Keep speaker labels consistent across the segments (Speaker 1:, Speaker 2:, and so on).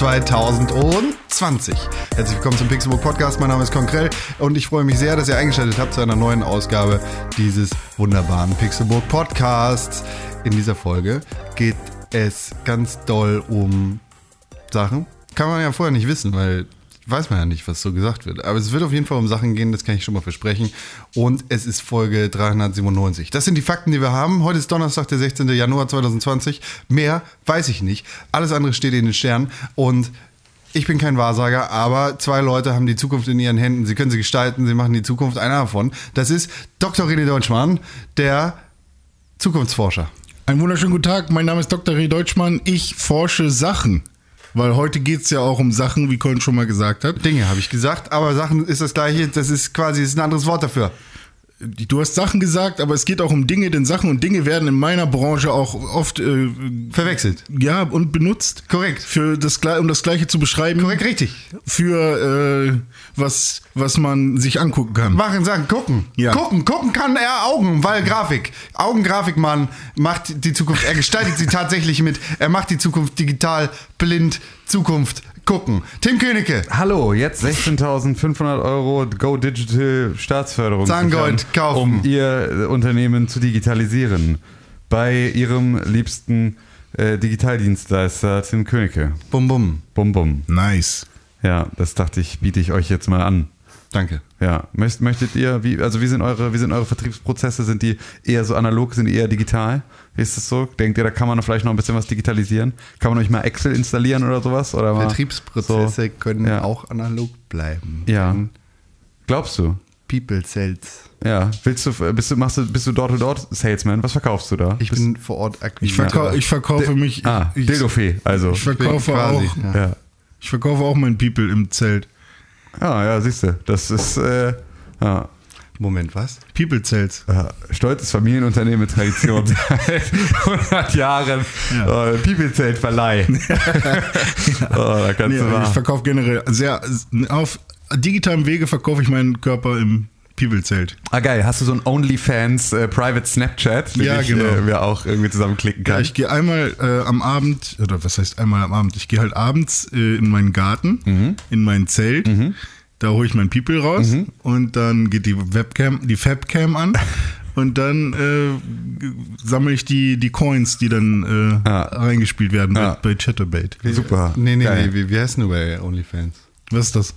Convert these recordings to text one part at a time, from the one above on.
Speaker 1: 16. Januar 2020. Herzlich willkommen zum Pixelbook Podcast. Mein Name ist Konkrell und ich freue mich sehr, dass ihr eingeschaltet habt zu einer neuen Ausgabe dieses wunderbaren Pixelbook Podcasts. In dieser Folge geht es ganz doll um Sachen. Kann man ja vorher nicht wissen, weil weiß man ja nicht, was so gesagt wird. Aber es wird auf jeden Fall um Sachen gehen, das kann ich schon mal versprechen. Und es ist Folge 397. Das sind die Fakten, die wir haben. Heute ist Donnerstag, der 16. Januar 2020. Mehr weiß ich nicht. Alles andere steht in den Sternen. Und ich bin kein Wahrsager, aber zwei Leute haben die Zukunft in ihren Händen. Sie können sie gestalten, sie machen die Zukunft. Einer davon, das ist Dr. René Deutschmann, der Zukunftsforscher.
Speaker 2: Einen wunderschönen guten Tag, mein Name ist Dr. René Deutschmann. Ich forsche Sachen. Weil heute geht es ja auch um Sachen, wie Colin schon mal gesagt hat.
Speaker 1: Dinge habe ich gesagt, aber Sachen ist das gleiche, das ist quasi ist ein anderes Wort dafür.
Speaker 2: Du hast Sachen gesagt, aber es geht auch um Dinge, denn Sachen und Dinge werden in meiner Branche auch oft äh,
Speaker 1: verwechselt.
Speaker 2: Ja, und benutzt.
Speaker 1: Korrekt.
Speaker 2: Für das, um das Gleiche zu beschreiben.
Speaker 1: Korrekt, richtig.
Speaker 2: Für äh, was, was man sich angucken kann.
Speaker 1: Machen, sagen, gucken. Ja. Gucken, gucken kann er Augen, weil Grafik. Augengrafikmann macht die Zukunft, er gestaltet sie tatsächlich mit. Er macht die Zukunft digital, blind, Zukunft gucken. Tim Königke.
Speaker 3: Hallo, jetzt 16.500 Euro Go Digital Staatsförderung.
Speaker 1: Zahngold kaufen.
Speaker 3: Um Ihr Unternehmen zu digitalisieren. Bei Ihrem liebsten äh, Digitaldienstleister Tim Königke.
Speaker 1: Bum bum.
Speaker 3: Bum bum.
Speaker 2: Nice.
Speaker 3: Ja, das dachte ich, biete ich euch jetzt mal an.
Speaker 1: Danke.
Speaker 3: Ja, möchtet ihr, wie, also wie sind eure, wie sind eure Vertriebsprozesse? Sind die eher so analog, sind die eher digital? Wie ist das so? Denkt ihr, da kann man vielleicht noch ein bisschen was digitalisieren? Kann man euch mal Excel installieren oder sowas? Oder
Speaker 1: Vertriebsprozesse so, können ja. auch analog bleiben.
Speaker 3: Ja. Glaubst du?
Speaker 1: People Sales.
Speaker 3: Ja, willst du, bist du, machst du, bist du Door-to-Door Salesman? Was verkaufst du da?
Speaker 1: Ich
Speaker 3: bist
Speaker 1: bin vor Ort
Speaker 2: aktiv. Ich, verkau ich verkaufe mich.
Speaker 3: Ah, Dildofee, also.
Speaker 2: Ich verkaufe quasi, auch. Ja. Ich verkaufe auch mein People im Zelt.
Speaker 3: Ah, ja, siehst du. Das ist, äh, ja.
Speaker 1: Moment, was?
Speaker 2: People Sales.
Speaker 3: Ja, stolzes Familienunternehmen mit Tradition seit 100 Jahren. Ja. Oh, People Zelt Verleih. ja.
Speaker 2: oh, da kannst nee, du ich verkaufe generell sehr, auf digitalem Wege verkaufe ich meinen Körper im People-Zelt.
Speaker 3: Ah, geil. Hast du so ein OnlyFans äh, Private Snapchat,
Speaker 2: den ja,
Speaker 3: ich
Speaker 2: genau.
Speaker 3: äh, mir auch irgendwie zusammenklicken kann?
Speaker 2: Ja, ich gehe einmal äh, am Abend, oder was heißt einmal am Abend? Ich gehe halt abends äh, in meinen Garten, mhm. in mein Zelt. Mhm. Da hole ich mein People raus mhm. und dann geht die Webcam, die Fabcam an. Und dann äh, sammle ich die, die Coins, die dann äh, ah. reingespielt werden ah. bei, bei Chatterbait.
Speaker 1: Super. Nee, nee, Geil. nee. Wie, wie heißt du bei OnlyFans?
Speaker 2: Was ist das?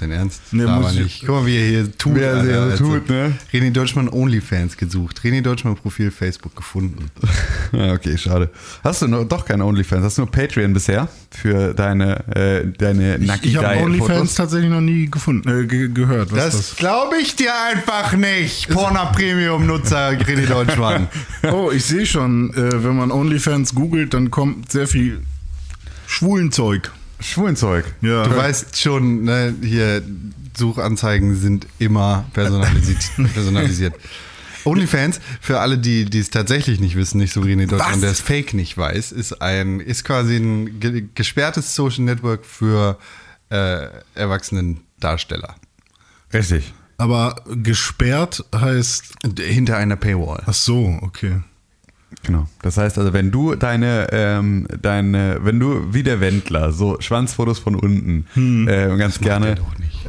Speaker 1: Dein Ernst? Nee, aber nicht. Guck mal, wie er hier tut. Wie er,
Speaker 3: er also, tut, ne?
Speaker 1: René Deutschmann Onlyfans gesucht. René Deutschmann Profil Facebook gefunden.
Speaker 3: okay, schade. Hast du noch, doch keine Onlyfans? Hast du nur Patreon bisher für deine, äh, deine
Speaker 2: Nacki Ich, ich habe Onlyfans tatsächlich noch nie gefunden, äh, ge gehört.
Speaker 1: Was das das glaube ich dir einfach nicht. Porno Premium Nutzer René Deutschmann.
Speaker 2: oh, ich sehe schon, äh, wenn man Onlyfans googelt, dann kommt sehr viel schwulen Zeug.
Speaker 3: Schwulenzeug.
Speaker 1: Ja. Du weißt schon, ne, hier Suchanzeigen sind immer personalisiert. personalisiert. OnlyFans, für alle, die, die es tatsächlich nicht wissen, nicht so René Deutschland, der es Fake nicht weiß, ist ein, ist quasi ein gesperrtes Social Network für äh, erwachsenen Darsteller.
Speaker 3: Richtig.
Speaker 2: Aber gesperrt heißt.
Speaker 1: Hinter einer Paywall.
Speaker 2: Ach so, okay.
Speaker 3: Genau. Das heißt also, wenn du deine, ähm, deine, wenn du wie der Wendler so Schwanzfotos von unten hm. äh, ganz gerne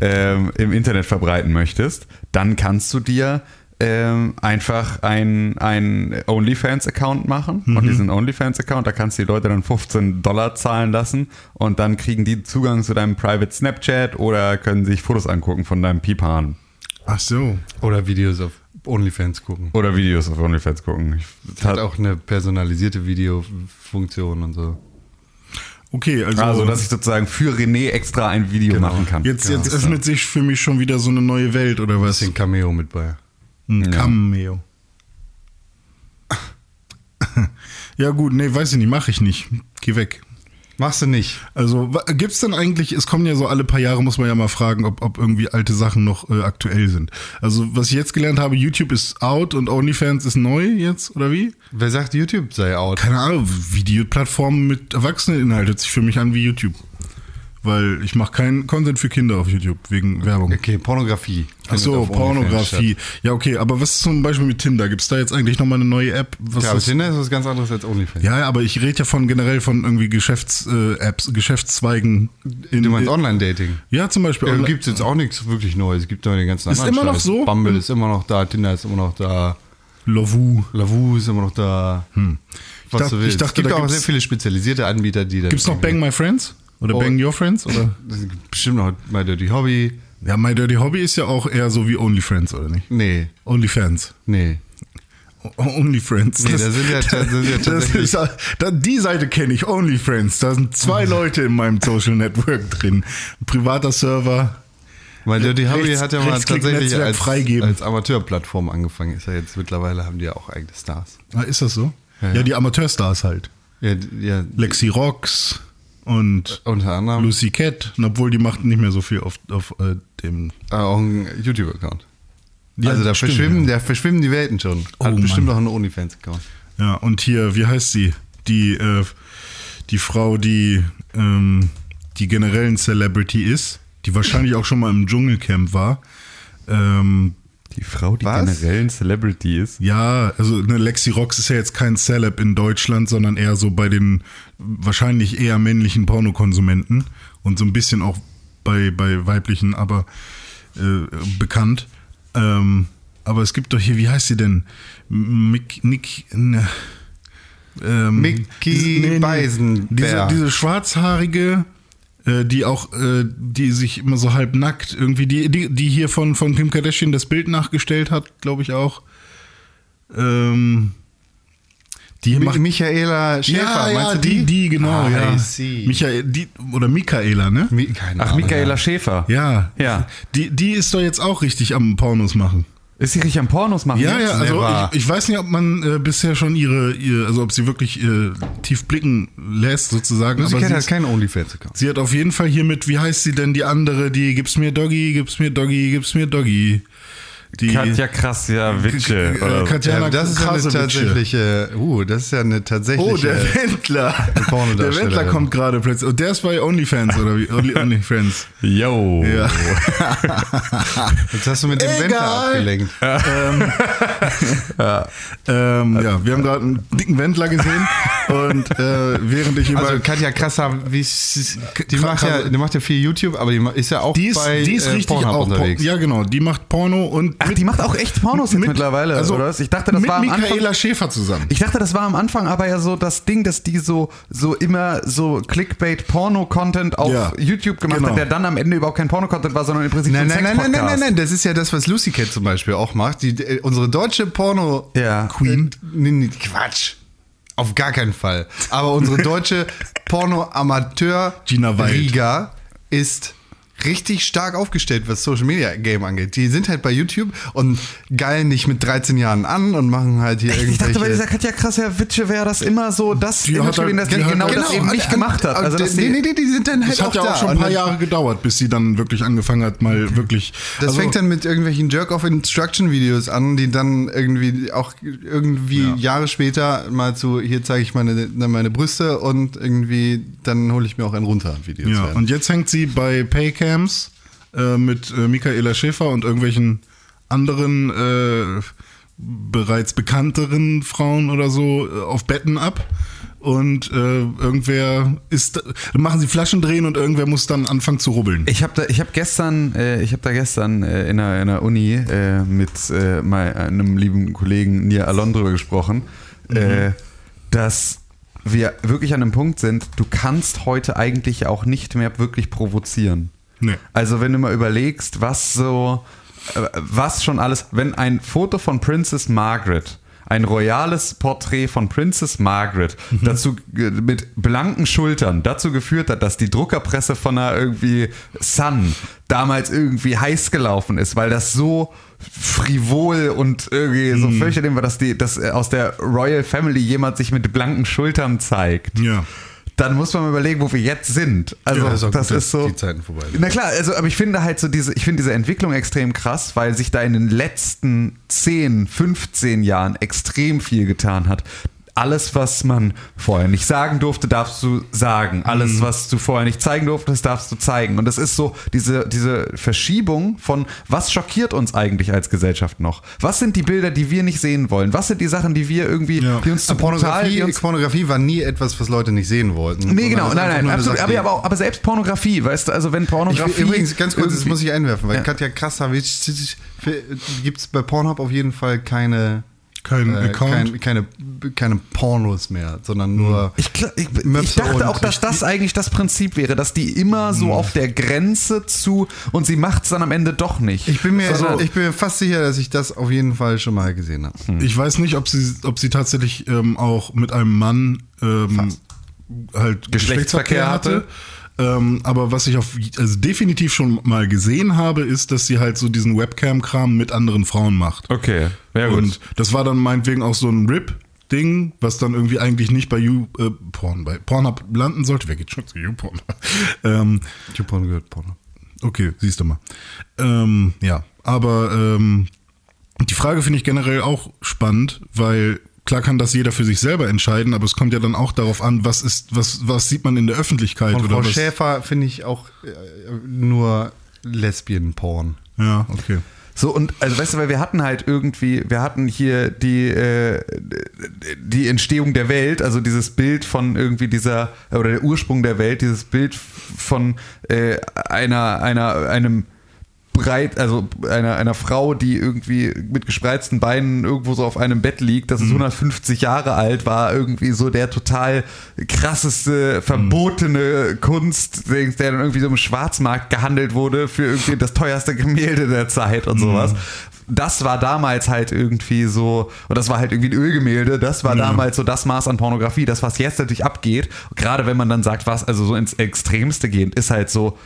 Speaker 3: ähm, im Internet verbreiten möchtest, dann kannst du dir ähm, einfach ein, ein OnlyFans-Account machen. Mhm. Und diesen OnlyFans-Account, da kannst du die Leute dann 15 Dollar zahlen lassen und dann kriegen die Zugang zu deinem Private Snapchat oder können sich Fotos angucken von deinem Pipan.
Speaker 2: Ach so.
Speaker 1: Oder Videos auf OnlyFans gucken.
Speaker 3: Oder Videos auf OnlyFans gucken.
Speaker 1: Es hat auch eine personalisierte Videofunktion und so.
Speaker 3: Okay, also, also dass ich sozusagen für René extra ein Video genau. machen kann.
Speaker 2: Jetzt, jetzt öffnet sich für mich schon wieder so eine neue Welt oder was?
Speaker 1: Ein Cameo mit bei.
Speaker 2: Ein ja. Cameo. ja gut, nee, weiß ich nicht, mache ich nicht. Geh weg.
Speaker 1: Machst du nicht.
Speaker 2: Also gibt es denn eigentlich, es kommen ja so alle paar Jahre, muss man ja mal fragen, ob, ob irgendwie alte Sachen noch äh, aktuell sind. Also was ich jetzt gelernt habe, YouTube ist out und OnlyFans ist neu jetzt, oder wie?
Speaker 1: Wer sagt, YouTube sei out?
Speaker 2: Keine Ahnung, Videoplattformen mit Erwachseneninhalt hört sich für mich an wie YouTube. Weil ich mache keinen Content für Kinder auf YouTube wegen Werbung.
Speaker 1: Okay, Pornografie.
Speaker 2: Ach so,
Speaker 1: Findet auf OnlyFans
Speaker 2: Pornografie. Ja, okay, aber was ist zum Beispiel mit Tinder? Gibt es da jetzt eigentlich nochmal eine neue App? Was.
Speaker 1: Ja,
Speaker 2: ist-
Speaker 1: Tinder ist was ganz anderes als OnlyFans.
Speaker 2: ja, aber ich rede ja von generell von irgendwie Geschäfts-Apps, Geschäftszweigen. In,
Speaker 1: Du meinst Online-Dating?
Speaker 2: Ja, zum Beispiel.
Speaker 1: Ja, gibt es jetzt auch nichts wirklich Neues. Es gibt doch den ganzen
Speaker 2: Ist
Speaker 1: anderen
Speaker 2: immer noch so?
Speaker 1: Bumble ist immer noch da, Tinder ist immer noch da,
Speaker 2: Lovoo.
Speaker 1: Lavu ist immer noch da. Was
Speaker 2: Hm. dachte-
Speaker 1: du willst.
Speaker 2: ich dachte,
Speaker 1: es gibt
Speaker 2: da
Speaker 1: auch sehr viele spezialisierte Anbieter, die dann.
Speaker 2: Gibt's noch Bang My Friends? Oder
Speaker 1: Oh.
Speaker 2: Bang Your Friends? Oder?
Speaker 1: Das Bestimmt noch My Dirty Hobby.
Speaker 2: Ja, My Dirty Hobby ist ja auch eher so wie OnlyFriends, oder nicht?
Speaker 1: Nee,
Speaker 2: OnlyFans.
Speaker 1: nee.
Speaker 2: O- OnlyFriends.
Speaker 1: Nee, da sind ja- da sind ja
Speaker 2: das
Speaker 1: tatsächlich-
Speaker 2: ist, da, die Seite kenne ich, OnlyFriends. Da sind zwei Leute in meinem Social Network drin. Ein privater Server.
Speaker 1: My Dirty Hobby hat ja mal tatsächlich als,
Speaker 2: freigeben.
Speaker 1: als Amateurplattform angefangen. Ist ja jetzt mittlerweile haben die ja auch eigene Stars.
Speaker 2: Ah, ist das so?
Speaker 1: Ja,
Speaker 2: Ja,
Speaker 1: ja.
Speaker 2: die Amateurstars halt.
Speaker 1: Ja, ja
Speaker 2: Lexi Rocks und
Speaker 1: unter anderem
Speaker 2: Lucy Cat. Und obwohl die macht nicht mehr so viel auf, auf äh, dem.
Speaker 1: äh, auch ein YouTube-Account.
Speaker 2: Ja,
Speaker 1: also da
Speaker 2: stimmt,
Speaker 1: verschwimmen,
Speaker 2: ja.
Speaker 1: da verschwimmen die Welten schon.
Speaker 2: Oh,
Speaker 1: Hat bestimmt
Speaker 2: Mann.
Speaker 1: auch einen OnlyFans-Account.
Speaker 2: Ja, und hier, wie heißt sie? Die, äh, die Frau, die, ähm, die generell ein Celebrity ist, die wahrscheinlich auch schon mal im Dschungelcamp war. Ähm,
Speaker 3: Die Frau, die
Speaker 1: Was?
Speaker 3: generell ein Celebrity ist.
Speaker 2: ja, also eine Lexi Rox ist ja jetzt kein Celeb in Deutschland, sondern eher so bei den wahrscheinlich eher männlichen Pornokonsumenten und so ein bisschen auch bei, bei weiblichen, aber äh, bekannt. Ähm, aber es gibt doch hier, wie heißt sie denn? Mick, Nick, ne, ähm,
Speaker 1: Mickey Beisenberg.
Speaker 2: Diese, diese schwarzhaarige, äh, die auch, äh, die sich immer so halb nackt irgendwie, die, die, die hier von, von Kim Kardashian das Bild nachgestellt hat, glaube ich auch. Ähm, die
Speaker 1: Mi-
Speaker 2: macht
Speaker 1: Michaela Schäfer,
Speaker 2: ja, ja,
Speaker 1: meinst du
Speaker 2: die,
Speaker 1: die?
Speaker 2: genau,
Speaker 1: Ah,
Speaker 2: ja. Michael, die, oder Michaela, ne?
Speaker 1: Mi keine
Speaker 3: Ach,
Speaker 1: Ahnung,
Speaker 3: Michaela
Speaker 1: ja.
Speaker 3: Schäfer.
Speaker 2: Ja.
Speaker 3: Ja.
Speaker 2: Die, die ist doch jetzt auch richtig am Pornos machen.
Speaker 3: Ist sie richtig am Pornos machen?
Speaker 2: Ja, ja, also ich, ich weiß nicht, ob man äh, bisher schon ihre, ihr, also ob sie wirklich äh, tief blicken lässt, sozusagen.
Speaker 1: Lucy
Speaker 2: aber sie,
Speaker 1: hat keinen OnlyFans-Account.
Speaker 2: sie hat auf jeden Fall hier mit, wie heißt sie denn, die andere, die gib's mir Doggy, gib's mir Doggy, gib's mir Doggy. Die,
Speaker 3: Katja Krasja Witsche.
Speaker 2: Äh,
Speaker 3: oder so.
Speaker 2: Katja-
Speaker 1: Ja, das ist ja eine tatsächliche, uh, das ist ja eine tatsächliche.
Speaker 2: Oh, der Wendler. Der. Wendler kommt gerade plötzlich. Und der ist bei OnlyFans, oder wie? Only, OnlyFans.
Speaker 3: Yo.
Speaker 2: Ja.
Speaker 1: Jetzt hast du mit dem
Speaker 2: Egal.
Speaker 1: Wendler abgelenkt.
Speaker 2: Ähm, ja, wir haben gerade einen dicken Wendler gesehen. und äh, während ich über.
Speaker 1: Also Katja Krasser, wie die macht ja, die macht ja viel YouTube, aber die ist ja auch
Speaker 2: die ist,
Speaker 1: bei
Speaker 2: die ist
Speaker 1: äh,
Speaker 2: richtig
Speaker 1: Pornhub
Speaker 2: auch.
Speaker 1: unterwegs.
Speaker 2: Ja, genau. Die macht Porno und.
Speaker 3: Ach, die macht auch echt Pornos jetzt
Speaker 2: mit-
Speaker 3: mittlerweile,
Speaker 2: also
Speaker 3: oder was? Ich dachte, das
Speaker 2: mit
Speaker 3: war am Anfang.
Speaker 2: Michaela Schäfer zusammen.
Speaker 3: Ich dachte, das war am Anfang aber ja so das Ding, dass die so, so immer so Clickbait-Porno-Content auf
Speaker 2: Ja,
Speaker 3: YouTube gemacht
Speaker 2: genau.
Speaker 3: hat, der dann am Ende überhaupt kein Porno-Content war, sondern im Prinzip
Speaker 1: Nein,
Speaker 3: so ein
Speaker 1: nein, nein, nein, nein, nein, das ist ja das, was Lucy Cat zum Beispiel auch macht. Die, äh, unsere deutsche Porno
Speaker 3: Ja.
Speaker 1: Queen. Nee, nee, Quatsch. Auf gar keinen Fall. Aber unsere deutsche Porno-Amateur
Speaker 2: Gina Wild.
Speaker 1: Riga ist richtig stark aufgestellt, was Social Media Game angeht. Die sind halt bei YouTube und geilen nicht mit 13 Jahren an und machen halt hier
Speaker 3: Ich
Speaker 1: irgendwelche.
Speaker 3: dachte, bei dieser Katja Krasser Witsche wäre das immer so das
Speaker 2: Die hat halt-
Speaker 3: gewesen, dass
Speaker 2: die
Speaker 3: die
Speaker 2: hat
Speaker 3: genau
Speaker 2: halt-
Speaker 3: das eben nicht gemacht hat. Also, dass
Speaker 1: nee,
Speaker 3: die,
Speaker 1: nee, nee, die sind dann halt
Speaker 2: Das hat
Speaker 1: auch
Speaker 2: ja
Speaker 1: da.
Speaker 2: auch schon ein paar Jahre gedauert, bis sie dann wirklich angefangen hat, mal wirklich.
Speaker 1: Das
Speaker 2: also,
Speaker 1: fängt dann mit irgendwelchen Jerk-off-Instruction-Videos an, die dann irgendwie auch irgendwie Jahre später mal zu, hier zeige ich meine, meine Brüste und irgendwie dann hole ich mir auch einen runter Videos
Speaker 2: Ja,
Speaker 1: werden.
Speaker 2: und jetzt hängt sie bei Paycams äh, mit äh, Michaela Schäfer und irgendwelchen anderen äh, bereits bekannteren Frauen oder so äh, auf Betten ab. Und äh, irgendwer ist, dann machen sie Flaschendrehen und irgendwer muss dann anfangen zu rubbeln.
Speaker 3: Ich habe da, ich habe gestern, äh, ich habe da gestern in, einer, in einer Uni mit mal einem lieben Kollegen Nia Alon drüber gesprochen, äh, dass wir wirklich an einem Punkt sind. Du kannst heute eigentlich auch nicht mehr wirklich provozieren.
Speaker 2: Nee.
Speaker 3: Also wenn du mal überlegst, was so, äh, was schon alles, wenn ein Foto von Princess Margaret, ein royales Porträt von Princess Margaret, dazu äh, mit blanken Schultern dazu geführt hat, dass die Druckerpresse von einer irgendwie Sun damals irgendwie heiß gelaufen ist, weil das so frivol und irgendwie so fürchterlich war, dass die, dass äh, aus der Royal Family jemand sich mit blanken Schultern zeigt
Speaker 2: Ja.
Speaker 3: Dann muss man mal überlegen, wo wir jetzt sind. Also
Speaker 1: Ja, ist auch
Speaker 3: das
Speaker 1: gut,
Speaker 3: ist so.
Speaker 1: die Zeiten vorbei sind.
Speaker 3: Na klar, also aber ich finde halt so diese, ich finde diese Entwicklung extrem krass, weil sich da in den letzten 10, 15 Jahren extrem viel getan hat. Alles, was man vorher nicht sagen durfte, darfst du sagen. Alles,
Speaker 2: Mhm.
Speaker 3: was du vorher nicht zeigen durftest, darfst du zeigen. Und das ist so diese, diese Verschiebung von, was schockiert uns eigentlich als Gesellschaft noch? Was sind die Bilder, die wir nicht sehen wollen? Was sind die Sachen, die wir irgendwie,
Speaker 2: Ja.
Speaker 3: die uns zu brutal,
Speaker 1: Pornografie,
Speaker 3: die uns
Speaker 1: Pornografie war nie etwas, was Leute nicht sehen wollten.
Speaker 3: Nee, genau, nein, nein, absolut. Aber, aber, aber selbst Pornografie, weißt du, also wenn
Speaker 1: Ich,
Speaker 3: Pornografie.
Speaker 1: übrigens, ganz kurz, das muss ich einwerfen, weil
Speaker 3: Ja.
Speaker 1: Katja Krasavic gibt es bei Pornhub auf jeden Fall keine,
Speaker 2: Kein
Speaker 1: äh,
Speaker 2: Account.
Speaker 1: kein, keine, keine Pornos mehr, sondern nur.
Speaker 3: Ich, gl- ich, ich
Speaker 1: Möpse
Speaker 3: dachte auch, dass
Speaker 1: ich-
Speaker 3: das eigentlich das Prinzip wäre, dass die immer so auf der Grenze zu und sie macht es dann am Ende doch nicht.
Speaker 1: Ich bin, mir,
Speaker 3: Also-
Speaker 1: ich bin mir fast sicher, dass ich das auf jeden Fall schon mal gesehen habe.
Speaker 2: Ich weiß nicht, ob sie, ob sie tatsächlich ähm, auch mit einem Mann ähm, halt
Speaker 3: Geschlechtsverkehr hatte.
Speaker 2: Ähm, aber was ich auf, also definitiv schon mal gesehen habe, ist, dass sie halt so diesen Webcam-Kram mit anderen Frauen macht.
Speaker 3: Okay, ja gut.
Speaker 2: Und das war dann meinetwegen auch so ein RIP-Ding, was dann irgendwie eigentlich nicht bei You, äh, Porn, bei Pornhub landen sollte. Wer geht schon zu YouPorn? ähm,
Speaker 1: Porno gehört, Porno.
Speaker 2: Okay, siehst du mal. Ähm, ja, aber ähm, die Frage finde ich generell auch spannend, weil klar kann das jeder für sich selber entscheiden, aber es kommt ja dann auch darauf an, was ist, was, was sieht man in der Öffentlichkeit
Speaker 1: Von
Speaker 2: oder
Speaker 1: Frau
Speaker 2: was.
Speaker 1: Schäfer finde ich auch äh, nur Lesbian-Porn.
Speaker 2: Ja, okay.
Speaker 3: So, und also weißt du, weil wir hatten halt irgendwie, wir hatten hier die, äh, die Entstehung der Welt, also dieses Bild von irgendwie dieser, oder der Ursprung der Welt, dieses Bild von äh, einer, einer, einem breit, also einer, einer Frau, die irgendwie mit gespreizten Beinen irgendwo so auf einem Bett liegt, das ist 150 Jahre alt, war irgendwie so der total krasseste, verbotene Kunst, der dann irgendwie so im Schwarzmarkt gehandelt wurde für irgendwie das teuerste Gemälde der Zeit und sowas. Das war damals halt irgendwie so, und das war halt irgendwie ein Ölgemälde, das war damals so das Maß an Pornografie, das was jetzt natürlich abgeht, gerade wenn man dann sagt, was also so ins Extremste gehend, ist halt so,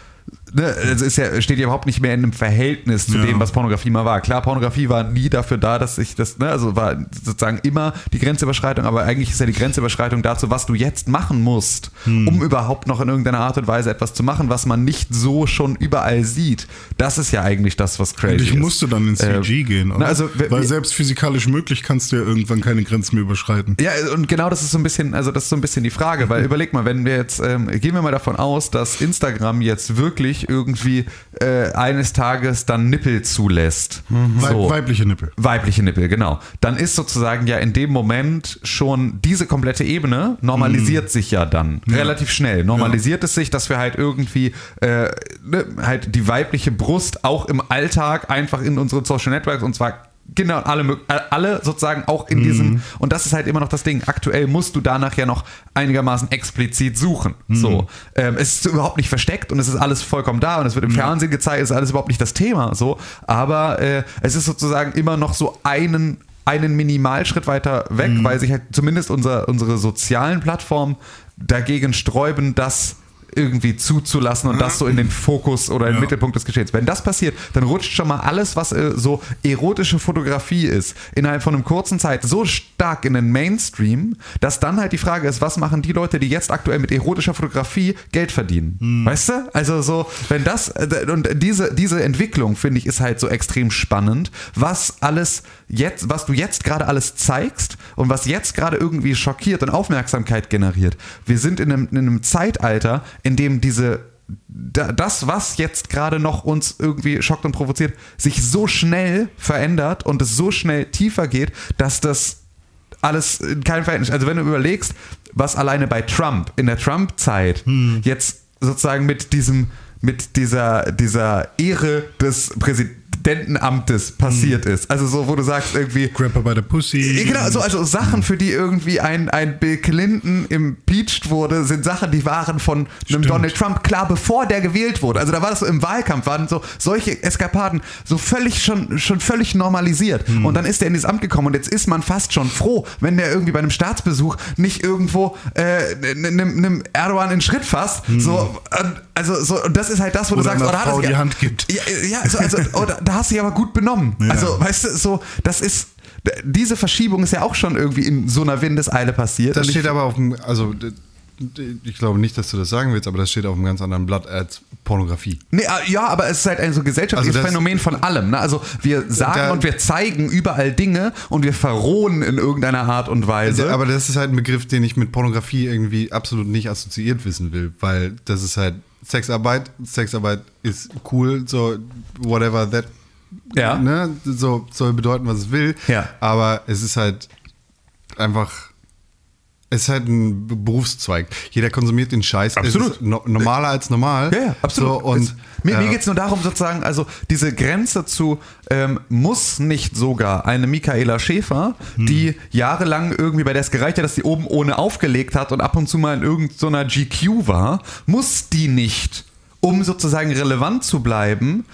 Speaker 3: ne, es ist ja, steht ja überhaupt nicht mehr in einem Verhältnis zu
Speaker 2: Ja.
Speaker 3: dem, was Pornografie mal war. Klar, Pornografie war nie dafür da, dass ich das, ne, also war sozusagen immer die Grenzüberschreitung, aber eigentlich ist ja die Grenzüberschreitung dazu, was du jetzt machen musst,
Speaker 2: Hm.
Speaker 3: um überhaupt noch in irgendeiner Art und Weise etwas zu machen, was man nicht so schon überall sieht. Das ist ja eigentlich das, was crazy ist.
Speaker 2: musst du dann ins
Speaker 3: Äh,
Speaker 2: CG gehen, oder?
Speaker 3: na, also,
Speaker 2: Weil selbst physikalisch möglich kannst du ja irgendwann keine Grenzen mehr überschreiten.
Speaker 3: Ja, und genau das ist so ein bisschen, also das ist so ein bisschen die Frage, weil überleg mal, wenn wir jetzt, ähm, gehen wir mal davon aus, dass Instagram jetzt wirklich irgendwie äh, eines Tages dann Nippel zulässt.
Speaker 2: Weib- Weibliche Nippel.
Speaker 3: Weibliche Nippel, genau. Dann ist sozusagen ja in dem Moment schon diese komplette Ebene normalisiert sich ja dann relativ schnell. Normalisiert es sich, dass wir halt irgendwie äh, ne, halt die weibliche Brust auch im Alltag einfach in unseren Social Networks und zwar Genau, alle, äh, alle sozusagen auch in diesem, und das ist halt immer noch das Ding, aktuell musst du danach ja noch einigermaßen explizit suchen. So. Ähm, es ist überhaupt nicht versteckt und es ist alles vollkommen da und es wird im Fernsehen gezeigt, es ist alles überhaupt nicht das Thema. So. Aber äh, es ist sozusagen immer noch so einen, einen Minimalschritt weiter weg, weil sich halt zumindest unser, unsere sozialen Plattformen dagegen sträuben, das irgendwie zuzulassen und das so in den Fokus oder in den
Speaker 2: Ja.
Speaker 3: Mittelpunkt des Geschehens. Wenn das passiert, dann rutscht schon mal alles, was äh, so erotische Fotografie ist, innerhalb von einem kurzen Zeit so stark in den Mainstream, dass dann halt die Frage ist, was machen die Leute, die jetzt aktuell mit erotischer Fotografie Geld verdienen? Weißt du? Also so, wenn das äh, und diese diese Entwicklung finde ich ist halt so extrem spannend, was alles jetzt, was du jetzt gerade alles zeigst und was jetzt gerade irgendwie schockiert und Aufmerksamkeit generiert. Wir sind in einem, in einem Zeitalter, in dem diese da- das, was jetzt gerade noch uns irgendwie schockt und provoziert, sich so schnell verändert und es so schnell tiefer geht, dass das alles in keinem Verhältnis. Also wenn du überlegst, was alleine bei Trump in der Trump-Zeit jetzt sozusagen mit diesem, mit dieser, dieser Ehre des Präsidentenamtes passiert ist. Also so, wo du sagst irgendwie,
Speaker 2: Grapper bei der Pussy.
Speaker 3: Genau, so, also Sachen, für die irgendwie ein, ein Bill Clinton impeached wurde, sind Sachen, die waren von einem
Speaker 2: Stimmt.
Speaker 3: Donald Trump klar, bevor der gewählt wurde. Also da war das so im Wahlkampf, waren so solche Eskapaden so völlig schon, schon völlig normalisiert.
Speaker 2: Hm.
Speaker 3: Und dann ist er in dieses Amt gekommen und jetzt ist man fast schon froh, wenn der irgendwie bei einem Staatsbesuch nicht irgendwo äh, einem einem Erdogan in Schritt fasst. So, und, also so, und das ist halt das, wo du
Speaker 2: Hm. Oder
Speaker 3: sagst,
Speaker 2: einer
Speaker 3: oh, hat
Speaker 2: Frau
Speaker 3: es-
Speaker 2: die Hand gibt.
Speaker 3: Ja, ja so, also, oh, da, da hast du dich aber gut benommen.
Speaker 2: Ja.
Speaker 3: Also, weißt du, so, das ist, diese Verschiebung ist ja auch schon irgendwie in so einer Windeseile passiert.
Speaker 1: Das steht aber auf dem, also ich glaube nicht, dass du das sagen willst, aber das steht auf einem ganz anderen Blatt als Pornografie.
Speaker 3: Nee, äh, ja, aber es ist halt ein so gesellschaftliches
Speaker 1: Also
Speaker 3: Phänomen von allem. Ne? Also wir sagen
Speaker 1: Da-
Speaker 3: und wir zeigen überall Dinge und wir verrohen in irgendeiner Art und Weise.
Speaker 1: Aber das ist halt ein Begriff, den ich mit Pornografie irgendwie absolut nicht assoziiert wissen will, weil das ist halt Sexarbeit. Sexarbeit ist cool, so whatever that
Speaker 3: Ja.
Speaker 1: ne, so soll bedeuten, was es will.
Speaker 3: Ja.
Speaker 1: Aber es ist halt einfach. Es ist halt ein Be- Berufszweig. Jeder konsumiert den Scheiß.
Speaker 3: Absolut.
Speaker 1: No normaler als normal.
Speaker 3: Ja, ja, absolut.
Speaker 1: So, und,
Speaker 3: es, mir mir
Speaker 1: äh,
Speaker 3: geht es nur darum, sozusagen, also diese Grenze zu, ähm, muss nicht sogar eine Michaela Schäfer,
Speaker 1: Hm.
Speaker 3: die jahrelang irgendwie, bei der es gereicht hat, dass sie oben ohne aufgelegt hat und ab und zu mal in irgendeiner GQ war, muss die nicht, um sozusagen relevant zu bleiben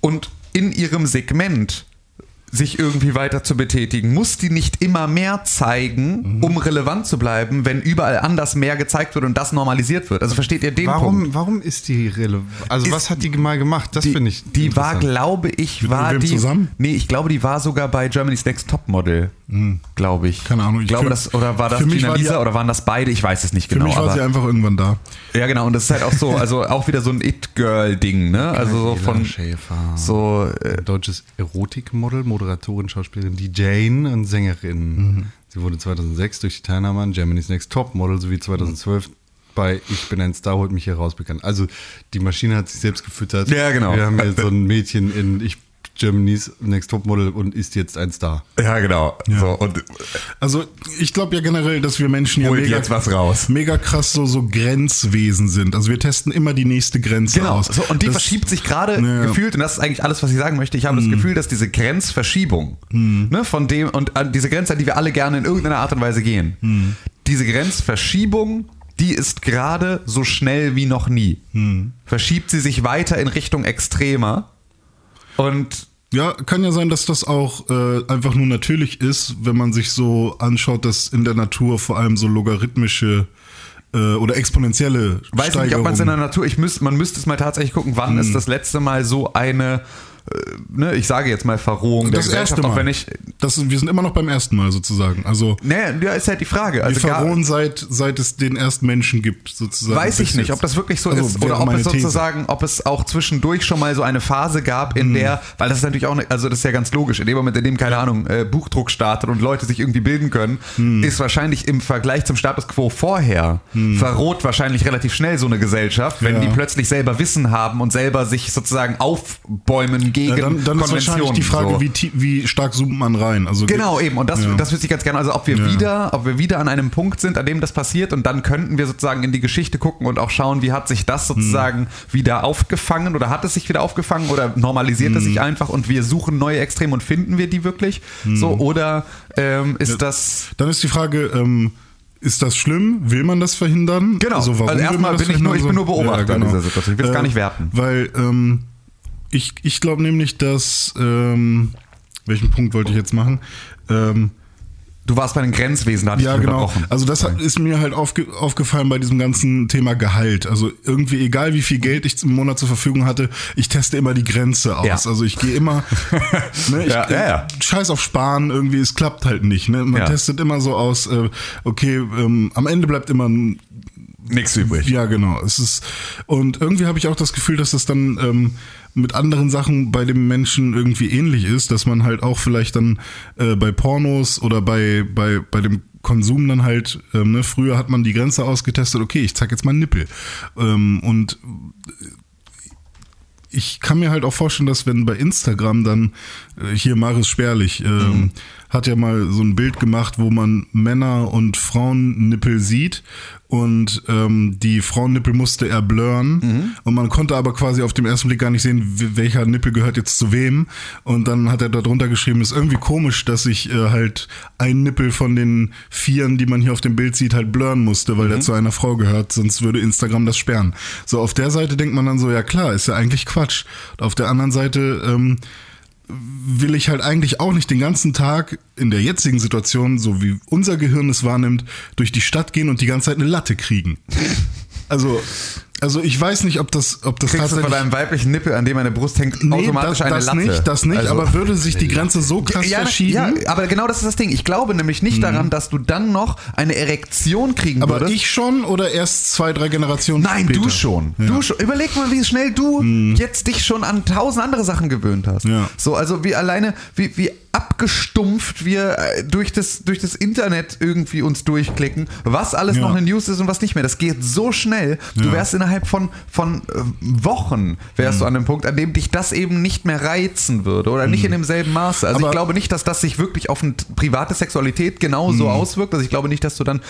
Speaker 3: und in ihrem Segment sich irgendwie weiter zu betätigen, muss die nicht immer mehr zeigen, um relevant zu bleiben, wenn überall anders mehr gezeigt wird und das normalisiert wird. Also versteht ihr den Punkt?
Speaker 1: Warum, warum ist die relevant? Also,
Speaker 3: Ist-
Speaker 1: was hat die mal gemacht? Das
Speaker 3: die,
Speaker 1: finde ich.
Speaker 3: die war, glaube ich,
Speaker 2: Mit
Speaker 3: war
Speaker 2: irgendwem
Speaker 3: die.
Speaker 2: zusammen?
Speaker 3: Nee, ich glaube, die war sogar bei Germany's Next Topmodel, glaube ich.
Speaker 2: Keine Ahnung,
Speaker 3: Ich glaube,
Speaker 2: für-
Speaker 3: das, oder war das
Speaker 2: für mich
Speaker 3: Gina
Speaker 2: war die-
Speaker 3: Lisa oder waren das beide? Ich weiß es nicht
Speaker 2: Für
Speaker 3: genau.
Speaker 2: mich war sie
Speaker 3: aber,
Speaker 2: einfach irgendwann da.
Speaker 3: ja, genau. Und das ist halt auch so, also auch wieder so ein It-Girl-Ding, ne? Also so von.
Speaker 1: Schäfer.
Speaker 3: So, äh,
Speaker 1: Ein deutsches Erotikmodel, Moderatorin, Schauspielerin, die Jane und Sängerin. Sie wurde 2006 durch die Teilnahme an Germany's Next Top Model sowie 2012 bei Ich bin ein Star, holt mich hier raus bekannt. Also die Maschine hat sich selbst gefüttert.
Speaker 3: Ja, genau.
Speaker 1: Wir haben jetzt so ein Mädchen in Ich Germany's Next Top Model und ist jetzt ein Star.
Speaker 3: ja, genau. So, und
Speaker 2: Also ich glaube ja generell, dass wir Menschen ja mega,
Speaker 3: jetzt was raus.
Speaker 2: mega krass so, so Grenzwesen sind. Also wir testen immer die nächste Grenze
Speaker 3: Genau,
Speaker 2: aus.
Speaker 3: so, und die
Speaker 2: Das-
Speaker 3: verschiebt sich gerade
Speaker 2: Ja.
Speaker 3: gefühlt, und das ist eigentlich alles, was ich sagen möchte. Ich habe das Gefühl, dass diese Grenzverschiebung, ne, von dem, und an diese Grenze, an die wir alle gerne in irgendeiner Art und Weise gehen, diese Grenzverschiebung, die ist gerade so schnell wie noch nie. Verschiebt sie sich weiter in Richtung extremer. Und
Speaker 2: Ja, kann ja sein, dass das auch äh, einfach nur natürlich ist, wenn man sich so anschaut, dass in der Natur vor allem so logarithmische äh, oder exponentielle
Speaker 3: weiß nicht, ob man es in der Natur, ich müsste, man müsste es mal tatsächlich gucken, wann ist das letzte Mal so eine, ne, ich sage jetzt mal Verrohung der
Speaker 2: das
Speaker 3: Gesellschaft,
Speaker 2: erste Mal.
Speaker 3: auch wenn ich,
Speaker 2: das, wir sind immer noch beim ersten Mal sozusagen. Also
Speaker 3: ne, ja, ist halt die Frage. Also
Speaker 2: wir verrohen seit, seit es den ersten Menschen gibt, sozusagen.
Speaker 3: Weiß ich nicht, ob das wirklich so
Speaker 2: Also
Speaker 3: ist oder ob es
Speaker 2: These.
Speaker 3: sozusagen, ob es auch zwischendurch schon mal so eine Phase gab, in der, weil das ist natürlich auch, ne, also das ist ja ganz logisch, in dem Moment, in dem, keine Ahnung, äh, Buchdruck startet und Leute sich irgendwie bilden können, ist wahrscheinlich im Vergleich zum Status quo vorher verroht wahrscheinlich relativ schnell so eine Gesellschaft, wenn
Speaker 2: Ja.
Speaker 3: die plötzlich selber Wissen haben und selber sich sozusagen aufbäumen gegen
Speaker 2: Ja, dann, dann ist wahrscheinlich die Frage,
Speaker 3: so.
Speaker 2: wie, wie stark zoomt man rein. Also
Speaker 3: Genau, eben. Und das,
Speaker 2: Ja.
Speaker 3: das wüsste ich ganz gerne. Also ob wir
Speaker 2: Ja.
Speaker 3: wieder, ob wir wieder an einem Punkt sind, an dem das passiert und dann könnten wir sozusagen in die Geschichte gucken und auch schauen, wie hat sich das sozusagen
Speaker 2: Hm.
Speaker 3: wieder aufgefangen oder hat es sich wieder aufgefangen oder normalisiert es
Speaker 2: Hm.
Speaker 3: sich einfach und wir suchen neue Extreme und finden wir die wirklich?
Speaker 2: Hm.
Speaker 3: So, oder ähm, ist das.
Speaker 2: Dann ist die Frage, ähm, ist das schlimm? Will man das verhindern?
Speaker 3: Genau.
Speaker 2: Also, warum
Speaker 3: Also erstmal bin ich nur- ich bin nur Beobachter in dieser Situation. Ich will es gar nicht werten.
Speaker 2: Weil ähm, ich, ich glaube nämlich, dass ähm, welchen Punkt wollte ich jetzt machen? Ähm,
Speaker 3: Du warst bei den Grenzwesen, da hatte
Speaker 2: ja,
Speaker 3: ich
Speaker 2: genau.
Speaker 3: unterbrochen.
Speaker 2: Also das hat, ist mir halt aufge, aufgefallen bei diesem ganzen Thema Gehalt. Also irgendwie, egal wie viel Geld ich im Monat zur Verfügung hatte, ich teste immer die Grenze aus.
Speaker 3: Ja.
Speaker 2: Also ich gehe immer, ne, ich,
Speaker 3: Ja, ja, ja.
Speaker 2: scheiß auf Sparen, irgendwie, es klappt halt nicht. Ne? Man testet immer so aus, äh, okay, ähm, am Ende bleibt immer ein
Speaker 3: Nichts übrig.
Speaker 2: ja, genau. Es ist und irgendwie habe ich auch das Gefühl, dass das dann ähm, mit anderen Sachen bei dem Menschen irgendwie ähnlich ist, dass man halt auch vielleicht dann äh, bei Pornos oder bei bei bei dem Konsum dann halt, ähm, ne, früher hat man die Grenze ausgetestet, okay, ich zeig jetzt mal einen Nippel. Ähm, und ich kann mir halt auch vorstellen, dass wenn bei Instagram dann äh, hier Maris Sperlich ähm, hat ja mal so ein Bild gemacht, wo man Männer und Frauennippel sieht. Und ähm, die Frauennippel musste er blurren. Und man konnte aber quasi auf dem ersten Blick gar nicht sehen, welcher Nippel gehört jetzt zu wem. Und dann hat er da drunter geschrieben, ist irgendwie komisch, dass ich äh, halt ein Nippel von den vieren, die man hier auf dem Bild sieht, halt blurren musste, weil der zu einer Frau gehört, sonst würde Instagram das sperren. So auf der Seite denkt man dann so, ja klar, ist ja eigentlich Quatsch. Und auf der anderen Seite ähm, will ich halt eigentlich auch nicht den ganzen Tag in der jetzigen Situation, so wie unser Gehirn es wahrnimmt, durch die Stadt gehen und die ganze Zeit eine Latte kriegen. Also, Also ich weiß nicht, ob das, ob das
Speaker 3: Kriegst du von
Speaker 2: tatsächlich.
Speaker 3: deinem weiblichen Nippel, an dem eine Brust hängt,
Speaker 2: Nee,
Speaker 3: automatisch
Speaker 2: das,
Speaker 3: eine
Speaker 2: das
Speaker 3: Latte?
Speaker 2: nicht, das nicht,
Speaker 3: Also-
Speaker 2: aber würde sich die Grenze so krass
Speaker 3: ja,
Speaker 2: verschieben?
Speaker 3: ja, aber genau das ist das Ding. Ich glaube nämlich nicht daran, dass du dann noch eine Erektion kriegen
Speaker 2: aber
Speaker 3: würdest.
Speaker 2: ich schon oder erst zwei, drei Generationen
Speaker 3: Nein,
Speaker 2: später?
Speaker 3: du schon. Du schon. Überleg mal, wie schnell du jetzt dich schon an tausend andere Sachen gewöhnt hast.
Speaker 2: Ja.
Speaker 3: So, also wie alleine, wie, wie abgestumpft wir äh, durch das, durch das Internet irgendwie uns durchklicken, was alles
Speaker 2: Ja.
Speaker 3: noch eine News ist und was nicht mehr. Das geht so schnell. Du
Speaker 2: Ja.
Speaker 3: wärst innerhalb von, von äh, Wochen wärst du an dem Punkt, an dem dich das eben nicht mehr reizen würde oder nicht in demselben Maße. Also
Speaker 2: Aber-
Speaker 3: ich glaube nicht, dass das sich wirklich auf eine private Sexualität genauso auswirkt. Also ich glaube nicht, dass du dann,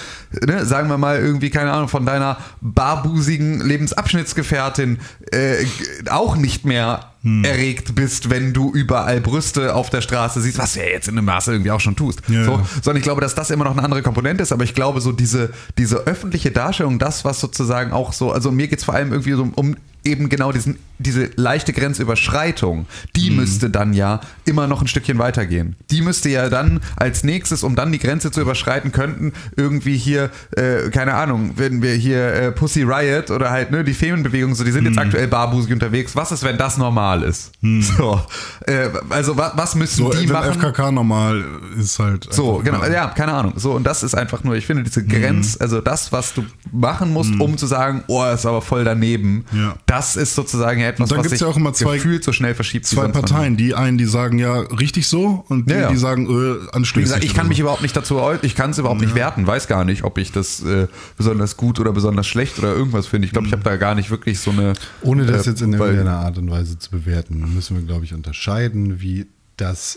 Speaker 3: ne, sagen wir mal, irgendwie, keine Ahnung, von deiner barbusigen Lebensabschnittsgefährtin äh, auch nicht mehr erregt bist, wenn du überall Brüste auf der Straße siehst, was du ja jetzt in einem Maße irgendwie auch schon tust.
Speaker 2: Ja,
Speaker 3: so, sondern ich glaube, dass das immer noch eine andere Komponente ist, aber ich glaube, so diese, diese öffentliche Darstellung, das, was sozusagen auch so, also mir geht es vor allem irgendwie so um eben genau diesen, diese leichte Grenzüberschreitung, die
Speaker 2: Mhm.
Speaker 3: müsste dann ja immer noch ein Stückchen weitergehen. Die müsste ja dann als nächstes, um dann die Grenze zu überschreiten, könnten irgendwie hier, äh, keine Ahnung, wenn wir hier äh, Pussy Riot oder halt ne, die Femenbewegung, so die sind
Speaker 2: Mhm.
Speaker 3: jetzt aktuell barbusig unterwegs. Was ist, wenn das normal ist? So, äh, also wa, was müssen
Speaker 2: So,
Speaker 3: die
Speaker 2: wenn
Speaker 3: machen?
Speaker 2: FKK normal ist halt.
Speaker 3: So, genau, ja, keine Ahnung. So, und das ist einfach nur, ich finde, diese Grenz, also das, was du machen musst, um zu sagen, oh, ist aber voll daneben,
Speaker 2: Ja.
Speaker 3: Das ist sozusagen ja etwas,
Speaker 2: dann
Speaker 3: was sich
Speaker 2: ja auch immer zwei-
Speaker 3: gefühlt so schnell verschiebt.
Speaker 2: Zwei. Parteien, die einen, die sagen, ja, richtig so, und die,
Speaker 3: Ja, ja.
Speaker 2: die sagen, äh, anschließend.
Speaker 3: gesagt, ich kann mich überhaupt nicht dazu, ich kann es überhaupt nicht werten, weiß gar nicht, ob ich das äh, besonders gut oder besonders schlecht oder irgendwas finde. Ich glaube, ich habe da gar nicht wirklich so eine.
Speaker 1: Ohne das
Speaker 3: äh,
Speaker 1: jetzt in irgendeiner Art und Weise zu bewerten, müssen wir, glaube ich, unterscheiden, wie das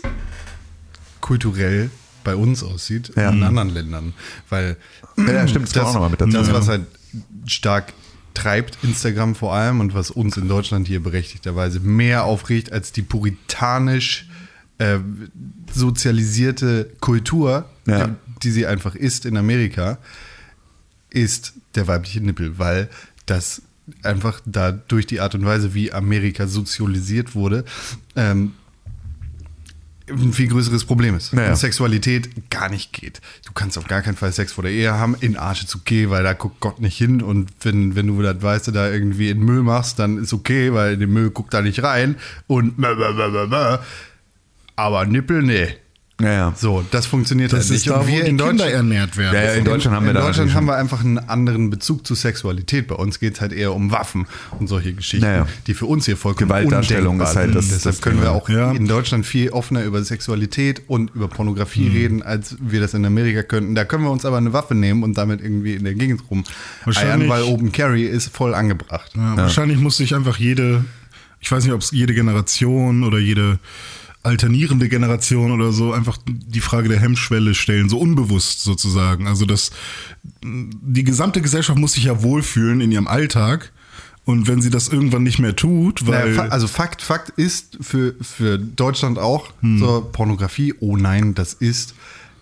Speaker 1: kulturell bei uns aussieht
Speaker 3: Ja.
Speaker 1: in anderen Ländern. Weil
Speaker 3: Ja, stimmt, das
Speaker 1: das,
Speaker 3: Ja.
Speaker 1: was halt stark treibt, Instagram vor allem, und was uns in Deutschland hier berechtigterweise mehr aufregt als die puritanisch äh, sozialisierte Kultur,
Speaker 3: Ja.
Speaker 1: die, die sie einfach ist in Amerika, ist der weibliche Nippel, weil das einfach da durch die Art und Weise, wie Amerika sozialisiert wurde, ähm, ein viel größeres Problem ist.
Speaker 3: Naja.
Speaker 1: Und Sexualität gar nicht geht. Du kannst auf gar keinen Fall Sex vor der Ehe haben, in Arsch ist okay, weil da guckt Gott nicht hin und wenn, wenn du das weißt, du da irgendwie in Müll machst, dann ist okay, weil in den Müll guckt da nicht rein und aber Nippel, nee.
Speaker 3: Ja, ja.
Speaker 1: So, das funktioniert
Speaker 2: Das
Speaker 1: halt nicht.
Speaker 2: da,
Speaker 1: Und wir in Deutschland,
Speaker 2: ernährt werden.
Speaker 3: Ja, ja, in Deutschland haben wir
Speaker 1: in
Speaker 3: da
Speaker 1: Deutschland haben wir einfach einen anderen Bezug zu Sexualität. Bei uns geht es halt eher um Waffen und solche Geschichten,
Speaker 3: Ja, ja.
Speaker 1: die für uns hier vollkommen
Speaker 3: Gewaltdarstellung
Speaker 1: undenkbar
Speaker 3: ist halt
Speaker 1: sind.
Speaker 3: das-
Speaker 1: Deshalb
Speaker 3: das
Speaker 1: können wir auch
Speaker 2: Ja.
Speaker 1: in Deutschland viel offener über Sexualität und über Pornografie
Speaker 3: Mhm.
Speaker 1: reden, als wir das in Amerika könnten. Da können wir uns aber eine Waffe nehmen und damit irgendwie in der Gegend rum eiern,
Speaker 2: Wahrscheinlich-
Speaker 1: weil Open Carry ist voll angebracht.
Speaker 2: Ja, Wahrscheinlich muss sich einfach jede, ich weiß nicht, ob es jede Generation oder jede alternierende Generation oder so einfach die Frage der Hemmschwelle stellen, so unbewusst sozusagen. Also das, die gesamte Gesellschaft muss sich ja wohlfühlen in ihrem Alltag. Und wenn sie das irgendwann nicht mehr tut, weil.
Speaker 1: Naja, also Fakt, Fakt ist für, für Deutschland auch
Speaker 3: Hm.
Speaker 1: so Pornografie, oh nein, das ist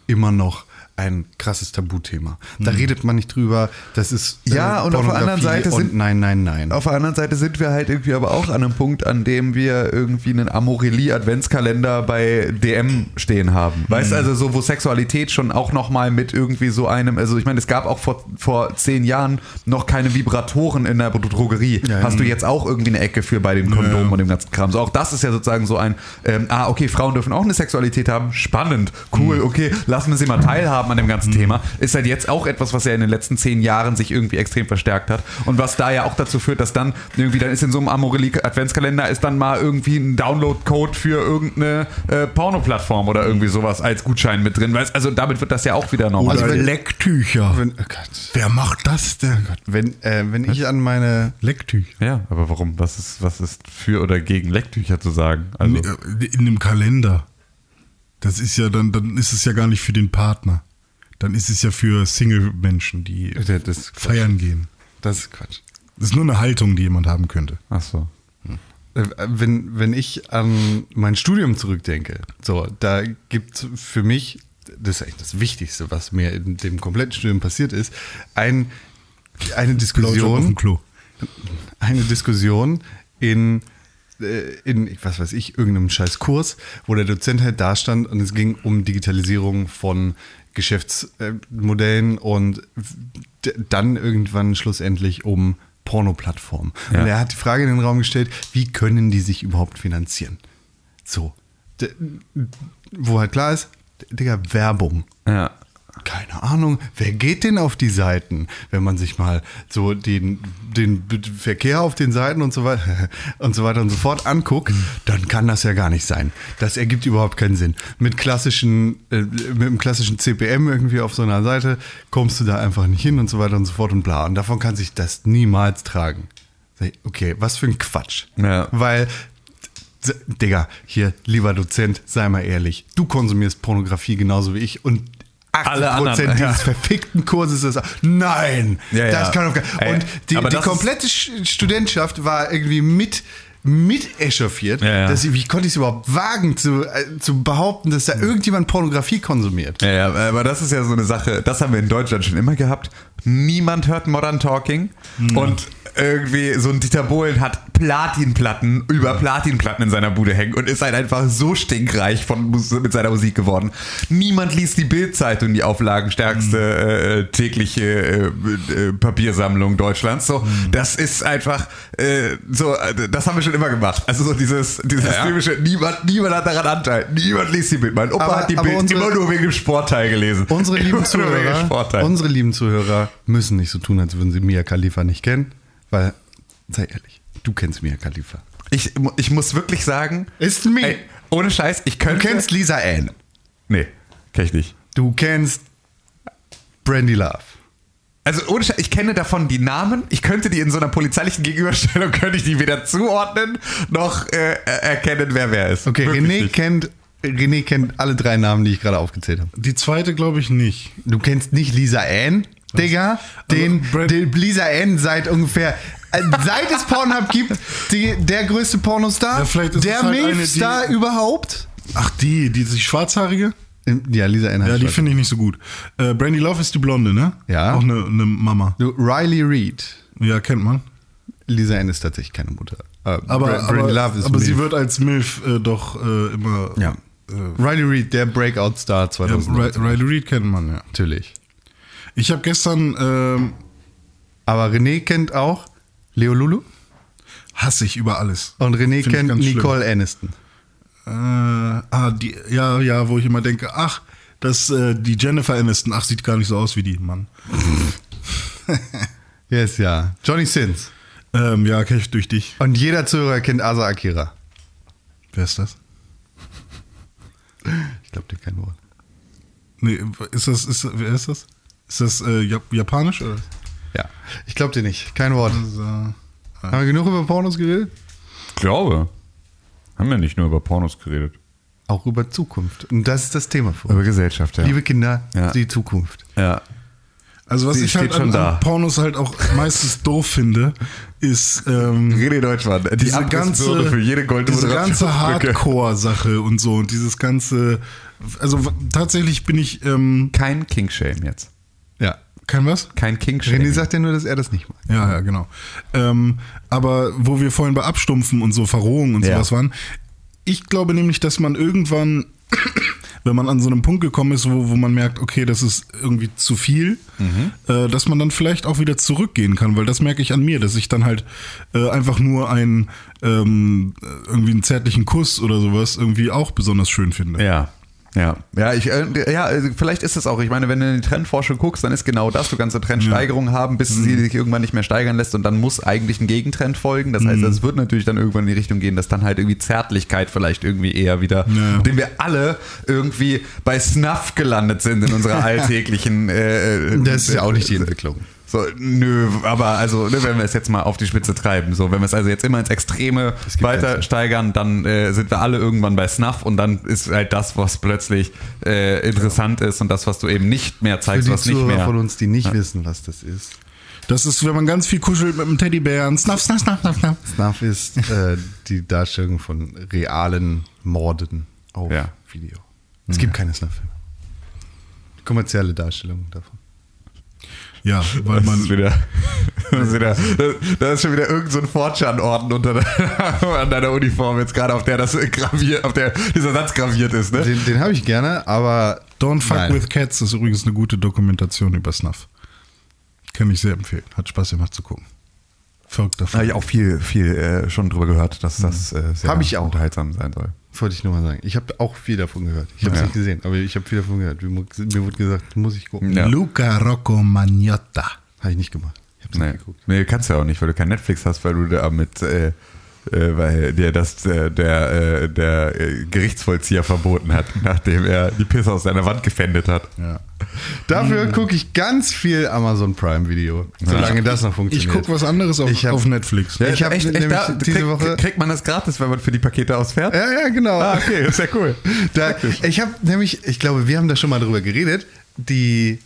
Speaker 1: immer noch ein krasses Tabuthema. Da redet man nicht drüber, das ist äh,
Speaker 3: Hm. Ja, und auf der anderen Seite sind-
Speaker 1: nein, nein, nein.
Speaker 3: Auf der anderen Seite sind wir halt irgendwie aber auch an einem Punkt, an dem wir irgendwie einen Amorelie-Adventskalender bei DM stehen haben. Weißt du, also so, wo Sexualität schon auch nochmal mit irgendwie so einem, also ich meine, es gab auch vor, vor zehn Jahren noch keine Vibratoren in der Drogerie.
Speaker 1: Ja,
Speaker 3: Hast du jetzt auch irgendwie eine Ecke für bei den Kondomen
Speaker 2: Ja.
Speaker 3: und dem ganzen Kram. So, auch das ist ja sozusagen so ein, ähm, ah, okay, Frauen dürfen auch eine Sexualität haben. Spannend, cool, okay, lassen wir sie mal teilhaben an dem ganzen Thema. Ist halt jetzt auch etwas, was ja in den letzten zehn Jahren sich irgendwie extrem verstärkt hat. Und was da ja auch dazu führt, dass dann irgendwie, dann ist in so einem Amorelie-Adventskalender ist dann mal irgendwie ein Download-Code für irgendeine äh, Porno-Plattform oder irgendwie sowas als Gutschein mit drin. Weißt, also damit wird das ja auch wieder normal.
Speaker 2: oder
Speaker 1: Also wenn-
Speaker 2: Lecktücher.
Speaker 1: wenn, oh Gott.
Speaker 2: Wer macht das denn?
Speaker 1: Wenn, äh, wenn ich an meine
Speaker 2: Lecktücher.
Speaker 3: ja, aber warum? Was ist, was ist für oder gegen Lecktücher zu sagen? Also,
Speaker 2: In, in einem Kalender. Das ist ja dann, dann ist es ja gar nicht für den Partner. Dann ist es ja für Single-Menschen, die
Speaker 1: das,
Speaker 2: feiern gehen.
Speaker 1: das ist Quatsch.
Speaker 2: Das ist nur eine Haltung, die jemand haben könnte.
Speaker 3: ach so.
Speaker 1: Äh, Wenn, wenn ich an mein Studium zurückdenke, so, da gibt für mich, das ist eigentlich das Wichtigste, was mir in dem kompletten Studium passiert ist, ein, eine
Speaker 2: Blowjob auf
Speaker 1: Diskussion,
Speaker 2: dem Klo.
Speaker 1: eine Diskussion in, äh, in, was weiß ich, irgendeinem scheiß Kurs, wo der Dozent halt da stand und es ging um Digitalisierung von Geschäftsmodellen und dann irgendwann schlussendlich um Porno-Plattformen.
Speaker 3: Ja.
Speaker 1: Und er hat die Frage in den Raum gestellt, wie können die sich überhaupt finanzieren? So. D wo halt klar ist, Digga, Werbung.
Speaker 3: Ja.
Speaker 1: Keine Ahnung, wer geht denn auf die Seiten, wenn man sich mal so den, den Verkehr auf den Seiten und so weiter und so weiter und so fort anguckt, dann kann das ja gar nicht sein. Das ergibt überhaupt keinen Sinn. Mit klassischen, äh, mit einem klassischen CPM irgendwie auf so einer Seite kommst du da einfach nicht hin und so weiter und so fort und bla. Und davon kann sich das niemals tragen. Okay, was für ein Quatsch.
Speaker 3: Ja.
Speaker 1: Weil Digga, hier, lieber Dozent, sei mal ehrlich. Du konsumierst Pornografie genauso wie ich und 80
Speaker 3: Alle anderen,
Speaker 1: Prozent
Speaker 3: ja.
Speaker 1: dieses verfickten Kurses ist. Nein!
Speaker 3: Ja, ja.
Speaker 1: Das kann doch gar Und die, die komplette Sch- Studentschaft war irgendwie mit mit echauffiert, dass ich, wie konnte ich es überhaupt wagen zu, äh, zu behaupten, dass da irgendjemand Pornografie konsumiert?
Speaker 3: Ja, ja, aber das ist ja so eine Sache, das haben wir in Deutschland schon immer gehabt. Niemand hört Modern Talking und irgendwie so ein Dieter Bohlen hat Platinplatten über Platinplatten in seiner Bude hängen und ist halt einfach so stinkreich von, mit seiner Musik geworden. Niemand liest die Bildzeitung, die auflagenstärkste äh, tägliche äh, äh, Papiersammlung Deutschlands. So, das ist einfach äh, so, äh, das haben wir schon immer gemacht. Also so dieses, dieses
Speaker 1: Ja, ja.
Speaker 3: typische, niemand, niemand hat daran Anteil. Niemand liest die Bild. Mein Opa
Speaker 1: Aber-
Speaker 3: hat die Bild
Speaker 1: unsere-
Speaker 3: immer nur wegen dem Sportteil gelesen.
Speaker 1: Unsere lieben Zuhörer, unsere lieben Zuhörer müssen nicht so tun, als würden sie Mia Khalifa nicht kennen, weil, sei ehrlich, du kennst Mia Khalifa.
Speaker 3: ich, ich muss wirklich sagen,
Speaker 1: Ist mir.
Speaker 3: ey, ohne Scheiß, ich
Speaker 1: Du
Speaker 3: könnte.
Speaker 1: kennst Lisa Ann.
Speaker 3: Nee, kenn ich nicht.
Speaker 1: Du kennst Brandy Love.
Speaker 3: Also ohne Scheiß, ich kenne davon die Namen. Ich könnte die in so einer polizeilichen Gegenüberstellung, könnte ich die weder zuordnen, noch äh, erkennen, wer wer ist.
Speaker 1: Okay,
Speaker 3: Wirklich
Speaker 1: René
Speaker 3: nicht.
Speaker 1: kennt, René kennt alle drei Namen, die ich gerade aufgezählt habe.
Speaker 2: Die zweite glaube ich nicht.
Speaker 1: Du kennst nicht Lisa Ann, Digga, den,
Speaker 2: Brad-
Speaker 1: den Lisa Ann seit ungefähr äh, seit es Pornhub gibt, die, der größte Pornostar,
Speaker 2: Ja,
Speaker 1: der
Speaker 2: halt eine,
Speaker 1: Milfstar
Speaker 2: die-
Speaker 1: überhaupt.
Speaker 2: Ach, die, die, die schwarzhaarige?
Speaker 1: Ja, Lisa Ann
Speaker 2: Ja, die finde ich nicht so gut. Äh, Brandy Love ist die Blonde, ne?
Speaker 1: Ja.
Speaker 2: Auch eine, eine Mama.
Speaker 1: Du, Riley Reid.
Speaker 2: Ja, kennt man.
Speaker 1: Lisa Ann ist tatsächlich keine Mutter. Äh,
Speaker 2: Aber,
Speaker 1: Bra- Brandy Love ist
Speaker 2: aber sie
Speaker 1: Milf.
Speaker 2: wird als Milf äh, doch äh, immer.
Speaker 1: Ja.
Speaker 2: Äh,
Speaker 1: Riley Reid, der Breakout-Star
Speaker 2: ja,
Speaker 1: 2000.
Speaker 2: Ri- Riley Reid kennt man, ja.
Speaker 1: Natürlich.
Speaker 2: Ich habe gestern, ähm,
Speaker 1: Aber René kennt auch Leo Lulu
Speaker 2: hasse ich über alles.
Speaker 1: und René
Speaker 2: Find
Speaker 1: kennt
Speaker 2: ganz schlimm.
Speaker 1: Nicole Aniston.
Speaker 2: Äh, ah, die, ja, ja, wo ich immer denke, ach, das, äh, die Jennifer Aniston, ach, sieht gar nicht so aus wie die, Mann.
Speaker 1: Yes, ja. Johnny Sins.
Speaker 2: Ähm, ja, kenn ich durch dich.
Speaker 1: Und jeder Zuhörer kennt Asa Akira.
Speaker 2: Wer ist das?
Speaker 1: Ich glaube dir kein Wort.
Speaker 2: Nee, ist das, ist, wer ist das? Ist das äh, Jap japanisch oder?
Speaker 1: Ja. Ich glaube dir nicht. Kein Wort.
Speaker 2: Also,
Speaker 1: Haben wir genug über Pornos geredet?
Speaker 3: Ich glaube. Haben wir nicht nur über Pornos geredet.
Speaker 1: Auch über Zukunft. Und das ist das Thema für
Speaker 3: Über
Speaker 1: uns.
Speaker 3: Gesellschaft, ja.
Speaker 1: Liebe Kinder,
Speaker 3: Ja.
Speaker 1: die Zukunft.
Speaker 3: ja.
Speaker 2: Also was
Speaker 3: Sie
Speaker 2: ich halt an,
Speaker 3: da.
Speaker 2: an Pornos halt auch meistens doof finde, ist ähm,
Speaker 3: René Deutschmann, die
Speaker 2: diese ganze,
Speaker 3: für jede goldene
Speaker 2: diese ganze. Hardcore-Sache und so und dieses ganze, also tatsächlich bin ich, ähm,
Speaker 3: Kein King-Shame jetzt.
Speaker 2: Kein was?
Speaker 3: Kein King-Shame.
Speaker 1: René sagt ja nur, dass er das nicht mag.
Speaker 2: Ja, ja, genau. Ähm, aber wo wir vorhin bei Abstumpfen und so Verrohung und
Speaker 3: Ja.
Speaker 2: sowas waren, ich glaube nämlich, dass man irgendwann, wenn man an so einem Punkt gekommen ist, wo, wo man merkt, okay, das ist irgendwie zu viel,
Speaker 3: Mhm.
Speaker 2: äh, dass man dann vielleicht auch wieder zurückgehen kann, weil das merke ich an mir, dass ich dann halt äh, einfach nur einen ähm, irgendwie einen zärtlichen Kuss oder sowas irgendwie auch besonders schön finde.
Speaker 3: Ja. Ja, ja, ich, äh, ja, also vielleicht ist es auch. Ich meine, wenn du in die Trendforschung guckst, dann ist genau das. Du kannst eine Trendsteigerung haben, bis sie sich irgendwann nicht mehr steigern lässt und dann muss eigentlich ein Gegentrend folgen. Das heißt, es wird natürlich dann irgendwann in die Richtung gehen, dass dann halt irgendwie Zärtlichkeit vielleicht irgendwie eher wieder,
Speaker 2: Ja.
Speaker 3: dem wir alle irgendwie bei Snuff gelandet sind in unserer alltäglichen. Äh, äh,
Speaker 1: Das ist ja auch nicht die Entwicklung.
Speaker 3: So, nö, aber also, ne, wenn wir es jetzt mal auf die Spitze treiben, so, wenn wir es also jetzt immer ins Extreme weiter steigern, dann äh, sind wir alle irgendwann bei Snuff und dann ist halt das, was plötzlich äh, interessant ist und das, was du eben nicht mehr zeigst, was nicht
Speaker 1: Zuhörer
Speaker 3: mehr.
Speaker 1: von uns, die nicht wissen, was das ist.
Speaker 2: Das ist, wenn man ganz viel kuschelt mit einem Teddybär, snuff, snuff, snuff, snuff, snuff.
Speaker 1: Snuff ist äh, die Darstellung von realen Morden auf
Speaker 3: Ja.
Speaker 1: Video. Es gibt keine Snuff-Filme. Kommerzielle Darstellung davon.
Speaker 2: Ja, weil
Speaker 3: Das ist
Speaker 2: man,
Speaker 3: wieder, das ist wieder, da ist schon wieder irgendein so ein Fortschan-Orden unter deiner, an deiner Uniform jetzt gerade, auf der das graviert, auf der dieser Satz graviert ist, ne?
Speaker 1: Den, den habe ich gerne, aber.
Speaker 2: Don't Fuck
Speaker 1: Nein.
Speaker 2: with Cats ist übrigens eine gute Dokumentation über Snuff. Kann ich sehr empfehlen. Hat Spaß gemacht zu gucken. Folgt davon.
Speaker 3: Habe ich auch viel, viel äh, schon drüber gehört, dass das äh, sehr
Speaker 1: ich auch.
Speaker 3: unterhaltsam sein soll.
Speaker 1: Wollte ich nur mal sagen. Ich habe auch viel davon gehört. Ich habe es
Speaker 3: Ja.
Speaker 1: nicht gesehen, aber ich habe viel davon gehört. Mir wurde gesagt, muss ich gucken.
Speaker 3: Ja.
Speaker 2: Luca Rocco Magnotta.
Speaker 1: Habe ich nicht gemacht. Ich habe es
Speaker 3: Nee.
Speaker 1: nicht geguckt.
Speaker 3: nee, kannst du ja auch nicht, weil du kein Netflix hast, weil du da mit, äh, äh, weil dir das äh, der, äh, der äh, Gerichtsvollzieher verboten hat, nachdem er die Pisse aus seiner Wand gefändet hat.
Speaker 2: Ja.
Speaker 1: Dafür gucke ich ganz viel Amazon Prime Video, solange das noch
Speaker 2: Ich
Speaker 1: funktioniert.
Speaker 2: gucke was anderes auf,
Speaker 1: Ich hab-
Speaker 2: auf Netflix.
Speaker 1: Ich hab nämlich diese
Speaker 3: krieg,
Speaker 1: Woche-
Speaker 3: kriegt man das gratis, wenn man für die Pakete ausfährt?
Speaker 1: Ja, ja, genau.
Speaker 3: Ah, okay, ist ja cool.
Speaker 1: Da, ich habe nämlich, ich glaube, wir haben da schon mal drüber geredet, die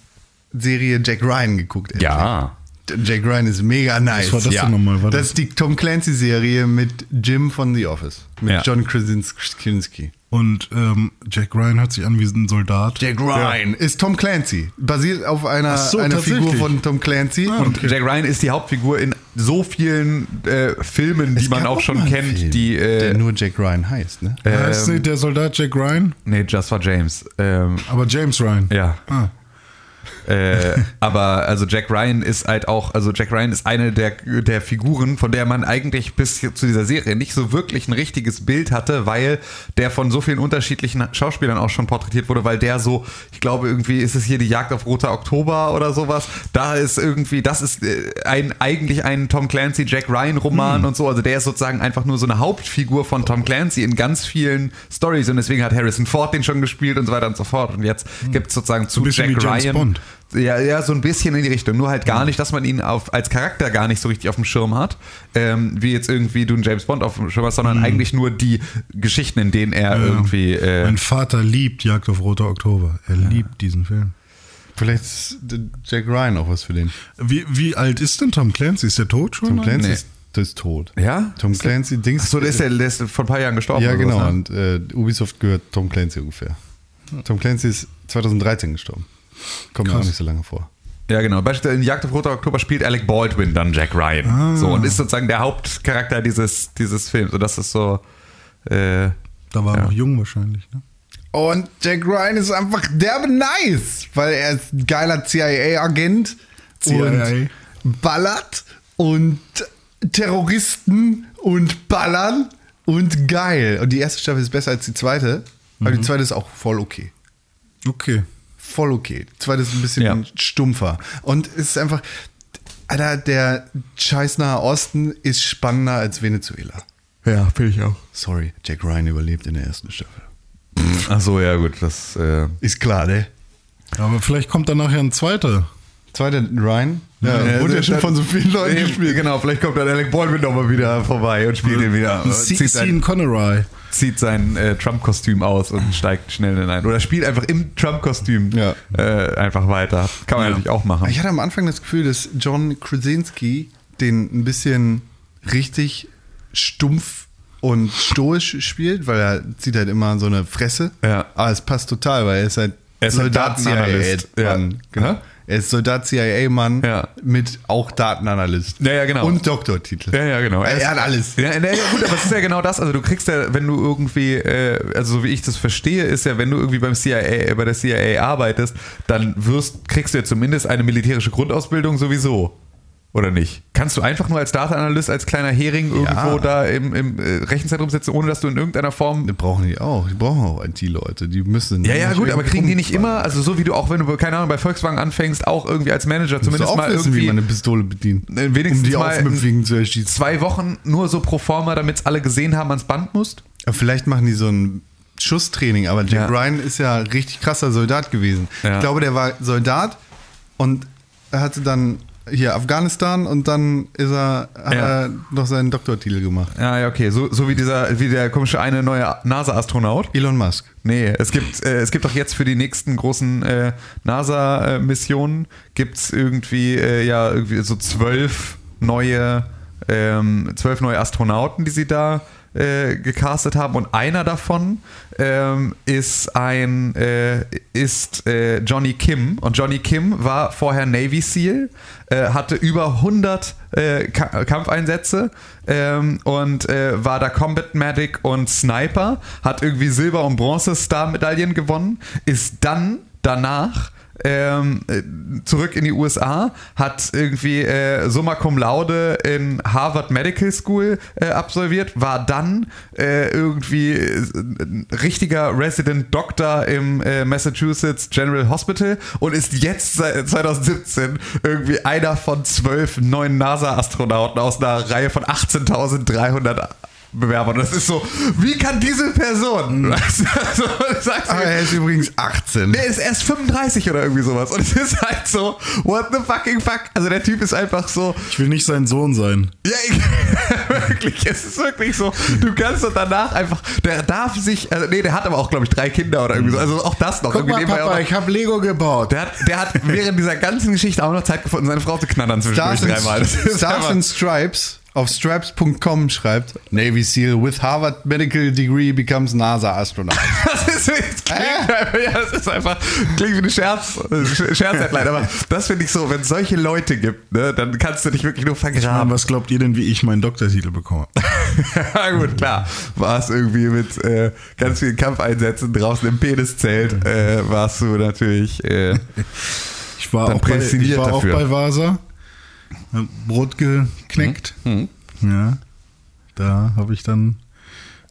Speaker 1: Serie Jack Ryan geguckt. endlich.
Speaker 3: Ja.
Speaker 1: Jack Ryan ist mega nice.
Speaker 2: war das
Speaker 1: ja.
Speaker 2: denn nochmal? War
Speaker 1: das
Speaker 2: das-
Speaker 1: ist die Tom Clancy-Serie mit Jim von The Office. Mit
Speaker 3: Ja.
Speaker 1: John Krasinski.
Speaker 2: Und ähm, Jack Ryan hört sich an wie ein Soldat.
Speaker 1: Jack Ryan ist Tom Clancy. Basiert auf einer,
Speaker 2: so,
Speaker 1: einer. Figur von Tom Clancy.
Speaker 2: Ah,
Speaker 3: Und
Speaker 2: okay.
Speaker 3: Jack Ryan ist die Hauptfigur in so vielen äh, Filmen, die man
Speaker 1: gab
Speaker 3: auch schon kennt,
Speaker 1: Film,
Speaker 3: die.
Speaker 1: der
Speaker 3: Äh,
Speaker 1: nur Jack Ryan heißt, ne?
Speaker 2: heißt nicht der Soldat Jack Ryan?
Speaker 3: nee, Just for James. Ähm,
Speaker 2: Aber James Ryan.
Speaker 3: ja.
Speaker 2: Ah.
Speaker 3: Äh, aber also Jack Ryan ist halt auch, also Jack Ryan ist eine der, der Figuren, von der man eigentlich bis zu dieser Serie nicht so wirklich ein richtiges Bild hatte, weil der von so vielen unterschiedlichen Schauspielern auch schon porträtiert wurde, weil der so, ich glaube irgendwie ist es hier die Jagd auf Roter Oktober oder sowas, da ist irgendwie, das ist äh, ein, eigentlich ein Tom Clancy Jack Ryan Roman und so, also der ist sozusagen einfach nur so eine Hauptfigur von Tom Clancy in ganz vielen Stories und deswegen hat Harrison Ford den schon gespielt und so weiter und so fort. Und jetzt gibt es sozusagen zu Jack Ryan
Speaker 2: Bond.
Speaker 3: Ja, ja, so ein bisschen in die Richtung. Nur halt gar nicht, dass man ihn auf, als Charakter gar nicht so richtig auf dem Schirm hat, ähm, wie jetzt irgendwie du einen James Bond auf dem Schirm hast, sondern eigentlich nur die Geschichten, in denen er irgendwie. Äh,
Speaker 2: Mein Vater liebt Jagd auf Roter Oktober. Er liebt diesen Film.
Speaker 1: Vielleicht ist Jack Ryan auch was für den.
Speaker 2: Wie, wie alt ist denn Tom Clancy? Ist der tot schon?
Speaker 1: Tom Clancy
Speaker 3: Nee.
Speaker 1: ist, das ist tot.
Speaker 3: ja?
Speaker 1: Tom Clancy, Dings.
Speaker 3: Achso, der ist, ja, der ist vor ein paar Jahren gestorben.
Speaker 1: Ja,
Speaker 3: oder
Speaker 1: genau.
Speaker 3: was, ne?
Speaker 1: Und äh, Ubisoft gehört Tom Clancy ungefähr. Tom Clancy ist 2013 gestorben. Kommt mir auch nicht so lange vor.
Speaker 3: Ja, genau. Beispielsweise in Jagd auf Roter Oktober spielt Alec Baldwin dann Jack Ryan.
Speaker 1: Ah.
Speaker 3: So, und ist sozusagen der Hauptcharakter dieses, dieses Films. Und das ist so. Äh,
Speaker 2: Da war er
Speaker 3: Ja.
Speaker 2: noch jung wahrscheinlich. Ne?
Speaker 1: Und Jack Ryan ist einfach derbe nice, weil er ist ein geiler CIA-Agent
Speaker 2: CIA.
Speaker 1: und ballert und Terroristen und ballern und geil. Und die erste Staffel ist besser als die zweite, aber die zweite ist auch voll okay.
Speaker 2: Okay.
Speaker 1: Voll okay. Die zweite ist ein bisschen
Speaker 3: Ja.
Speaker 1: stumpfer. Und es ist einfach, Alter, der scheiß Nahe Osten ist spannender als Venezuela.
Speaker 3: ja, finde ich auch.
Speaker 1: Sorry, Jack Ryan überlebt in der ersten Staffel.
Speaker 3: Achso, ja, gut. Das. Äh,
Speaker 1: Ist klar, ne?
Speaker 2: Aber vielleicht kommt dann nachher ein zweiter.
Speaker 1: Zweiter Ryan. Ja,
Speaker 3: Ja,
Speaker 1: wurde ja schon von so vielen Leuten gespielt.
Speaker 3: Genau, vielleicht kommt dann Alec Baldwin nochmal wieder vorbei und spielt ihn wieder.
Speaker 2: Sean Connery.
Speaker 3: Zieht sein äh, Trump-Kostüm aus und steigt schnell hinein. Oder spielt einfach im Trump-Kostüm
Speaker 1: Ja.
Speaker 3: äh, einfach weiter. Kann man natürlich auch machen.
Speaker 1: Ich hatte am Anfang das Gefühl, dass John Krasinski den ein bisschen richtig stumpf und stoisch spielt, weil er zieht halt immer so eine Fresse.
Speaker 3: Ja.
Speaker 1: Aber es passt total, weil er ist halt
Speaker 3: Er ist halt Datenanalyst. Ja.
Speaker 1: Genau. Er ist Soldat CIA-Mann
Speaker 3: Ja.
Speaker 1: mit auch Datenanalyst.
Speaker 3: Ja, ja, genau.
Speaker 1: Und Doktortitel.
Speaker 3: Ja, ja, genau.
Speaker 1: Er, hat alles.
Speaker 3: Ja, ja, gut, aber es ist ja genau das. Also du kriegst ja, wenn du irgendwie, äh, also so wie ich das verstehe, ist ja, wenn du irgendwie beim CIA, äh, bei der CIA arbeitest, dann wirst, kriegst du ja zumindest eine militärische Grundausbildung sowieso. Oder nicht? Kannst du einfach nur als Data-Analyst, als kleiner Hering irgendwo da im, im äh, Rechenzentrum sitzen, ohne dass du in irgendeiner Form
Speaker 1: Die brauchen die auch. Die brauchen auch IT-Leute. Die müssen.
Speaker 3: Ja, ja, gut, aber kriegen die nicht immer, also so wie du auch, wenn du, keine Ahnung, bei Volkswagen anfängst, auch irgendwie als Manager
Speaker 1: Musst
Speaker 3: zumindest mal
Speaker 1: wissen, wie
Speaker 3: irgendwie
Speaker 1: man eine Pistole bedient.
Speaker 3: äh, wenigstens
Speaker 1: um die
Speaker 3: mal
Speaker 1: zu erschießen.
Speaker 3: zwei Wochen nur so pro forma, damit es alle gesehen haben, ans Band musst?
Speaker 1: Aber Vielleicht machen die so ein Schusstraining, aber Jack
Speaker 3: Ja.
Speaker 1: Ryan ist ja richtig krasser Soldat gewesen.
Speaker 3: Ja.
Speaker 1: Ich glaube, der war Soldat und er hatte dann hier Afghanistan und dann ist er, hat
Speaker 3: Ja.
Speaker 1: er noch seinen Doktortitel gemacht.
Speaker 3: Ja, ja, okay. So, so wie dieser, wie der komische eine neue NASA-Astronaut.
Speaker 1: Elon Musk.
Speaker 3: Nee, es gibt, äh, es gibt auch jetzt für die nächsten großen äh, NASA-Missionen gibt's irgendwie, äh, ja, irgendwie so zwölf neue, ähm, zwölf neue Astronauten, die sie da äh, gecastet haben. Und einer davon ähm, ist ein äh, ist äh, Johnny Kim. Und Johnny Kim war vorher Navy SEAL, äh, hatte über 100 äh, Ka Kampfeinsätze ähm, und war da Combat Medic und Sniper, hat irgendwie Silber- und Bronze-Star-Medaillen gewonnen, ist dann danach ähm, äh, zurück in die USA, hat irgendwie äh, Summa Cum Laude in Harvard Medical School äh, absolviert, war dann äh, irgendwie äh, richtiger Resident Doctor im äh, Massachusetts General Hospital und ist jetzt seit 2017 irgendwie einer von zwölf neuen NASA-Astronauten aus einer Reihe von 18.300 Bewerbern. Das ist so, wie kann diese Person? Weißt du, also, sagst du,
Speaker 1: Ah, er ist übrigens 18.
Speaker 3: der ist erst 35 oder irgendwie sowas. Und es ist halt so, what the fucking fuck? Also der Typ ist einfach so,
Speaker 2: Ich will nicht sein Sohn sein.
Speaker 3: ja, ich, wirklich, es ist wirklich so, du kannst doch danach einfach, der darf sich, also, nee, der hat aber auch, glaube ich, drei Kinder oder irgendwie so. Also auch das noch.
Speaker 1: Guck
Speaker 3: irgendwie
Speaker 1: mal, Papa,
Speaker 3: noch,
Speaker 1: ich habe Lego gebaut.
Speaker 3: der hat, der hat während dieser ganzen Geschichte auch noch Zeit gefunden, seine Frau zu knattern zwischendurch
Speaker 1: Stars,
Speaker 3: dreimal.
Speaker 1: Stars and Stripes auf straps.com schreibt, Navy SEAL with Harvard Medical Degree becomes NASA Astronaut.
Speaker 3: Das ist, das klingt, einfach- ja, das ist einfach, klingt wie eine Scherz, Scherz-Headline, aber das finde ich so, wenn es solche Leute gibt, ne, dann kannst du dich wirklich nur
Speaker 2: Ja,
Speaker 3: vergraben.
Speaker 2: was glaubt ihr denn, wie ich meinen Doktortitel bekomme?
Speaker 3: ja gut, klar, war es irgendwie mit äh, ganz vielen Kampfeinsätzen draußen im Peniszelt, äh, warst du natürlich, äh,
Speaker 2: Ich war, auch bei, ich war auch bei Vasa. Brot gekneckt.
Speaker 3: Mhm.
Speaker 2: Ja. Da habe ich dann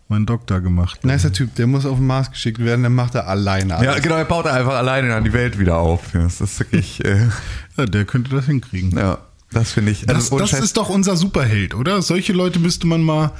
Speaker 2: meinen Doktor gemacht.
Speaker 1: Nicer Typ, der muss auf den Mars geschickt werden, dann macht er alleine alles.
Speaker 3: ja genau, er baut einfach alleine an die Welt wieder auf. Das ist wirklich, äh,
Speaker 2: Ja, der könnte das hinkriegen.
Speaker 3: ja, das finde ich,
Speaker 2: Das,
Speaker 3: also
Speaker 2: das
Speaker 3: Scheiß-
Speaker 2: ist doch unser Superheld, oder? Solche Leute müsste man mal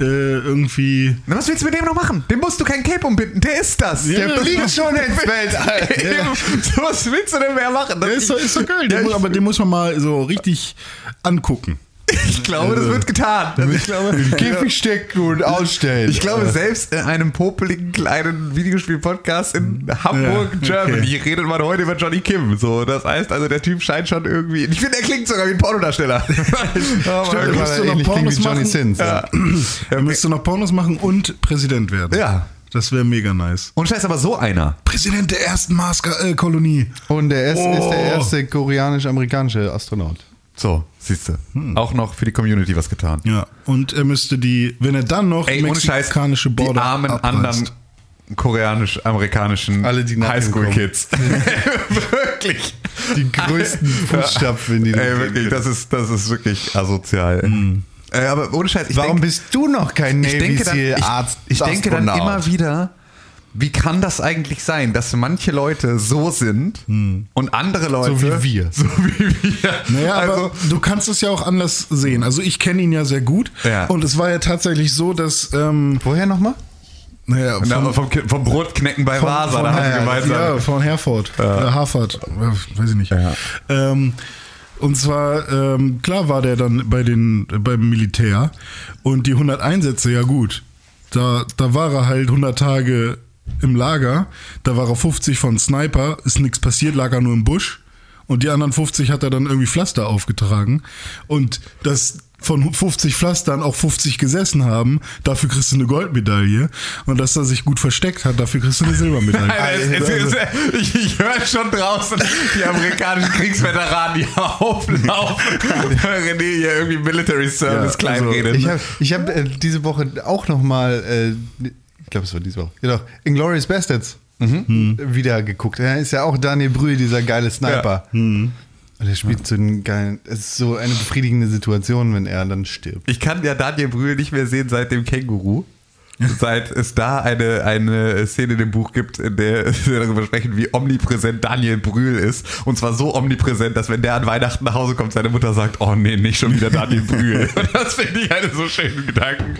Speaker 2: äh, irgendwie.
Speaker 3: Na, was willst du mit dem noch machen? Dem musst du kein Cape umbinden, der ist das.
Speaker 2: Ja,
Speaker 3: der
Speaker 2: fliegt
Speaker 3: schon ins Weltall. So, was willst du denn mehr machen?
Speaker 2: Der ist doch, ist doch geil.
Speaker 3: Ja,
Speaker 2: Den muss, aber den muss man mal so richtig angucken.
Speaker 3: Ich glaube, das wird getan. Also ich glaube,
Speaker 1: Käfig stecken und ausstellen.
Speaker 3: ich glaube, selbst in einem popeligen kleinen Videospiel-Podcast in Hamburg,
Speaker 2: Ja, okay.
Speaker 3: Germany, redet man heute über Johnny Kim. So, das heißt also, der Typ scheint schon irgendwie. Ich finde, er klingt sogar wie ein Pornodarsteller. Aber
Speaker 2: Stimmt, du noch Pornos machen?
Speaker 1: Sins. Ja.
Speaker 2: Er müsste noch Pornos machen und Präsident werden.
Speaker 3: Ja.
Speaker 2: Das wäre mega nice.
Speaker 3: Und scheiß aber so einer.
Speaker 2: Präsident der ersten Mars-Kolonie.
Speaker 1: Und er ist, ist der
Speaker 2: Oh.
Speaker 1: erste koreanisch-amerikanische Astronaut.
Speaker 3: So, siehst du.
Speaker 2: Hm.
Speaker 3: Auch noch für die Community was getan.
Speaker 2: Ja. Und er müsste die, wenn er dann noch
Speaker 3: Ey,
Speaker 2: die
Speaker 3: ohne Scheiß,
Speaker 2: mexikanische
Speaker 3: die
Speaker 2: Border
Speaker 3: armen
Speaker 2: abreißt.
Speaker 3: anderen koreanisch-amerikanischen Highschool-Kids. wirklich.
Speaker 1: Die größten Fußstapfen in die
Speaker 3: Ey, wirklich, das ist, das ist wirklich asozial. Äh, aber ohne Scheiß, ich
Speaker 1: Warum
Speaker 3: denk-
Speaker 1: bist du noch kein
Speaker 3: ich
Speaker 1: Navy
Speaker 3: denke dann,
Speaker 1: SEAL
Speaker 3: ich, denke dann immer wieder, wie kann das eigentlich sein, dass manche Leute so sind und andere Leute
Speaker 1: wie wir.
Speaker 3: So wie wir.
Speaker 2: Naja,
Speaker 3: also,
Speaker 2: aber du kannst es ja auch anders sehen. Also ich kenne ihn ja sehr gut.
Speaker 3: Ja.
Speaker 2: Und es war ja tatsächlich so, dass, ähm,
Speaker 1: Woher nochmal?
Speaker 2: naja,
Speaker 3: na,
Speaker 2: von,
Speaker 3: vom, vom Brotknecken bei
Speaker 2: von,
Speaker 3: Vasa,
Speaker 2: von,
Speaker 3: da
Speaker 2: ja,
Speaker 3: gemeinsam.
Speaker 2: ja, von Herford, äh, Harford, äh, weiß ich nicht.
Speaker 3: Ja.
Speaker 2: Ähm, und zwar, ähm, klar war der dann bei den, beim Militär und die 100 Einsätze, ja gut. Da, da war er halt 100 Tage im Lager, da war er 50 von Sniper, ist nichts passiert, lag er nur im Busch. Und die anderen 50 hat er dann irgendwie Pflaster aufgetragen. Und dass von 50 Pflastern auch 50 gesessen haben, dafür kriegst du eine Goldmedaille. Und dass er sich gut versteckt hat, dafür kriegst du eine Silbermedaille.
Speaker 3: Alter, es, es, es, ich ich höre schon draußen die amerikanischen Kriegsveteranen, die auflaufen. René hier irgendwie Military Service
Speaker 2: Ja, also
Speaker 3: redet.
Speaker 1: Ich habe hab, äh, diese Woche auch nochmal, äh, ich glaube, es war diese Woche, genau, Inglourious Bastards
Speaker 3: Mhm.
Speaker 1: wieder geguckt. Da ist ja auch Daniel Brühl, dieser geile Sniper. Und er spielt so einen geilen, es ist so eine befriedigende Situation, wenn er dann stirbt.
Speaker 3: Ich kann ja Daniel Brühl nicht mehr sehen seit dem Känguru. Seit es da eine, eine Szene in dem Buch gibt, in der wir darüber sprechen, wie omnipräsent Daniel Brühl ist. Und zwar so omnipräsent, dass wenn der an Weihnachten nach Hause kommt, seine Mutter sagt, oh nee, nicht schon wieder Daniel Brühl. Und das finde ich einen so schönen Gedanken.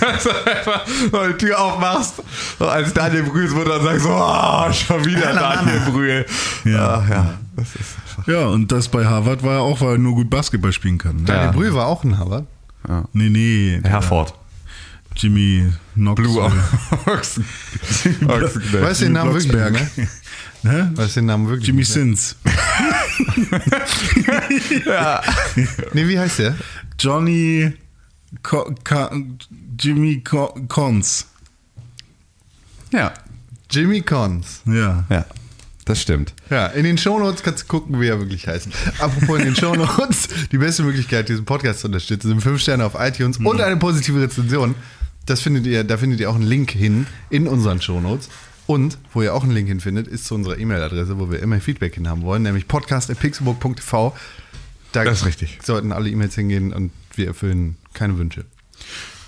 Speaker 3: Dass du einfach so die Tür aufmachst, so als Daniel Brühls Mutter und sagst, oh, schon wieder Daniel Brühl.
Speaker 2: Ja.
Speaker 3: Ach, ja. Das ist einfach.
Speaker 2: Ja, und das bei Harvard war er auch, weil er nur gut Basketball spielen kann. Ne?
Speaker 1: Daniel
Speaker 3: Ja.
Speaker 1: Brühl war auch ein Harvard.
Speaker 2: Nee, nee.
Speaker 3: Herford.
Speaker 2: Jimmy Knox.
Speaker 3: Blue Ochsen. Ochsenknecht.
Speaker 1: Weißt du den Namen wirklich mehr?
Speaker 2: Ne?
Speaker 1: Weißt du den Namen wirklich
Speaker 2: Jimmy
Speaker 1: mehr?
Speaker 2: Sins.
Speaker 3: Ja.
Speaker 1: Nee, wie heißt der?
Speaker 2: Johnny Co Ca Jimmy Co Cons.
Speaker 3: ja.
Speaker 1: Jimmy Cons.
Speaker 2: Ja.
Speaker 3: Ja, das stimmt.
Speaker 1: Ja, in den Shownotes kannst du gucken, wie er wirklich heißt. Apropos in den Shownotes, die beste Möglichkeit, diesen Podcast zu unterstützen, sind 5 Sterne auf iTunes und eine positive Rezension. Das findet ihr, da findet ihr auch einen Link hin in unseren Shownotes. Und wo ihr auch einen Link hin findet, ist zu unserer E-Mail-Adresse, wo wir immer Feedback hin haben wollen, nämlich podcast.pixelburg.tv. Da
Speaker 3: Das ist richtig.
Speaker 1: sollten alle E-Mails hingehen und wir erfüllen keine Wünsche.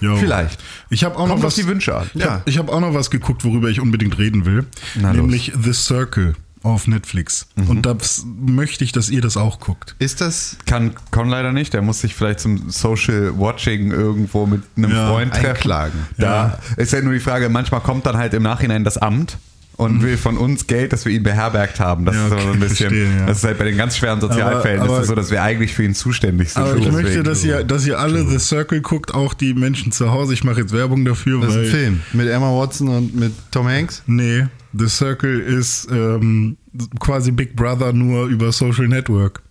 Speaker 2: Jo.
Speaker 3: Vielleicht.
Speaker 2: Ich habe auch noch
Speaker 3: Kommt auf
Speaker 2: was.
Speaker 3: die Wünsche an.
Speaker 2: Ich habe hab auch noch was geguckt, worüber ich unbedingt reden will.
Speaker 3: Na los.
Speaker 2: nämlich The Circle auf Netflix.
Speaker 3: Mhm.
Speaker 2: Und das möchte ich, dass ihr das auch guckt.
Speaker 1: Ist das
Speaker 3: Kann Con leider nicht. Der muss sich vielleicht zum Social Watching irgendwo mit einem
Speaker 2: Ja,
Speaker 3: Freund treffen.
Speaker 1: einklagen.
Speaker 3: Da ist ja nur die Frage, manchmal kommt dann halt im Nachhinein das Amt und will von uns Geld, dass wir ihn beherbergt haben. Das
Speaker 2: Mhm. Ja,
Speaker 3: ist aber so ein
Speaker 2: okay,
Speaker 3: bisschen,
Speaker 2: verstehe, ja.
Speaker 3: das ist halt bei den ganz schweren Sozialfällen,
Speaker 2: Aber-
Speaker 3: ist es so, dass wir eigentlich für ihn zuständig sind.
Speaker 2: Aber ich
Speaker 3: Deswegen-
Speaker 2: möchte, dass ihr, dass ihr alle The Circle guckt, auch die Menschen zu Hause. Ich mache jetzt Werbung dafür,
Speaker 1: das ist ein Film mit Emma Watson und mit Tom Hanks?
Speaker 2: Nee, The Circle ist ähm, quasi Big Brother nur über Social Network.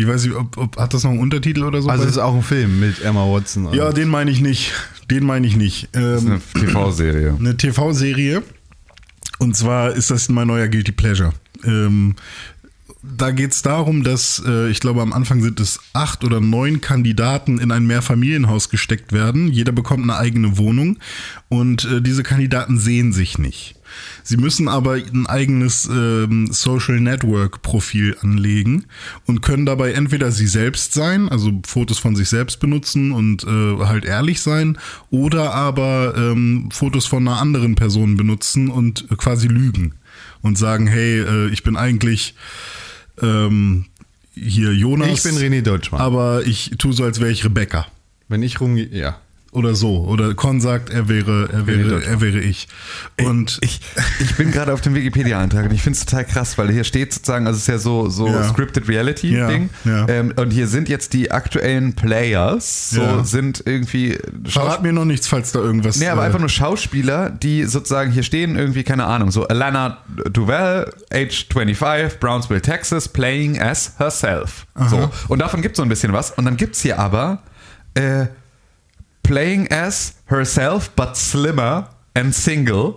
Speaker 2: Ich weiß nicht, ob, ob hat das noch einen Untertitel oder so?
Speaker 1: Also es ist auch ein Film mit Emma Watson. und-
Speaker 2: ja, den meine ich nicht. Den meine ich nicht.
Speaker 3: Das ist
Speaker 2: Ähm,
Speaker 3: eine TV-Serie.
Speaker 2: eine TV-Serie. Und zwar ist das mein neuer Guilty Pleasure. Ähm, da geht es darum, dass äh, ich glaube, am Anfang sind es acht oder neun Kandidaten in ein Mehrfamilienhaus gesteckt werden. Jeder bekommt eine eigene Wohnung und äh, diese Kandidaten sehen sich nicht. Sie müssen aber ein eigenes ähm, Social Network Profil anlegen und können dabei entweder sie selbst sein, also Fotos von sich selbst benutzen und äh, halt ehrlich sein, oder aber ähm, Fotos von einer anderen Person benutzen und äh, quasi lügen und sagen, hey, äh, ich bin eigentlich ähm, hier Jonas.
Speaker 1: Ich bin René Deutschmann.
Speaker 2: Aber ich tue so, als wäre ich Rebecca.
Speaker 1: Wenn ich rumgehe, ja.
Speaker 2: Oder so. Oder Con sagt, er wäre, er wäre, er wäre ich. Und
Speaker 3: Ich, ich bin gerade auf dem Wikipedia-Eintrag und ich finde es total krass, weil hier steht sozusagen, also es ist ja so, so
Speaker 2: Ja.
Speaker 3: Scripted Reality-Ding.
Speaker 2: Ja, ja.
Speaker 3: Ähm, und hier sind jetzt die aktuellen Players, so sind irgendwie
Speaker 2: verrat mir noch nichts, falls da irgendwas.
Speaker 3: Nee, aber
Speaker 2: äh,
Speaker 3: einfach nur Schauspieler, die sozusagen hier stehen, irgendwie, keine Ahnung, so Alana Duval, age 25, Brownsville, Texas, playing as herself. So. Und davon gibt es so ein bisschen was. Und dann gibt es hier aber äh, Playing as herself, but slimmer and single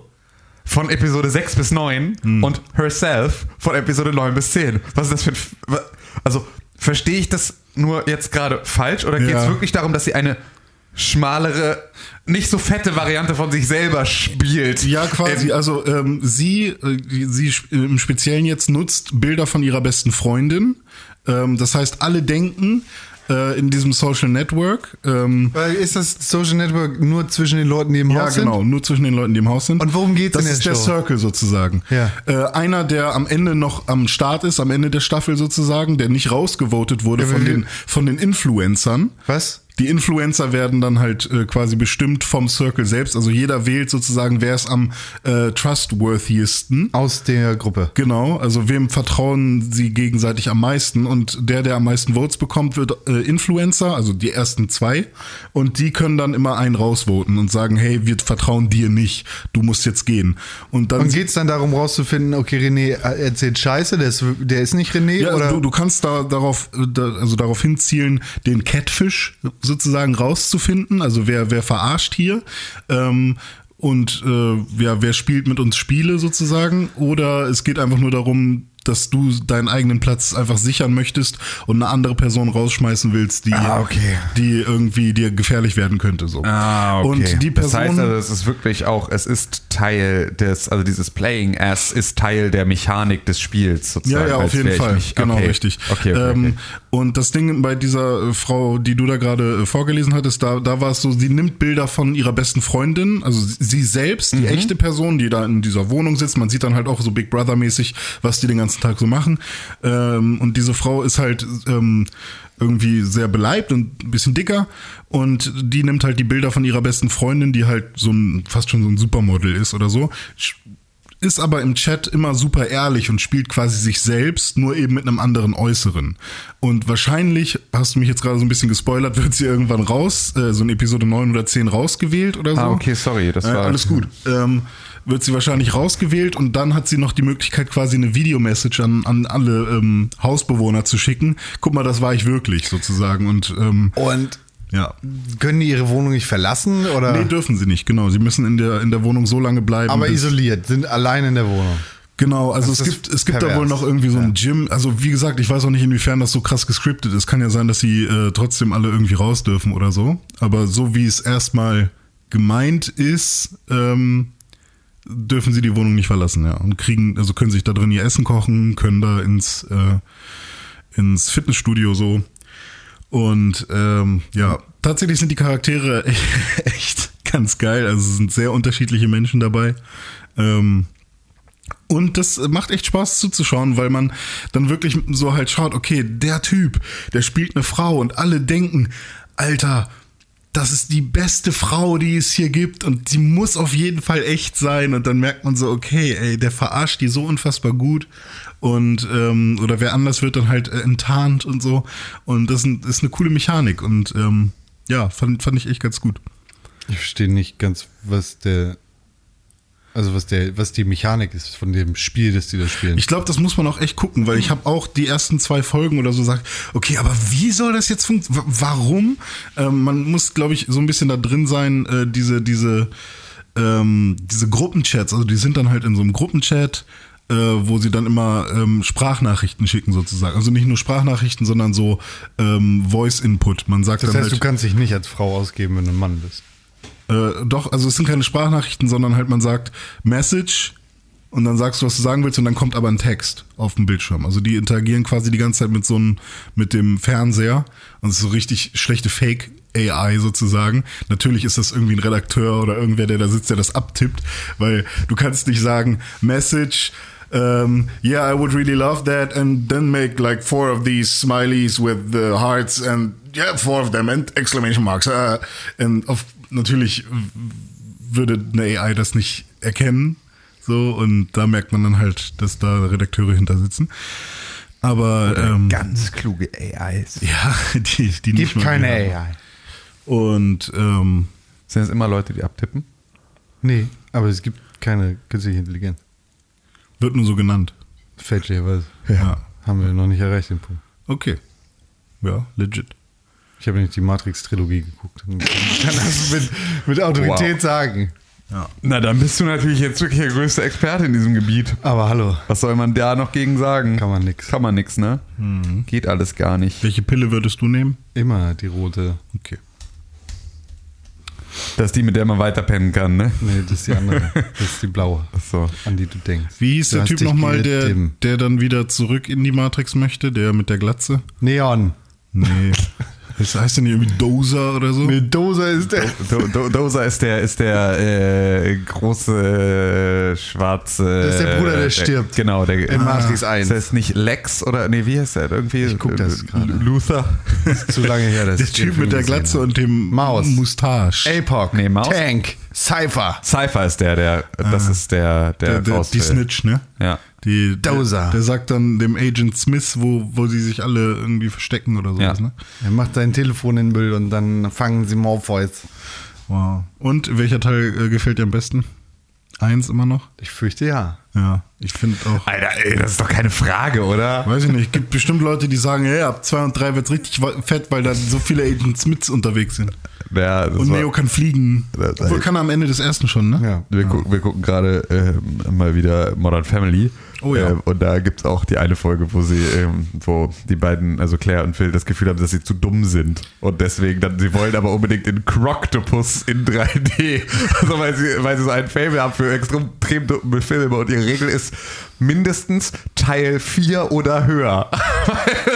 Speaker 3: von Episode 6 bis 9
Speaker 2: Hm.
Speaker 3: und herself von Episode 9 bis 10. Was ist das für ein. Also, verstehe ich das nur jetzt gerade falsch oder geht es wirklich darum, dass sie eine schmalere, nicht so fette Variante von sich selber spielt?
Speaker 2: Ja, quasi.
Speaker 3: Ähm,
Speaker 2: also ähm, sie, äh, sie im Speziellen jetzt nutzt Bilder von ihrer besten Freundin. Ähm, das heißt, alle denken äh, in diesem Social Network. Ähm,
Speaker 1: Weil ist das Social Network nur zwischen den Leuten, die im
Speaker 2: ja,
Speaker 1: Haus
Speaker 2: genau,
Speaker 1: sind?
Speaker 2: nur zwischen den Leuten, die im Haus sind.
Speaker 1: Und worum geht's
Speaker 2: das
Speaker 1: in der
Speaker 2: ist der? Circle sozusagen.
Speaker 1: Ja.
Speaker 2: Äh, einer, der am Ende noch am Start ist, am Ende der Staffel sozusagen, der nicht rausgevotet wurde
Speaker 1: Ja,
Speaker 2: von den, von den Influencern.
Speaker 1: Was?
Speaker 2: Die Influencer werden dann halt äh, quasi bestimmt vom Circle selbst. Also jeder wählt sozusagen, wer ist am äh, trustworthiesten.
Speaker 1: Aus der Gruppe.
Speaker 2: Genau, also wem vertrauen sie gegenseitig am meisten und der, der am meisten Votes bekommt, wird äh, Influencer, also die ersten zwei und die können dann immer einen rausvoten und sagen, hey, wir vertrauen dir nicht, du musst jetzt gehen. Und dann
Speaker 1: Und geht's dann darum rauszufinden, okay, René erzählt Scheiße, der ist, der ist nicht René?
Speaker 2: ja,
Speaker 1: oder?
Speaker 2: du, du kannst da darauf, äh, da, also darauf hinzielen, den Catfish sozusagen rauszufinden. Also wer, wer verarscht hier. Ähm, und äh, ja, wer spielt mit uns Spiele sozusagen. Oder es geht einfach nur darum, dass du deinen eigenen Platz einfach sichern möchtest und eine andere Person rausschmeißen willst, die,
Speaker 3: Ah, okay.
Speaker 2: die irgendwie dir gefährlich werden könnte. So.
Speaker 3: Ah, okay.
Speaker 2: Und die Person.
Speaker 3: das heißt also, es ist wirklich auch, es ist Teil des, also dieses Playing as ist Teil der Mechanik des Spiels sozusagen.
Speaker 2: Ja, ja, auf jeden Fall.
Speaker 3: mich-
Speaker 2: genau,
Speaker 3: okay.
Speaker 2: richtig.
Speaker 3: Okay, okay,
Speaker 2: ähm,
Speaker 3: okay.
Speaker 2: Und das Ding bei dieser äh, Frau, die du da gerade äh, vorgelesen hattest, da, da war es so, sie nimmt Bilder von ihrer besten Freundin, also sie- selbst,
Speaker 3: Mhm.
Speaker 2: die echte Person, die da in dieser Wohnung sitzt. Man sieht dann halt auch so Big Brother-mäßig, was die den ganzen Tag so machen. Ähm, und diese Frau ist halt ähm, irgendwie sehr beleibt und ein bisschen dicker und die nimmt halt die Bilder von ihrer besten Freundin, die halt so ein fast schon so ein Supermodel ist oder so ist aber im Chat immer super ehrlich und spielt quasi sich selbst, nur eben mit einem anderen Äußeren. Und wahrscheinlich, hast du mich jetzt gerade so ein bisschen gespoilert, wird sie irgendwann raus, äh, so in Episode 9 oder 10 rausgewählt oder so.
Speaker 3: Ah, okay, sorry, das
Speaker 2: Äh,
Speaker 3: war-
Speaker 2: alles gut. Ähm, wird sie wahrscheinlich rausgewählt und dann hat sie noch die Möglichkeit, quasi eine Videomessage an, an alle ähm, Hausbewohner zu schicken. Guck mal, das war ich wirklich sozusagen. Und ähm,
Speaker 1: Und
Speaker 2: ja.
Speaker 1: können die ihre Wohnung nicht verlassen? Oder?
Speaker 2: Nee, dürfen sie nicht, genau. Sie müssen in der, in der Wohnung so lange bleiben.
Speaker 1: aber isoliert, sind allein in der Wohnung.
Speaker 2: Genau, also es gibt, es gibt da wohl noch irgendwie so ein Gym. Also wie gesagt, ich weiß auch nicht, inwiefern das so krass gescriptet ist. Kann ja sein, dass sie äh, trotzdem alle irgendwie raus dürfen oder so. Aber so wie es erstmal gemeint ist, ähm, dürfen sie die Wohnung nicht verlassen, ja. Und kriegen, also können sich da drin ihr Essen kochen, können da ins, äh, ins Fitnessstudio so. Und ähm, ja, tatsächlich sind die Charaktere echt ganz geil. Also es sind sehr unterschiedliche Menschen dabei. Ähm, und das macht echt Spaß zuzuschauen, weil man dann wirklich so halt schaut, okay, der Typ, der spielt eine Frau und alle denken, Alter, das ist die beste Frau, die es hier gibt und sie muss auf jeden Fall echt sein. Und dann merkt man so, okay, ey, der verarscht die so unfassbar gut. Und ähm, oder wer anders wird dann halt äh, enttarnt und so. Und das ist eine coole Mechanik. Und ähm, ja, fand, fand ich echt ganz gut.
Speaker 1: Ich verstehe nicht ganz, was der also was der, was die Mechanik ist von dem Spiel, das die da spielen.
Speaker 2: Ich glaube, das muss man auch echt gucken, weil ich habe auch die ersten zwei Folgen oder so gesagt, okay, aber wie soll das jetzt funktionieren? Warum? Ähm, man muss, glaube ich, so ein bisschen da drin sein, äh, diese, diese, ähm, diese Gruppenchats, also die sind dann halt in so einem Gruppenchat, äh, wo sie dann immer ähm, Sprachnachrichten schicken sozusagen. Also nicht nur Sprachnachrichten, sondern so ähm, Voice-Input. Man sagt
Speaker 1: das heißt,
Speaker 2: halt,
Speaker 1: du kannst dich nicht als Frau ausgeben, wenn du ein Mann bist.
Speaker 2: Äh, doch, also es sind keine Sprachnachrichten, sondern halt man sagt Message und dann sagst du, was du sagen willst und dann kommt aber ein Text auf dem Bildschirm. Also die interagieren quasi die ganze Zeit mit so einem, mit dem Fernseher und es ist so richtig schlechte Fake AI sozusagen. Natürlich ist das irgendwie ein Redakteur oder irgendwer, der da sitzt, der das abtippt, weil du kannst nicht sagen Message um, yeah, I would really love that, and then make like four of these smileys with the hearts and yeah, four of them and exclamation marks. Uh, and auf, natürlich würde eine AI das nicht erkennen, so und da merkt man dann halt, dass da Redakteure hinter sitzen. Aber ähm,
Speaker 3: Ganz kluge AIs.
Speaker 2: ja, die, die
Speaker 1: Gibt
Speaker 2: nicht mal
Speaker 1: keine
Speaker 2: wir haben.
Speaker 1: AI.
Speaker 2: Und ähm,
Speaker 3: Sind es immer Leute, die abtippen?
Speaker 1: Nee, aber es gibt keine künstliche Intelligenz.
Speaker 2: Wird nur so genannt.
Speaker 1: Fälschlicherweise.
Speaker 2: Ja.
Speaker 1: Haben wir noch nicht erreicht, den Punkt.
Speaker 2: Okay. Ja, legit.
Speaker 1: Ich habe nicht die Matrix-Trilogie geguckt. Ich kann das mit, mit Autorität
Speaker 3: Wow.
Speaker 1: sagen.
Speaker 3: Na, dann bist du natürlich jetzt wirklich der größte Experte in diesem Gebiet.
Speaker 1: Aber hallo,
Speaker 3: Was soll man da noch gegen sagen?
Speaker 1: kann man nix.
Speaker 3: Kann man nix, ne? Geht alles gar nicht.
Speaker 2: Welche Pille würdest du nehmen?
Speaker 1: Immer die rote.
Speaker 2: Okay.
Speaker 3: Das ist die, mit der man weiterpennen kann, ne?
Speaker 1: Nee, das ist die andere. Das ist die blaue,
Speaker 3: so.
Speaker 1: an die du denkst.
Speaker 2: Wie hieß
Speaker 1: Du
Speaker 2: der Typ nochmal, der, der dann wieder zurück in die Matrix möchte? Der mit der Glatze?
Speaker 1: Neon.
Speaker 2: Nee. Das heißt denn irgendwie Dozer oder so?
Speaker 1: Medusa ist der.
Speaker 3: Do, Do, Doza ist der, ist der äh, große äh, schwarze.
Speaker 1: Das ist der Bruder, der
Speaker 3: äh,
Speaker 1: stirbt.
Speaker 3: Genau, der.
Speaker 1: In Matrix
Speaker 3: Das
Speaker 1: 1.
Speaker 3: heißt nicht Lex oder nee, wie heißt der? Irgendwie.
Speaker 1: Ich guck das gerade.
Speaker 3: Luther.
Speaker 1: Zu lange her, dass
Speaker 2: Der Typ mit der Glatze und dem
Speaker 1: Maus.
Speaker 2: Mustache.
Speaker 1: APOC.
Speaker 3: Nee, Maus.
Speaker 1: Tank. Cypher.
Speaker 3: Cypher ist der, der. Das ist der, der,
Speaker 2: der, der, die. Snitch, ne?
Speaker 3: Ja.
Speaker 2: Die,
Speaker 1: Dozer.
Speaker 2: Der, der sagt dann dem Agent Smith, wo, wo sie sich alle irgendwie verstecken oder sowas,
Speaker 3: Ja.
Speaker 2: ne?
Speaker 1: Er macht sein Telefon in den Müll und dann fangen sie Morpheus.
Speaker 2: Wow. Und welcher Teil äh, gefällt dir am besten? Eins immer noch?
Speaker 1: Ich fürchte ja.
Speaker 2: Ja, ich finde auch.
Speaker 3: Alter, ey, das ist doch keine Frage, oder?
Speaker 2: Weiß ich nicht, gibt bestimmt Leute, die sagen, hey, ab 2 und 3 wird's richtig wa- fett, weil da so viele Agent Smiths unterwegs sind.
Speaker 3: Ja, das
Speaker 2: Und
Speaker 3: war-
Speaker 2: Neo kann fliegen. Obwohl kann er am Ende des ersten schon, ne?
Speaker 1: Ja.
Speaker 3: Wir, gucken, wir gucken gerade ähm, mal wieder Modern Family.
Speaker 2: Oh ja.
Speaker 3: Ähm, und da gibt es auch die eine Folge, wo sie, ähm, wo die beiden, also Claire und Phil, das Gefühl haben, dass sie zu dumm sind. Und deswegen dann, sie wollen aber unbedingt in Croctopus in 3D. Also weil sie, weil sie so ein Fable haben für extrem dumme Filme. Und ihre Regel ist mindestens Teil 4 oder höher.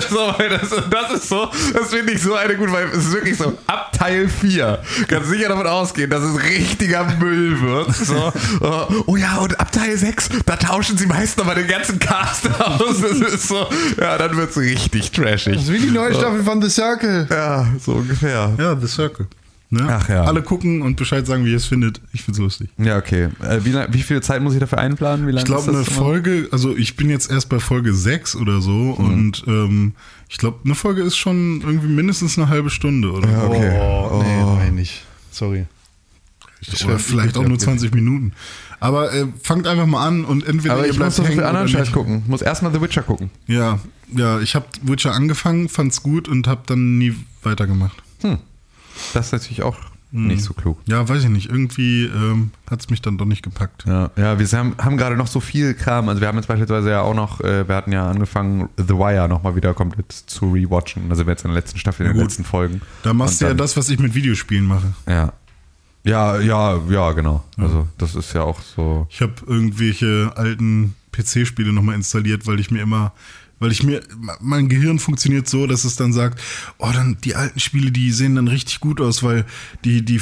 Speaker 3: so, weil das, das ist so, das finde ich so eine gute, weil es ist wirklich so, ab Teil 4 kannst du sicher davon ausgehen, dass es richtiger Müll wird. So, oh, oh ja, und ab Teil 6, da tauschen sie meist nochmal den ganzen Cast aus. Das ist so, ja, dann wird es richtig trashig.
Speaker 1: Das ist wie die neue Staffel von The Circle.
Speaker 3: Ja, so ungefähr.
Speaker 2: Ja, The Circle. Ne?
Speaker 3: Ach ja.
Speaker 2: Alle gucken und Bescheid sagen, wie ihr es findet. Ich find's lustig.
Speaker 3: Ja, okay. Äh, wie, wie viel Zeit muss ich dafür einplanen? Wie lange
Speaker 2: Ich glaube, eine
Speaker 3: immer?
Speaker 2: Folge, also ich bin jetzt erst bei Folge 6 oder so
Speaker 3: Mhm.
Speaker 2: und ähm, ich glaube, eine Folge ist schon irgendwie mindestens eine halbe Stunde oder so.
Speaker 3: Okay.
Speaker 1: Oh, nee, nein, nicht. Sorry.
Speaker 2: Oder vielleicht auch nur 20 Minuten. Aber äh, fangt einfach mal an und entweder
Speaker 3: Aber
Speaker 2: ihr
Speaker 3: ich
Speaker 2: bleibt
Speaker 3: muss
Speaker 2: hängen
Speaker 3: anderen Scheiß gucken. Muss erstmal The Witcher gucken.
Speaker 2: Ja, ja, ich habe Witcher angefangen, fand's gut und habe dann nie weitergemacht.
Speaker 3: Das ist natürlich auch nicht so klug.
Speaker 2: Ja, weiß ich nicht. Irgendwie ähm, hat's mich dann doch nicht gepackt.
Speaker 3: Ja, ja wir haben, haben gerade noch so viel Kram. Also wir haben jetzt beispielsweise ja auch noch, äh, wir hatten ja angefangen, The Wire nochmal wieder komplett zu rewatchen. Also wir jetzt in der letzten Staffel, in den
Speaker 2: gut.
Speaker 3: letzten Folgen.
Speaker 2: Da machst
Speaker 3: Und
Speaker 2: du ja
Speaker 3: dann-
Speaker 2: das, was ich mit Videospielen mache.
Speaker 3: Ja. Ja, ja, ja, genau. Also das ist ja auch so.
Speaker 2: Ich habe irgendwelche alten PC-Spiele nochmal installiert, weil ich mir immer, weil ich mir, mein Gehirn funktioniert so, dass es dann sagt, oh, dann die alten Spiele, die sehen dann richtig gut aus, weil die, die,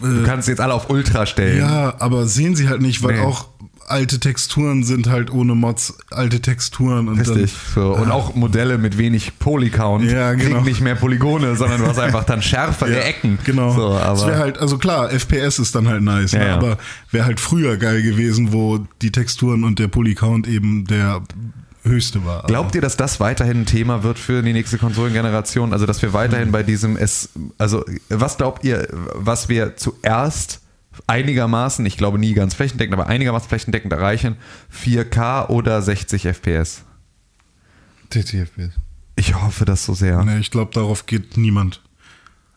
Speaker 3: Du
Speaker 2: äh,
Speaker 3: kannst jetzt alle auf Ultra stellen.
Speaker 2: ja, aber sehen sie halt nicht, weil
Speaker 3: Nee.
Speaker 2: auch alte Texturen sind halt ohne Mods alte Texturen und
Speaker 3: Richtig. So. Und auch Modelle mit wenig Polycount
Speaker 2: Ja, genau.
Speaker 3: kriegen nicht mehr Polygone, sondern du hast einfach dann schärfere
Speaker 2: Ja,
Speaker 3: Ecken.
Speaker 2: Genau.
Speaker 3: So,
Speaker 2: das
Speaker 3: aber
Speaker 2: wäre halt, also klar, FPS ist dann halt nice,
Speaker 3: Ja,
Speaker 2: ne? aber wäre halt früher geil gewesen, wo die Texturen und der Polycount eben der höchste war.
Speaker 3: Glaubt ihr, dass das weiterhin ein Thema wird für die nächste Konsolengeneration? Also, dass wir weiterhin bei diesem es, also, was glaubt ihr, was wir zuerst einigermaßen, ich glaube nie ganz flächendeckend, aber einigermaßen flächendeckend erreichen? 4K oder 60 FPS?
Speaker 1: TTFPS.
Speaker 3: Ich hoffe das so sehr.
Speaker 2: Nee, ich glaube, darauf geht niemand.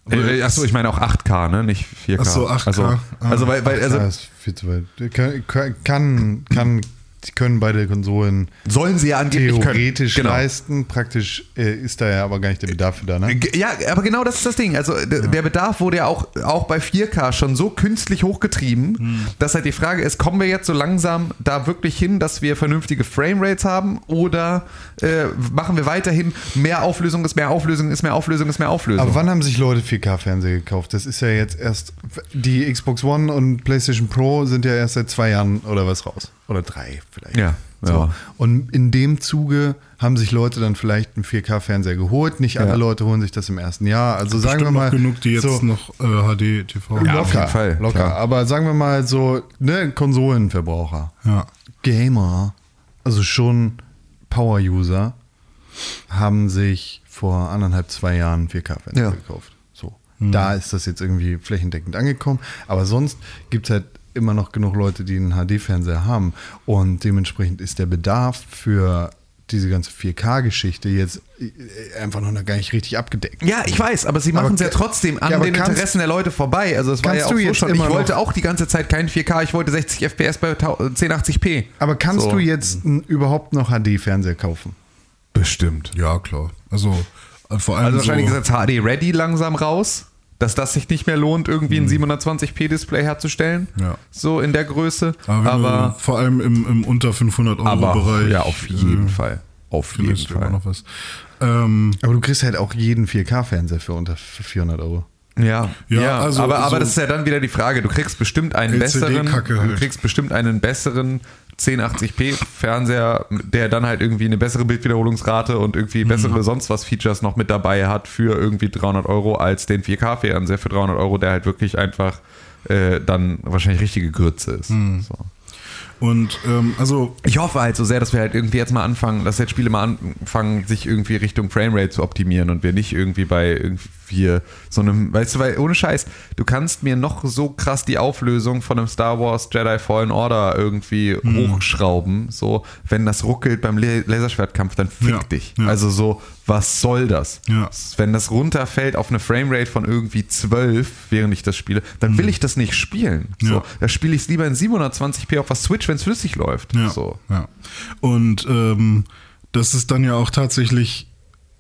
Speaker 3: Äh, achso, ich meine auch 8K, ne? Nicht 4K.
Speaker 2: Ach so, 8K.
Speaker 3: Also,
Speaker 2: Ah.
Speaker 3: also weil, weil also,
Speaker 1: ist viel zu weit. Kann, kann, kann, die können beide Konsolen
Speaker 3: sollen sie ja angeblich können.
Speaker 1: theoretisch
Speaker 3: Genau.
Speaker 1: leisten. Praktisch äh, ist da ja aber gar nicht der Bedarf für da, ne?
Speaker 3: Ja, aber genau das ist das Ding. Also d- der Bedarf wurde ja auch, auch bei 4K schon so künstlich hochgetrieben,
Speaker 2: Hm.
Speaker 3: dass halt die Frage ist, kommen wir jetzt so langsam da wirklich hin, dass wir vernünftige Framerates haben oder äh, machen wir weiterhin mehr Auflösung ist mehr Auflösung ist mehr Auflösung ist mehr Auflösung?
Speaker 1: Aber wann haben sich Leute 4K-Fernseher gekauft? Das ist ja jetzt erst. Die Xbox One und PlayStation Pro sind ja erst seit zwei Jahren oder was raus. Oder drei vielleicht.
Speaker 3: Ja,
Speaker 1: So.
Speaker 3: ja.
Speaker 1: Und in dem Zuge haben sich Leute dann vielleicht einen 4K-Fernseher geholt. Nicht alle
Speaker 3: Ja.
Speaker 1: Leute holen sich das im ersten Jahr. Also sagen
Speaker 2: Bestimmt
Speaker 1: wir mal.
Speaker 2: noch genug, die jetzt
Speaker 1: so,
Speaker 2: noch äh, HD TV
Speaker 3: Ja,
Speaker 1: locker,
Speaker 3: auf jeden Fall,
Speaker 1: Locker.
Speaker 3: klar.
Speaker 1: Aber sagen wir mal so, ne, Konsolenverbraucher.
Speaker 2: Ja.
Speaker 1: Gamer, also schon Power-User, haben sich vor anderthalb, zwei Jahren 4K-Fernseher
Speaker 3: Ja.
Speaker 1: gekauft. So. Da ist das jetzt irgendwie flächendeckend angekommen. Aber sonst gibt es halt immer noch genug Leute, die einen HD-Fernseher haben. Und dementsprechend ist der Bedarf für diese ganze 4K-Geschichte jetzt äh, einfach noch gar nicht richtig abgedeckt.
Speaker 3: Ja, ich weiß, aber sie machen es ja trotzdem an
Speaker 1: Ja,
Speaker 3: den
Speaker 1: kannst-
Speaker 3: Interessen der Leute vorbei. Also es war ja auch
Speaker 1: du
Speaker 3: so
Speaker 1: jetzt
Speaker 3: schon. Ich wollte auch die ganze Zeit kein 4K, ich wollte 60 FPS bei 1080p.
Speaker 1: Aber kannst
Speaker 3: So.
Speaker 1: du jetzt n- überhaupt noch HD-Fernseher kaufen?
Speaker 3: Bestimmt.
Speaker 2: ja, klar. Also äh, vor allem
Speaker 3: Also wahrscheinlich
Speaker 2: so,
Speaker 3: ist jetzt HD Ready langsam raus, dass das sich nicht mehr lohnt, irgendwie ein 720p Display herzustellen.
Speaker 2: Mhm. Ja.
Speaker 3: So in der Größe.
Speaker 2: aber,
Speaker 3: Aber,
Speaker 2: vor allem im, im unter 500 Euro
Speaker 3: aber,
Speaker 2: Bereich.
Speaker 3: ja, auf jeden
Speaker 2: äh,
Speaker 3: Fall. Auf jeden Fall.
Speaker 2: noch was. Ähm,
Speaker 1: Aber du kriegst halt auch jeden 4K-Fernseher für unter 400 Euro.
Speaker 3: Ja, ja,
Speaker 2: Ja, also
Speaker 3: aber, aber
Speaker 2: so-
Speaker 3: das ist ja dann wieder die Frage. Du kriegst bestimmt einen besseren,
Speaker 2: LCD-Kacke
Speaker 3: du
Speaker 2: halt.
Speaker 3: kriegst bestimmt einen besseren 1080p Fernseher, der dann halt irgendwie eine bessere Bildwiederholungsrate und irgendwie bessere
Speaker 2: Mhm.
Speaker 3: sonst was Features noch mit dabei hat für irgendwie 300 Euro als den 4K Fernseher für 300 Euro, der halt wirklich einfach äh, dann wahrscheinlich richtige Grütze ist.
Speaker 2: Mhm.
Speaker 3: So.
Speaker 2: und ähm, also
Speaker 3: Ich hoffe halt so sehr, dass wir halt irgendwie jetzt mal anfangen, dass jetzt Spiele mal anfangen, sich irgendwie Richtung Framerate zu optimieren und wir nicht irgendwie bei irgendwie so einem, weißt du, weil ohne Scheiß, du kannst mir noch so krass die Auflösung von einem Star Wars Jedi Fallen Order irgendwie hochschrauben, so, wenn das ruckelt beim La- Laserschwertkampf, dann fick
Speaker 2: Ja,
Speaker 3: dich.
Speaker 2: ja.
Speaker 3: Also so, was soll das?
Speaker 2: Ja.
Speaker 3: Wenn das runterfällt auf eine Framerate von irgendwie 12, während ich das spiele, dann will ich das nicht spielen. So,
Speaker 2: Mhm.
Speaker 3: Da spiele ich es lieber in 720p auf der Switch, wenn es flüssig läuft.
Speaker 2: Ja,
Speaker 3: So.
Speaker 2: Und ähm, das ist dann ja auch tatsächlich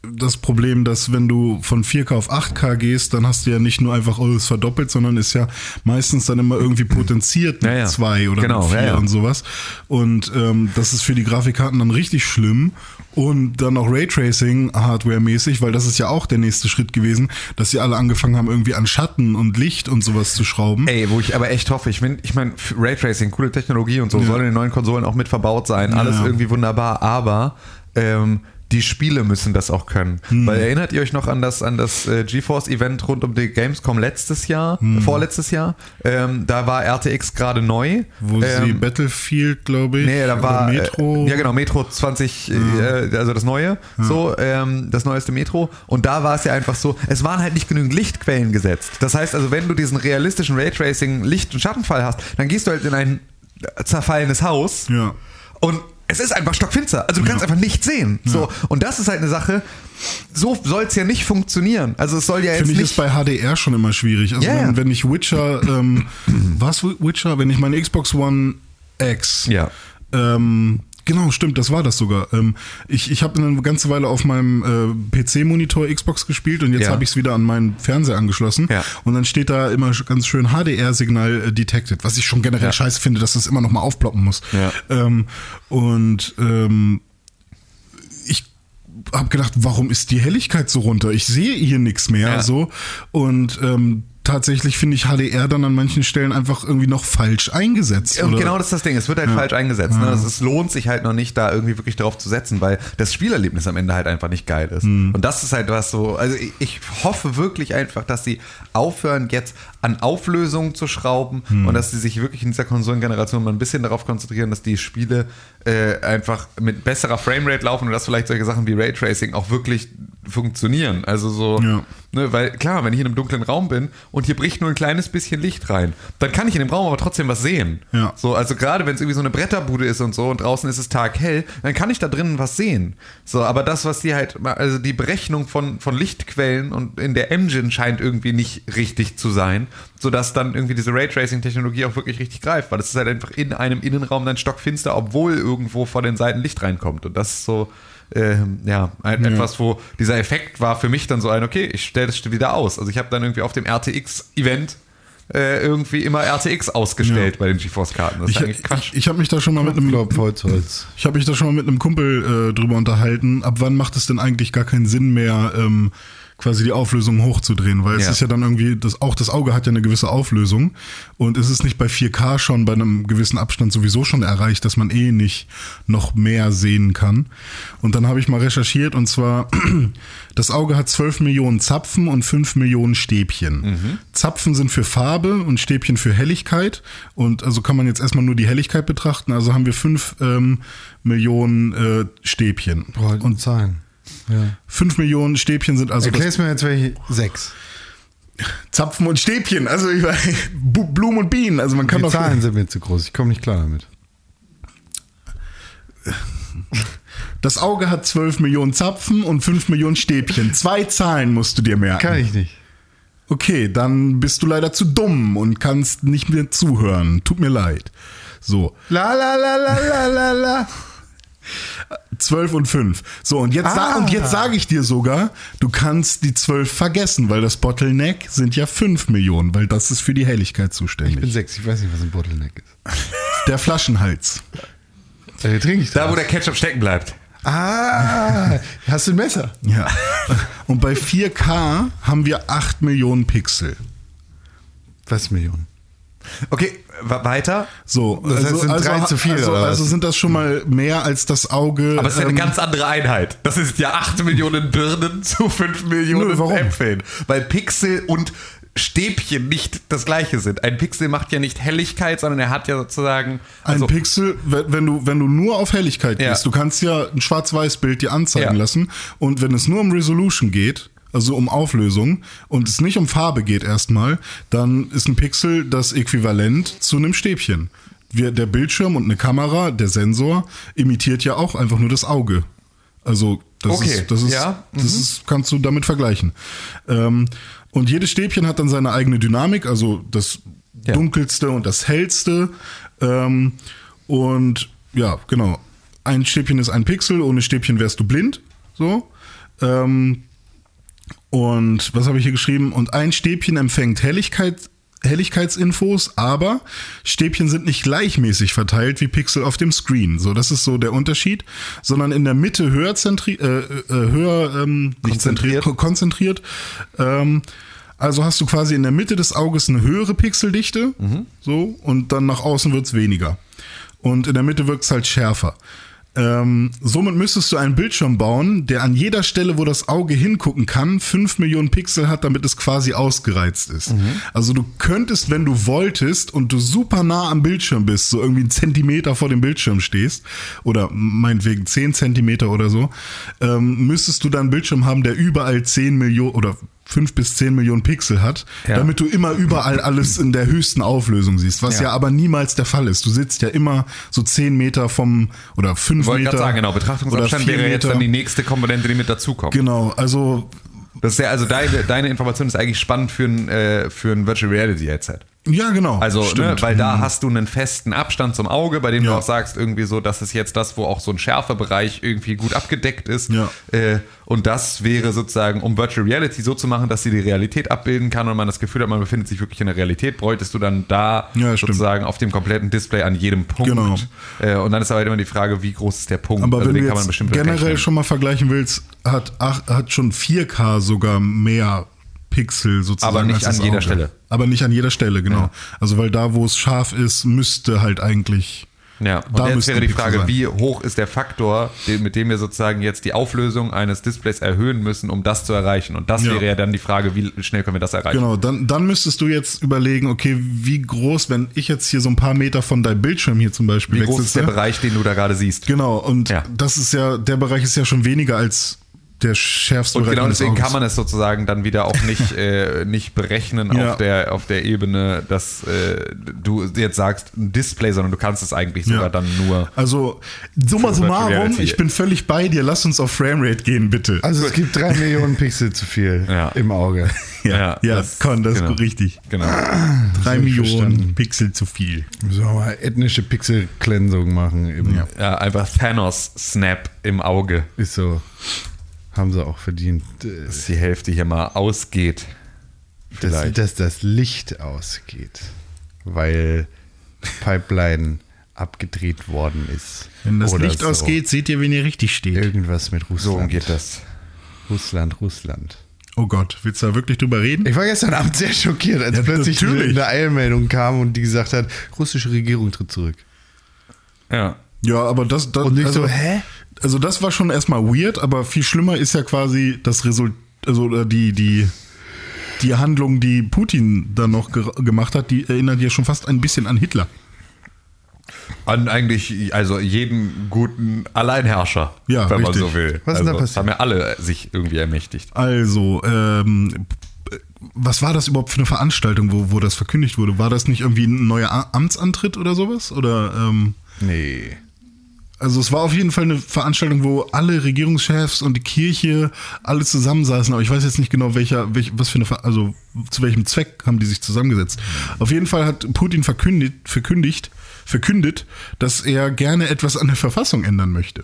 Speaker 2: das Problem, dass wenn du von 4K auf 8K gehst, dann hast du ja nicht nur einfach alles verdoppelt, sondern ist ja meistens dann immer irgendwie potenziert mit
Speaker 3: Ja, ja.
Speaker 2: zwei oder
Speaker 3: Genau,
Speaker 2: mit vier
Speaker 3: ja,
Speaker 2: und sowas. Und ähm, das ist für die Grafikkarten dann richtig schlimm. Und dann auch Raytracing Hardware-mäßig, weil das ist ja auch der nächste Schritt gewesen, dass sie alle angefangen haben, irgendwie an Schatten und Licht und sowas zu schrauben.
Speaker 3: Ey, wo ich aber echt hoffe, ich meine, ich mein, Raytracing, coole Technologie und so, soll in den neuen Konsolen auch mit verbaut sein, alles irgendwie wunderbar, aber ähm, die Spiele müssen das auch können.
Speaker 2: Hm.
Speaker 3: Weil erinnert ihr euch noch an das, an das äh, GeForce-Event rund um die Gamescom letztes Jahr,
Speaker 2: Hm.
Speaker 3: vorletztes Jahr? Ähm, da war RTX gerade neu.
Speaker 2: Wo sie
Speaker 3: ähm,
Speaker 2: Battlefield, glaube ich,
Speaker 3: Nee, da war
Speaker 2: Metro.
Speaker 3: Äh, ja genau Metro 20, äh, also das neue, so ähm, das neueste Metro. Und da war es ja einfach so, es waren halt nicht genügend Lichtquellen gesetzt. Das heißt also, wenn du diesen realistischen Raytracing Licht- und Schattenfall hast, dann gehst du halt in ein zerfallenes Haus
Speaker 2: Ja.
Speaker 3: und es ist einfach stockfinster. Also du kannst einfach nichts sehen. So und das ist halt eine Sache. So soll es ja nicht funktionieren. Also es soll ja jetzt
Speaker 2: Finde ich
Speaker 3: nicht
Speaker 2: ist bei HDR schon immer schwierig. Also
Speaker 3: Ja, ja.
Speaker 2: wenn, wenn ich Witcher, ähm, was Witcher, wenn ich meine Xbox One X
Speaker 3: Ja.
Speaker 2: ähm, Genau, stimmt, das war das sogar. Ähm, ich ich habe eine ganze Weile auf meinem äh, PC-Monitor Xbox gespielt und jetzt
Speaker 3: Ja.
Speaker 2: habe ich es wieder an meinen Fernseher angeschlossen.
Speaker 3: Ja.
Speaker 2: Und dann steht da immer ganz schön HDR-Signal äh, detected, was ich schon generell
Speaker 3: Ja.
Speaker 2: scheiße finde, dass das immer noch mal aufploppen muss.
Speaker 3: Ja.
Speaker 2: Ähm, und ähm, ich habe gedacht, warum ist die Helligkeit so runter? Ich sehe hier nichts mehr so und ähm, tatsächlich finde ich HDR dann an manchen Stellen einfach irgendwie noch falsch eingesetzt.
Speaker 3: Und
Speaker 2: oder?
Speaker 3: genau das ist das Ding. Es wird halt falsch eingesetzt. Ne? Es, es lohnt sich halt noch nicht, da irgendwie wirklich drauf zu setzen, weil das Spielerlebnis am Ende halt einfach nicht geil ist.
Speaker 2: Hm.
Speaker 3: Und das ist halt was so. Also ich, ich hoffe wirklich einfach, dass sie aufhören, jetzt an Auflösungen zu schrauben
Speaker 2: Hm.
Speaker 3: und dass sie sich wirklich in dieser Konsolengeneration mal ein bisschen darauf konzentrieren, dass die Spiele äh, einfach mit besserer Framerate laufen und dass vielleicht solche Sachen wie Raytracing auch wirklich funktionieren. Also so,
Speaker 2: Ja.
Speaker 3: ne, weil klar, wenn ich in einem dunklen Raum bin und hier bricht nur ein kleines bisschen Licht rein, dann kann ich in dem Raum aber trotzdem was sehen.
Speaker 2: Ja.
Speaker 3: So, also gerade wenn es irgendwie so eine Bretterbude ist und so und draußen ist es taghell, dann kann ich da drinnen was sehen. So, aber das, was die halt, also die Berechnung von, von Lichtquellen und in der Engine scheint irgendwie nicht richtig zu sein, sodass dann irgendwie diese Raytracing-Technologie auch wirklich richtig greift, weil es ist halt einfach in einem Innenraum dann stockfinster, obwohl irgendwo vor den Seiten Licht reinkommt. Und das ist so, ähm, ja, ein, etwas, wo dieser Effekt war für mich dann so ein, okay, ich stelle das wieder aus. Also ich habe dann irgendwie auf dem RTX-Event äh, irgendwie immer RTX ausgestellt bei den GeForce-Karten. Das ist
Speaker 2: Ich,
Speaker 3: eigentlich Quatsch.
Speaker 2: ich, ich habe mich da schon mal mit einem
Speaker 1: Glaub, Holz, Holz.
Speaker 2: Ich habe mich da schon mal mit einem Kumpel äh, drüber unterhalten, ab wann macht es denn eigentlich gar keinen Sinn mehr, ähm, quasi die Auflösung hochzudrehen, weil es
Speaker 3: Ja.
Speaker 2: ist ja dann irgendwie, das, auch das Auge hat ja eine gewisse Auflösung und es ist nicht bei 4K schon bei einem gewissen Abstand sowieso schon erreicht, dass man eh nicht noch mehr sehen kann. Und dann habe ich mal recherchiert und zwar, das Auge hat 12 Millionen Zapfen und 5 Millionen Stäbchen. Zapfen sind für Farbe und Stäbchen für Helligkeit und also kann man jetzt erstmal nur die Helligkeit betrachten, also haben wir 5 ähm, Millionen äh, Stäbchen.
Speaker 1: Und
Speaker 2: Und
Speaker 1: Zahlen. Ja.
Speaker 2: 5 Millionen Stäbchen sind also
Speaker 1: Erklär's mir jetzt welche. Sechs.
Speaker 2: Zapfen und Stäbchen, also ich weiß, Blumen und Bienen, also man kann
Speaker 1: Die
Speaker 2: doch
Speaker 1: Zahlen sind mir zu groß. Ich komme nicht klar damit.
Speaker 2: Das Auge hat 12 Millionen Zapfen und 5 Millionen Stäbchen. Zwei Zahlen musst du dir merken.
Speaker 1: Kann ich nicht.
Speaker 2: Okay, dann bist du leider zu dumm und kannst nicht mehr zuhören. Tut mir leid. So,
Speaker 1: La la la la la la la.
Speaker 2: 12 und 5. So, und jetzt,
Speaker 1: Ah.
Speaker 2: und jetzt sage ich dir sogar, du kannst die 12 vergessen, weil das Bottleneck sind ja 5 Millionen, weil das ist für die Helligkeit
Speaker 1: Ich bin
Speaker 2: zuständig.
Speaker 1: sechs. Ich weiß nicht, was ein Bottleneck ist.
Speaker 2: Der Flaschenhals.
Speaker 1: Äh, trinke ich
Speaker 3: Da, wo der Ketchup stecken bleibt.
Speaker 1: Ah, hast du ein Messer?
Speaker 2: Ja. Und bei 4K haben wir 8 Millionen Pixel.
Speaker 1: Was Millionen?
Speaker 3: Okay, weiter.
Speaker 2: So,
Speaker 1: Das heißt, sind drei zu viel,
Speaker 2: also, also sind das schon mal mehr als das Auge.
Speaker 3: Aber es ist ja eine
Speaker 2: ähm,
Speaker 3: ganz andere Einheit. Das ist ja 8 Millionen Birnen zu 5 Millionen
Speaker 2: Nö, warum?
Speaker 3: Äpfeln. Weil Pixel und Stäbchen nicht das gleiche sind. Ein Pixel macht ja nicht Helligkeit, sondern er hat ja sozusagen.
Speaker 2: Ein
Speaker 3: also-
Speaker 2: Pixel, wenn du, wenn du nur auf Helligkeit
Speaker 3: Ja.
Speaker 2: gehst, du kannst ja ein Schwarz-Weiß-Bild dir anzeigen
Speaker 3: Ja.
Speaker 2: lassen. Und wenn es nur um Resolution geht, also um Auflösung, und es nicht um Farbe geht erstmal, dann ist ein Pixel das Äquivalent zu einem Stäbchen. Wir, der Bildschirm und eine Kamera, der Sensor, imitiert ja auch einfach nur das Auge. Also das
Speaker 3: Okay,
Speaker 2: ist, das ist,
Speaker 3: ja,
Speaker 2: das ist, kannst du damit vergleichen. Ähm, und jedes Stäbchen hat dann seine eigene Dynamik, also das
Speaker 3: Ja.
Speaker 2: dunkelste und das hellste. Ähm, und ja, genau. Ein Stäbchen ist ein Pixel, ohne Stäbchen wärst du blind. So. Ähm, und was habe ich hier geschrieben? Und ein Stäbchen empfängt Helligkeit, Helligkeitsinfos, aber Stäbchen sind nicht gleichmäßig verteilt wie Pixel auf dem Screen. So, das ist so der Unterschied, sondern in der Mitte höher, zentri äh, äh, höher ähm, nicht
Speaker 3: Konzentriert.
Speaker 2: zentriert, konzentriert. Ähm, also hast du quasi in der Mitte des Auges eine höhere Pixeldichte, so, und dann nach außen wird's weniger. Und in der Mitte wirkt's halt schärfer. Ähm, somit müsstest du einen Bildschirm bauen, der an jeder Stelle, wo das Auge hingucken kann, 5 Millionen Pixel hat, damit es quasi ausgereizt ist. Also du könntest, wenn du wolltest und du super nah am Bildschirm bist, so irgendwie einen Zentimeter vor dem Bildschirm stehst, oder meinetwegen 10 Zentimeter oder so, ähm, müsstest du dann einen Bildschirm haben, der überall 10 Millionen oder 5 bis 10 Millionen Pixel hat,
Speaker 3: Ja.
Speaker 2: damit du immer überall alles in der höchsten Auflösung siehst, was ja.
Speaker 3: Ja.
Speaker 2: aber niemals der Fall ist. Du sitzt ja immer so 10 Meter vom, oder 5
Speaker 3: Wollte
Speaker 2: Meter.
Speaker 3: gerade sagen, genau. Betrachtungsabstand wäre jetzt dann die nächste Komponente, die mit dazukommt.
Speaker 2: Genau, also
Speaker 3: Das ist ja, also deine, deine Information ist eigentlich spannend für ein, äh, für ein Virtual Reality Headset.
Speaker 2: Ja, genau.
Speaker 3: Also, ne, weil da hast du einen festen Abstand zum Auge, bei dem
Speaker 2: Ja.
Speaker 3: du auch sagst, irgendwie so, das ist jetzt das, wo auch so ein Schärfebereich irgendwie gut abgedeckt ist.
Speaker 2: Ja.
Speaker 3: Äh, und das wäre sozusagen, um Virtual Reality so zu machen, dass sie die Realität abbilden kann und man das Gefühl hat, man befindet sich wirklich in der Realität, bräuchtest du dann da
Speaker 2: Ja,
Speaker 3: sozusagen auf dem kompletten Display an jedem Punkt.
Speaker 2: Genau.
Speaker 3: Äh, und dann ist aber halt immer die Frage, wie groß ist der Punkt?
Speaker 2: Aber
Speaker 3: also
Speaker 2: wenn
Speaker 3: den
Speaker 2: du
Speaker 3: kann man bestimmt
Speaker 2: generell schon mal vergleichen willst, hat, ach, hat schon 4K sogar mehr Pixel sozusagen.
Speaker 3: Aber nicht an jeder. Stelle.
Speaker 2: Aber nicht an jeder Stelle, genau.
Speaker 3: Ja.
Speaker 2: Also weil da, wo es scharf ist, müsste halt eigentlich.
Speaker 3: Ja, und
Speaker 2: Da
Speaker 3: jetzt wäre die Frage,
Speaker 2: sein.
Speaker 3: wie hoch ist der Faktor, mit dem wir sozusagen jetzt die Auflösung eines Displays erhöhen müssen, um das zu erreichen. Und das
Speaker 2: Ja.
Speaker 3: wäre ja dann die Frage, wie schnell können wir das erreichen?
Speaker 2: Genau, dann, dann müsstest du jetzt überlegen, okay, wie groß, wenn ich jetzt hier so ein paar Meter von deinem Bildschirm hier zum Beispiel
Speaker 3: Wie groß ist der. Bereich, den du da gerade siehst?
Speaker 2: Genau, und
Speaker 3: Ja.
Speaker 2: das ist ja, der Bereich ist ja schon weniger als der schärfste
Speaker 3: Und
Speaker 2: Bereich
Speaker 3: genau deswegen kann man es sozusagen dann wieder auch nicht, äh, nicht berechnen
Speaker 2: Ja.
Speaker 3: auf, der, auf der Ebene, dass äh, du jetzt sagst ein Display, sondern du kannst es eigentlich sogar
Speaker 2: Ja.
Speaker 3: dann nur.
Speaker 2: Also, summa summarum, ich bin völlig bei dir. Lass uns auf Framerate gehen, bitte.
Speaker 1: Also es gibt drei Millionen Pixel zu viel
Speaker 3: Ja.
Speaker 1: im Auge.
Speaker 2: ja, ja,
Speaker 3: das-
Speaker 2: Con, das
Speaker 3: genau.
Speaker 2: ist richtig.
Speaker 3: Genau.
Speaker 2: Drei Millionen
Speaker 1: verstanden.
Speaker 2: Pixel zu viel.
Speaker 1: Müssen wir mal ethnische Pixel-Cleansung machen. Eben.
Speaker 2: Ja.
Speaker 3: Ja, einfach Thanos-Snap im Auge,
Speaker 1: Ist so. Haben sie auch verdient.
Speaker 3: Dass die Hälfte hier mal ausgeht.
Speaker 1: Dass,
Speaker 3: Vielleicht.
Speaker 1: dass das Licht ausgeht. Weil Pipeline abgedreht worden ist.
Speaker 2: Wenn das
Speaker 1: Oder
Speaker 2: Licht
Speaker 1: so.
Speaker 2: ausgeht, seht ihr, wen ihr richtig steht.
Speaker 1: Irgendwas mit Russland.
Speaker 3: So geht das.
Speaker 1: Russland, Russland.
Speaker 2: Oh Gott, willst du da wirklich drüber reden?
Speaker 1: Ich war gestern Abend sehr schockiert, als
Speaker 2: Ja,
Speaker 1: plötzlich eine,
Speaker 2: natürlich.
Speaker 1: eine Eilmeldung kam und die gesagt hat, russische Regierung tritt zurück.
Speaker 3: Ja.
Speaker 2: Ja, aber das, das
Speaker 1: Und ich
Speaker 2: also,
Speaker 1: so, hä?
Speaker 2: Also das war schon erstmal weird, aber viel schlimmer ist ja quasi das Result, also oder die die die Handlung, die Putin dann noch ge gemacht hat, die erinnert ja schon fast ein bisschen an Hitler.
Speaker 3: An eigentlich, also jeden guten Alleinherrscher,
Speaker 2: Ja,
Speaker 3: wenn man
Speaker 2: richtig.
Speaker 3: so will.
Speaker 1: Was ist denn
Speaker 3: also,
Speaker 1: da
Speaker 3: das haben ja alle sich irgendwie ermächtigt.
Speaker 2: Also, ähm, was war das überhaupt für eine Veranstaltung, wo, wo das verkündigt wurde? War das nicht irgendwie ein neuer Amtsantritt oder sowas? Oder ähm,
Speaker 1: Nee.
Speaker 2: Also es war auf jeden Fall eine Veranstaltung, wo alle Regierungschefs und die Kirche alle zusammensaßen, aber ich weiß jetzt nicht genau, welcher, welch, was für eine, Ver- also zu welchem Zweck haben die sich zusammengesetzt. Auf jeden Fall hat Putin verkündigt, verkündigt, verkündet, dass er gerne etwas an der Verfassung ändern möchte.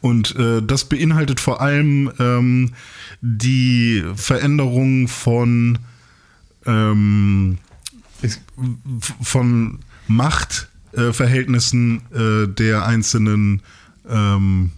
Speaker 2: Und äh, das beinhaltet vor allem ähm, die Veränderung von ähm,
Speaker 1: Ist,
Speaker 2: f- von Machtverhältnissen äh, der einzelnen ähm,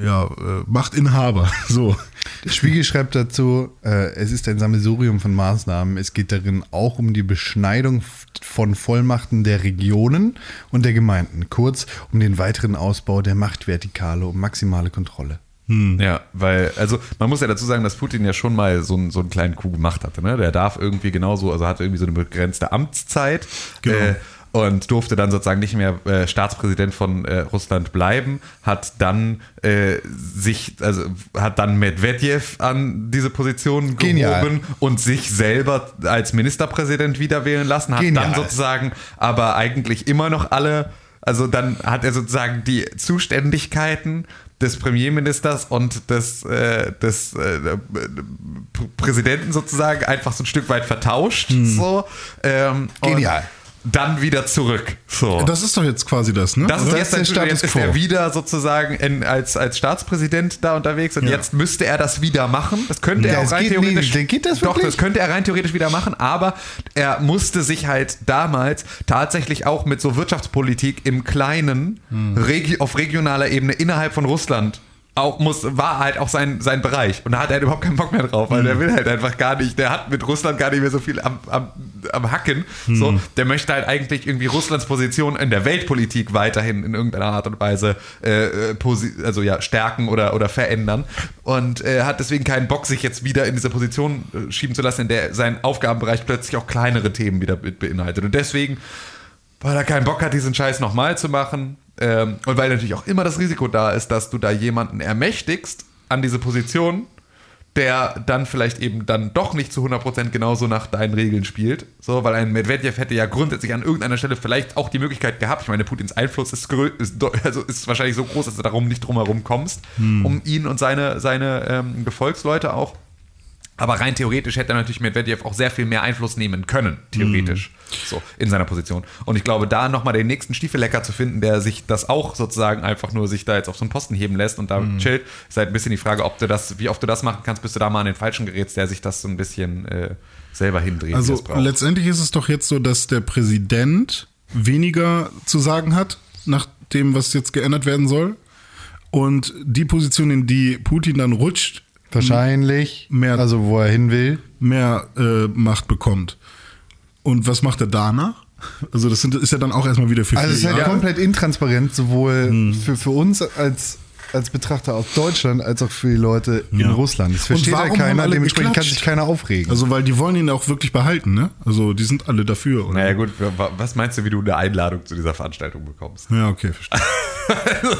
Speaker 2: ja, äh, Machtinhaber. So.
Speaker 1: der Spiegel schreibt dazu, äh, es ist ein Sammelsurium von Maßnahmen. Es geht darin auch um die Beschneidung von Vollmachten der Regionen und der Gemeinden. Kurz um den weiteren Ausbau der Machtvertikale und maximale Kontrolle.
Speaker 3: Ja, weil, also man muss ja dazu sagen, dass Putin ja schon mal so, einen- so einen kleinen Coup gemacht hatte. Ne? Der darf irgendwie genauso, also hat irgendwie so eine begrenzte Amtszeit.
Speaker 2: Genau.
Speaker 3: Äh, und durfte dann sozusagen nicht mehr äh, Staatspräsident von äh, Russland bleiben, hat dann äh, sich, also hat dann Medvedev an diese Position
Speaker 1: Genial.
Speaker 3: gehoben und sich selber als Ministerpräsident wiederwählen lassen, hat
Speaker 1: Genial.
Speaker 3: dann sozusagen aber eigentlich immer noch alle, also dann hat er sozusagen die Zuständigkeiten des Premierministers und des, äh, des äh, Pr- Präsidenten sozusagen einfach so ein Stück weit vertauscht. So, ähm,
Speaker 1: Genial.
Speaker 3: Dann wieder zurück. So.
Speaker 2: Das ist doch jetzt quasi das, ne?
Speaker 3: Das ist jetzt,
Speaker 1: der
Speaker 3: der
Speaker 1: Status
Speaker 3: jetzt ist er wieder sozusagen in, als, als Staatspräsident da unterwegs und
Speaker 2: Ja.
Speaker 3: jetzt müste er das wieder machen. Das könnte er
Speaker 1: Das
Speaker 3: auch rein theoretisch.
Speaker 1: nicht. Geht das
Speaker 3: Doch,
Speaker 1: wirklich?
Speaker 3: das könnte er rein theoretisch wieder machen, aber er musste sich halt damals tatsächlich auch mit so Wirtschaftspolitik im Kleinen
Speaker 1: Hm.
Speaker 3: regi auf regionaler Ebene innerhalb von Russland auch muss, war halt auch sein, sein Bereich. Und da hat er halt überhaupt keinen Bock mehr drauf, weil
Speaker 1: Hm.
Speaker 3: der will halt einfach gar nicht, der hat mit Russland gar nicht mehr so viel am, am, am Hacken.
Speaker 1: Hm.
Speaker 3: So, der möchte halt eigentlich irgendwie Russlands Position in der Weltpolitik weiterhin in irgendeiner Art und Weise äh, also ja, stärken oder, oder verändern. Und äh, hat deswegen keinen Bock, sich jetzt wieder in diese Position äh, schieben zu lassen, in der sein Aufgabenbereich plötzlich auch kleinere Themen wieder be- beinhaltet. Und deswegen weil er keinen Bock hat, diesen Scheiß nochmal zu machen. Ähm, und weil natürlich auch immer das Risiko da ist, dass du da jemanden ermächtigst an diese Position, der dann vielleicht eben dann doch nicht zu 100% genauso nach deinen Regeln spielt. So, weil ein Medvedev hätte ja grundsätzlich an irgendeiner Stelle vielleicht auch die Möglichkeit gehabt, ich meine, Putins Einfluss ist, ist, also ist wahrscheinlich so groß, dass du darum nicht drumherum kommst, um ihn und seine, seine ähm, Gefolgsleute auch Aber rein theoretisch hätte natürlich Medvedev auch sehr viel mehr Einfluss nehmen können, theoretisch, so in seiner Position. Und ich glaube, da nochmal den nächsten Stiefelecker zu finden, der sich das auch sozusagen einfach nur sich da jetzt auf so einen Posten heben lässt und da chillt, ist halt ein bisschen die Frage, ob du das, wie oft du das machen kannst, bis du da mal an den Falschen gerätst, der sich das so ein bisschen äh, selber hindreht.
Speaker 2: Also letztendlich ist es doch jetzt so, dass der Präsident weniger zu sagen hat, nach dem, was jetzt geändert werden soll. Und die Position, in die Putin dann rutscht,
Speaker 1: Wahrscheinlich.
Speaker 2: Mehr-
Speaker 1: also wo er hin will.
Speaker 2: mehr äh, Macht bekommt. Und was macht er danach? Also das sind, ist ja dann auch erstmal wieder für
Speaker 1: Also es ist halt
Speaker 2: Jahre.
Speaker 1: komplett intransparent, sowohl für, für uns als, als Betrachter aus Deutschland, als auch für die Leute in
Speaker 2: Ja.
Speaker 1: Russland. Das
Speaker 2: Und
Speaker 1: versteht
Speaker 2: warum haben
Speaker 1: keiner, dementsprechend kann
Speaker 2: geklatscht?
Speaker 1: sich keiner aufregen.
Speaker 2: Also weil die wollen ihn auch wirklich behalten, ne? Also die sind alle dafür. Oder?
Speaker 3: Naja gut, wa- was meinst du, wie du eine Einladung zu dieser Veranstaltung bekommst?
Speaker 2: Ja, okay, verstehe.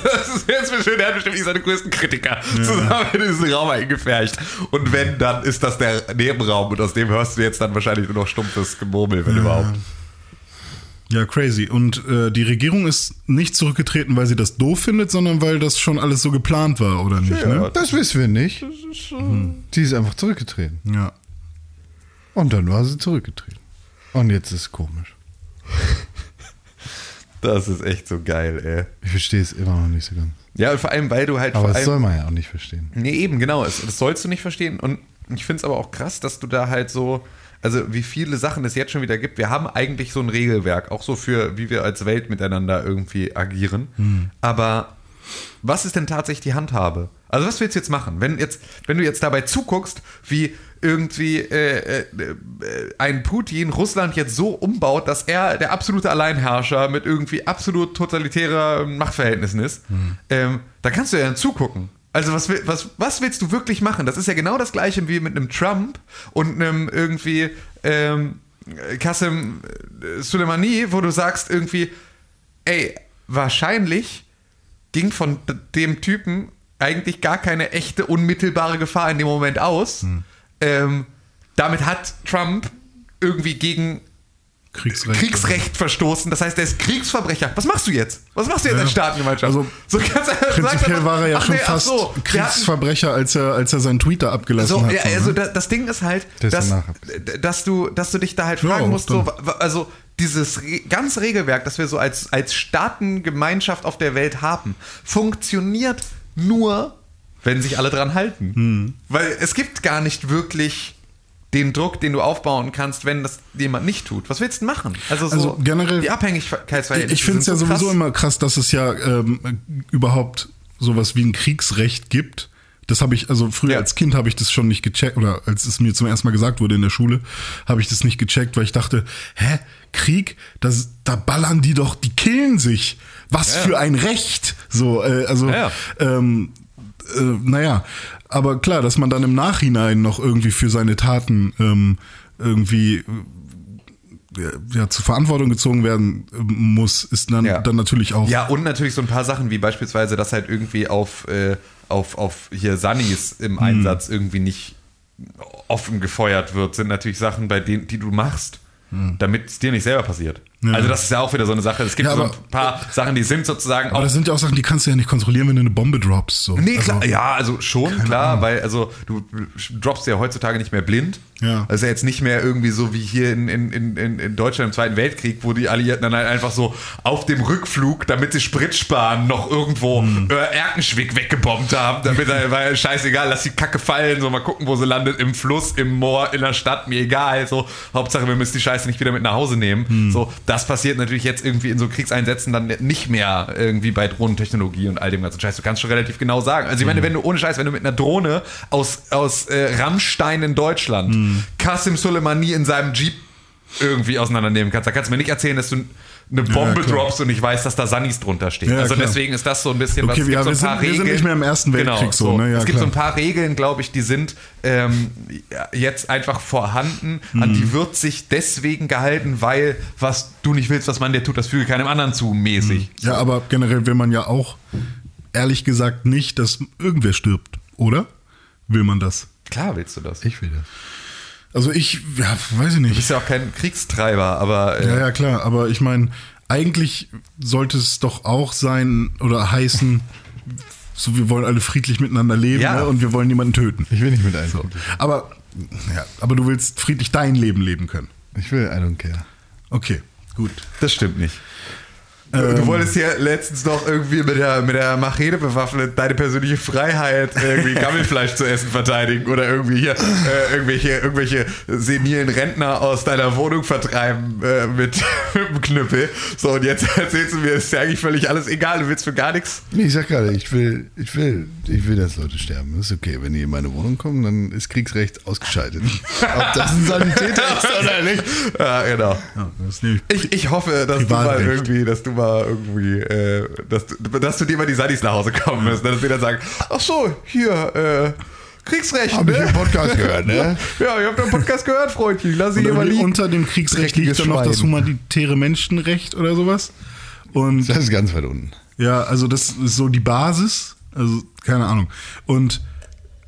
Speaker 3: Das ist jetzt schön, der hat bestimmt nicht seine größten Kritiker zusammen in diesen Raum eingefercht. Und wenn, dann ist das der Nebenraum und aus dem hörst du jetzt dann wahrscheinlich nur noch stumpfes Gemurmel, wenn überhaupt.
Speaker 2: Ja, crazy. Und äh, die Regierung ist nicht zurückgetreten, weil sie das doof findet, sondern weil das schon alles so geplant war, oder nicht? Ne?
Speaker 1: das wissen wir nicht. Die ist einfach zurückgetreten.
Speaker 2: Ja.
Speaker 1: Und dann war sie zurückgetreten. Und jetzt ist es komisch.
Speaker 3: Das ist echt so geil, ey.
Speaker 1: Ich verstehe es immer noch nicht so ganz.
Speaker 3: Ja, und vor allem, weil du halt
Speaker 1: Aber
Speaker 3: vor
Speaker 1: das
Speaker 3: allem.
Speaker 1: soll man ja auch nicht verstehen.
Speaker 3: Nee, eben, genau. Das, das sollst du nicht verstehen. Und ich finde es aber auch krass, dass du da halt so, also wie viele Sachen es jetzt schon wieder gibt. Wir haben eigentlich so ein Regelwerk, auch so für, wie wir als Welt miteinander irgendwie agieren. Aber was ist denn tatsächlich die Handhabe? Also was willst du jetzt machen? Wenn, jetzt, wenn du jetzt dabei zuguckst, wie irgendwie äh, äh, ein Putin Russland jetzt so umbaut, dass er der absolute Alleinherrscher mit irgendwie absolut totalitären Machtverhältnissen ist, ähm, da kannst du ja dann zugucken. Also was, was, was willst du wirklich machen? Das ist ja genau das gleiche wie mit einem Trump und einem irgendwie ähm, Qasem äh, Soleimani, wo du sagst irgendwie, ey, wahrscheinlich ging von dem Typen eigentlich gar keine echte unmittelbare Gefahr in dem Moment aus. Ähm, damit hat Trump irgendwie gegen
Speaker 2: Kriegsrecht.
Speaker 3: Kriegsrecht verstoßen. Das heißt, er ist Kriegsverbrecher. Was machst du jetzt? Was machst du jetzt
Speaker 2: Ja.
Speaker 3: als Staatengemeinschaft?
Speaker 2: Also,
Speaker 3: so ganz,
Speaker 2: Prinzipiell
Speaker 3: einfach,
Speaker 2: war er ja schon
Speaker 3: nee,
Speaker 2: fast
Speaker 3: so,
Speaker 2: Kriegsverbrecher, als er, als er seinen Tweet da abgelassen
Speaker 3: so,
Speaker 2: hat.
Speaker 3: ja,
Speaker 2: so,
Speaker 3: also
Speaker 2: ne?
Speaker 3: da, das Ding ist halt,
Speaker 1: ist
Speaker 3: dass, dass, du, dass du dich da halt
Speaker 2: Ja,
Speaker 3: fragen
Speaker 2: auch
Speaker 3: musst, so, also dieses Re ganze Regelwerk, das wir so als, als Staatengemeinschaft auf der Welt haben, funktioniert nur, wenn sich alle dran halten.
Speaker 2: Hm.
Speaker 3: Weil es gibt gar nicht wirklich den Druck, den du aufbauen kannst, wenn das jemand nicht tut. Was willst du machen? Also, so
Speaker 2: Also generell-
Speaker 3: die Abhängigkeitsverhältnisse
Speaker 2: Ich finde es ja
Speaker 3: so
Speaker 2: sowieso
Speaker 3: krass.
Speaker 2: immer krass, dass es ja ähm, überhaupt sowas wie ein Kriegsrecht gibt. Das habe ich, also früher
Speaker 3: Ja.
Speaker 2: als Kind habe ich das schon nicht gecheckt, oder als es mir zum ersten Mal gesagt wurde in der Schule, habe ich das nicht gecheckt, weil ich dachte, hä, Krieg, das, da ballern die doch, die killen sich. Was
Speaker 3: Ja.
Speaker 2: für ein Recht. So, äh, also,
Speaker 3: Ja.
Speaker 2: ähm, äh, naja, aber klar, dass man dann im Nachhinein noch irgendwie für seine Taten ähm, irgendwie äh, ja, zur Verantwortung gezogen werden äh, muss, ist dann,
Speaker 3: Ja.
Speaker 2: dann natürlich auch.
Speaker 3: Ja, und natürlich so ein paar Sachen, wie beispielsweise, dass halt irgendwie auf, äh, auf, auf hier Sunnis
Speaker 2: Hm.
Speaker 3: im Einsatz irgendwie nicht offen gefeuert wird, sind natürlich Sachen, bei denen, die du machst, damit es dir nicht selber passiert.
Speaker 2: Ja.
Speaker 3: Also das ist ja auch wieder so eine Sache. Es gibt
Speaker 2: Ja,
Speaker 3: so
Speaker 2: aber-
Speaker 3: ein paar Sachen, die sind sozusagen
Speaker 2: Aber
Speaker 3: auch
Speaker 2: das sind ja auch Sachen, die kannst du ja nicht kontrollieren, wenn du eine Bombe droppst. So.
Speaker 3: Nee, klar,
Speaker 2: Also,
Speaker 3: ja, also schon, klar,
Speaker 2: Ahnung.
Speaker 3: weil also du droppst ja heutzutage nicht mehr blind.
Speaker 2: Ja.
Speaker 3: Das ist ja jetzt nicht mehr irgendwie so wie hier in, in, in, in Deutschland im Zweiten Weltkrieg, wo die Alliierten dann halt einfach so auf dem Rückflug, damit sie Sprit sparen, noch irgendwo
Speaker 2: Hm.
Speaker 3: äh, Erkenschwick weggebombt haben. Damit er, weil scheißegal, lass die Kacke fallen, so mal gucken, wo sie landet, im Fluss, im Moor, in der Stadt, mir egal. So, Hauptsache, wir müssen die Scheiße nicht wieder mit nach Hause nehmen.
Speaker 2: Hm.
Speaker 3: So, das passiert natürlich jetzt irgendwie in so Kriegseinsätzen dann nicht mehr irgendwie bei Drohnentechnologie und all dem ganzen Scheiß. Du kannst schon relativ genau sagen. Also ich meine, wenn du ohne Scheiß, wenn du mit einer Drohne aus, aus äh, Rammstein in Deutschland
Speaker 2: Hm.
Speaker 3: Qasim Soleimani in seinem Jeep irgendwie auseinandernehmen kannst, da kannst du mir nicht erzählen, dass du eine Bombe
Speaker 2: klar.
Speaker 3: droppst und ich weiß, dass da Sunnis drunter stehen.
Speaker 2: Ja,
Speaker 3: also
Speaker 2: klar.
Speaker 3: deswegen ist das so ein bisschen
Speaker 2: Okay,
Speaker 3: es
Speaker 2: ja,
Speaker 3: gibt so
Speaker 2: wir
Speaker 3: ein
Speaker 2: sind- wir sind nicht mehr im Ersten Weltkrieg
Speaker 3: genau,
Speaker 2: so, ne? Ja,
Speaker 3: es gibt so ein
Speaker 2: klar.
Speaker 3: paar Regeln, glaube ich, die sind ähm, ja, jetzt einfach vorhanden, an
Speaker 2: Mhm.
Speaker 3: die wird sich deswegen gehalten, weil was du nicht willst, was man dir tut, das füge keinem anderen zu, mäßig.
Speaker 2: Ja, aber generell will man ja auch, ehrlich gesagt, nicht, dass irgendwer stirbt, oder? Will man das?
Speaker 3: Klar willst du das.
Speaker 1: Ich will das.
Speaker 2: Also ich, ja, weiß ich
Speaker 3: Du
Speaker 2: nicht.
Speaker 3: bist ja auch kein Kriegstreiber, aber äh,
Speaker 2: Ja, ja, klar, aber ich meine, eigentlich sollte es doch auch sein oder heißen, so wir wollen alle friedlich miteinander leben
Speaker 3: Ja.
Speaker 2: ne, und wir wollen niemanden töten.
Speaker 1: Ich will nicht mit einem.
Speaker 2: Aber Ja, aber du willst friedlich dein Leben leben können.
Speaker 1: Ich will, I don't care.
Speaker 2: Okay, gut.
Speaker 3: Das stimmt nicht. Du wolltest ja letztens noch irgendwie mit der, mit der Machete bewaffnet deine persönliche Freiheit, irgendwie Gammelfleisch zu essen, verteidigen oder irgendwie hier äh, irgendwelche, irgendwelche senilen Rentner aus deiner Wohnung vertreiben äh, mit, mit dem Knüppel. So, und jetzt erzählst du mir, ist ja eigentlich völlig alles egal, du willst für gar nichts.
Speaker 1: Nee, ich sag gerade, ich will, ich will, ich will, dass Leute sterben. Das ist okay. Wenn die in meine Wohnung kommen, dann ist Kriegsrecht ausgeschaltet. Ob das ein Sanitäter ist oder nicht.
Speaker 3: Ja, genau.
Speaker 2: Ja,
Speaker 3: Ich, ich hoffe, dass du mal irgendwie, dass du mal irgendwie, äh, dass, du- dass du dir mal die Sadis nach Hause kommen müssen, dass sie dann sagen, ach so, hier, äh, Kriegsrecht,
Speaker 1: Hab ich
Speaker 3: ne?
Speaker 1: im Podcast gehört, ne?
Speaker 3: Ja, ihr habt den Podcast gehört, Freundchen, lass mal
Speaker 2: irgendwie
Speaker 3: liegen.
Speaker 2: unter dem Kriegsrecht liegt dann noch das humanitäre Menschenrecht oder sowas. Und
Speaker 1: Das ist ganz weit unten.
Speaker 2: ja, also das ist so die Basis. Also keine Ahnung. Und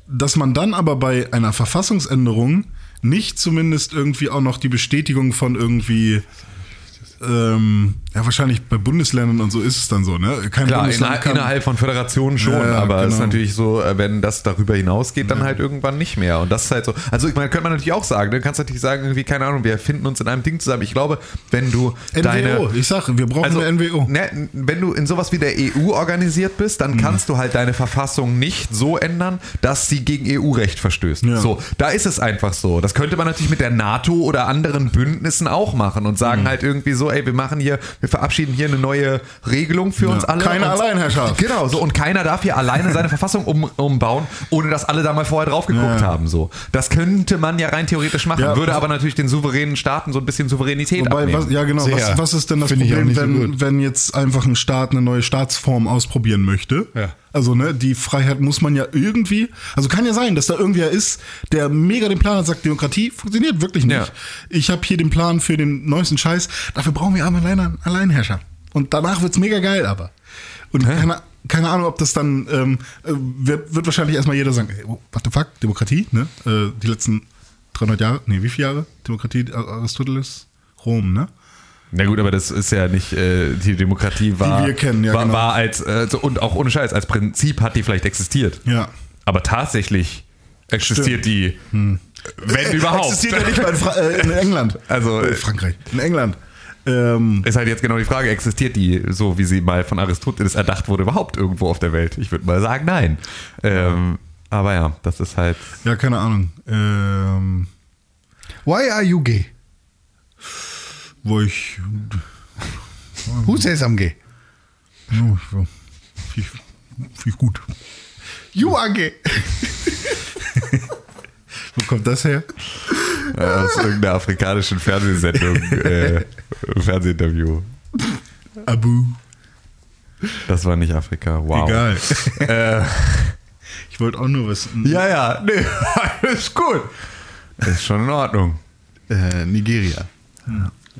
Speaker 2: dass man dann aber bei einer Verfassungsänderung nicht zumindest irgendwie auch noch die Bestätigung von irgendwie ähm, ja, wahrscheinlich bei Bundesländern und so ist es dann so, ne? Kein
Speaker 3: Klar,
Speaker 2: Bundesland
Speaker 3: inner,
Speaker 2: kann,
Speaker 3: innerhalb von Föderationen schon,
Speaker 2: Ja, ja,
Speaker 3: aber es ist
Speaker 2: genau.
Speaker 3: natürlich so, äh, wenn das darüber hinausgeht, dann halt irgendwann nicht mehr. Und das ist halt so. Also, ich meine, könnte man natürlich auch sagen, du kannst natürlich sagen, irgendwie, keine Ahnung, wir finden uns in einem Ding zusammen. Ich glaube, wenn du
Speaker 2: NWO,
Speaker 3: deine.
Speaker 2: ich sage, wir brauchen eine NWO.
Speaker 3: Ne, wenn du in sowas wie der EU organisiert bist, dann kannst du halt deine Verfassung nicht so ändern, dass sie gegen EU-Recht verstößt.
Speaker 2: Ja.
Speaker 3: So, da ist es einfach so. Das könnte man natürlich mit der NATO oder anderen Bündnissen auch machen und sagen halt irgendwie so, ey, wir machen hier, wir verabschieden hier eine neue Regelung für uns alle.
Speaker 2: keine Alleinherrschaft.
Speaker 3: Genau, so und keiner darf hier alleine seine Verfassung um, umbauen, ohne dass alle da mal vorher drauf geguckt
Speaker 2: Ja.
Speaker 3: haben. So, das könnte man ja rein theoretisch machen,
Speaker 2: Ja.
Speaker 3: würde aber natürlich den souveränen Staaten so ein bisschen Souveränität
Speaker 2: Wobei,
Speaker 3: abnehmen.
Speaker 2: was, ja genau, was, was ist denn das
Speaker 1: auch
Speaker 2: Problem,
Speaker 1: so
Speaker 2: wenn,
Speaker 1: gut.
Speaker 2: wenn jetzt einfach ein Staat eine neue Staatsform ausprobieren möchte?
Speaker 1: Ja.
Speaker 2: Also, ne, die Freiheit muss man ja irgendwie, also kann ja sein, dass da irgendwer ist, der mega den Plan hat, sagt, Demokratie funktioniert wirklich nicht.
Speaker 3: Ja.
Speaker 2: Ich habe hier den Plan für den neuesten Scheiß, dafür brauchen wir aber alleine einen Alleinherrscher. Und danach wird's mega geil, aber. Und keine, keine Ahnung, ob das dann, ähm, äh, wird, wird wahrscheinlich erstmal jeder sagen, ey, oh, what the fuck, Demokratie, ne? Äh, die letzten 300 Jahre, nee, wie viele Jahre? Demokratie, Aristoteles, Rom, ne?
Speaker 3: Na gut, aber das ist ja nicht, äh, die Demokratie war,
Speaker 2: wir kennen, ja,
Speaker 3: war,
Speaker 2: genau.
Speaker 3: war als, äh, so, und auch ohne Scheiß, als Prinzip hat die vielleicht existiert.
Speaker 2: Ja.
Speaker 3: Aber tatsächlich existiert die, wenn überhaupt.
Speaker 2: Existiert ja nicht mal in, Fra äh, in England.
Speaker 3: Also,
Speaker 2: Äh, Frankreich. In England. Ähm,
Speaker 3: Ist halt jetzt genau die Frage, existiert die so, wie sie mal von Aristoteles erdacht wurde, überhaupt irgendwo auf der Welt? Ich würde mal sagen, nein. Ähm, aber ja, das ist halt.
Speaker 2: ja, keine Ahnung. Ähm,
Speaker 1: Why are you gay?
Speaker 2: Wo ich.
Speaker 1: Who says I'm gay?
Speaker 2: Ja, ja, Finde ich, ich gut.
Speaker 1: You are gay.
Speaker 2: Wo kommt das her?
Speaker 3: Aus irgendeiner afrikanischen Fernsehsendung, äh, Fernsehinterview.
Speaker 2: Abu.
Speaker 3: Das war nicht Afrika. Wow.
Speaker 2: Egal.
Speaker 3: Äh,
Speaker 2: Ich wollte auch nur was.
Speaker 3: ja, ja, nee, alles gut. Ist schon in Ordnung.
Speaker 1: Äh, Nigeria.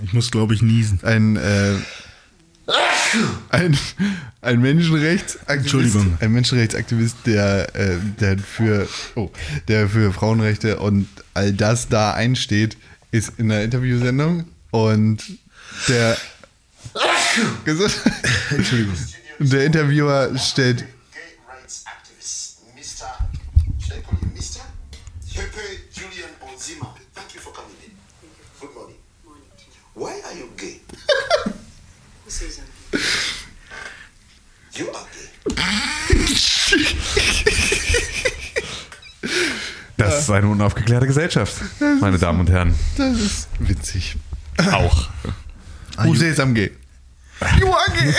Speaker 2: Ich muss, glaube ich, niesen.
Speaker 1: Ein, äh, ein, ein Menschenrechtsaktivist,
Speaker 2: Entschuldigung.
Speaker 1: ein Menschenrechtsaktivist, der, äh, der für, oh, der für Frauenrechte und all das da einsteht, ist in einer Interviewsendung und der,
Speaker 2: Entschuldigung.
Speaker 1: der Interviewer stellt,
Speaker 4: gay rights activist, Mr. Should I call you Mr. Pepe Julian Onzima. Thank you for coming in. Good morning. Why are you gay?
Speaker 5: Who says I'm gay?
Speaker 4: You are gay.
Speaker 3: Das ist eine unaufgeklärte Gesellschaft, meine Damen und Herren.
Speaker 1: das ist witzig.
Speaker 3: Auch.
Speaker 1: Gay? You are gay.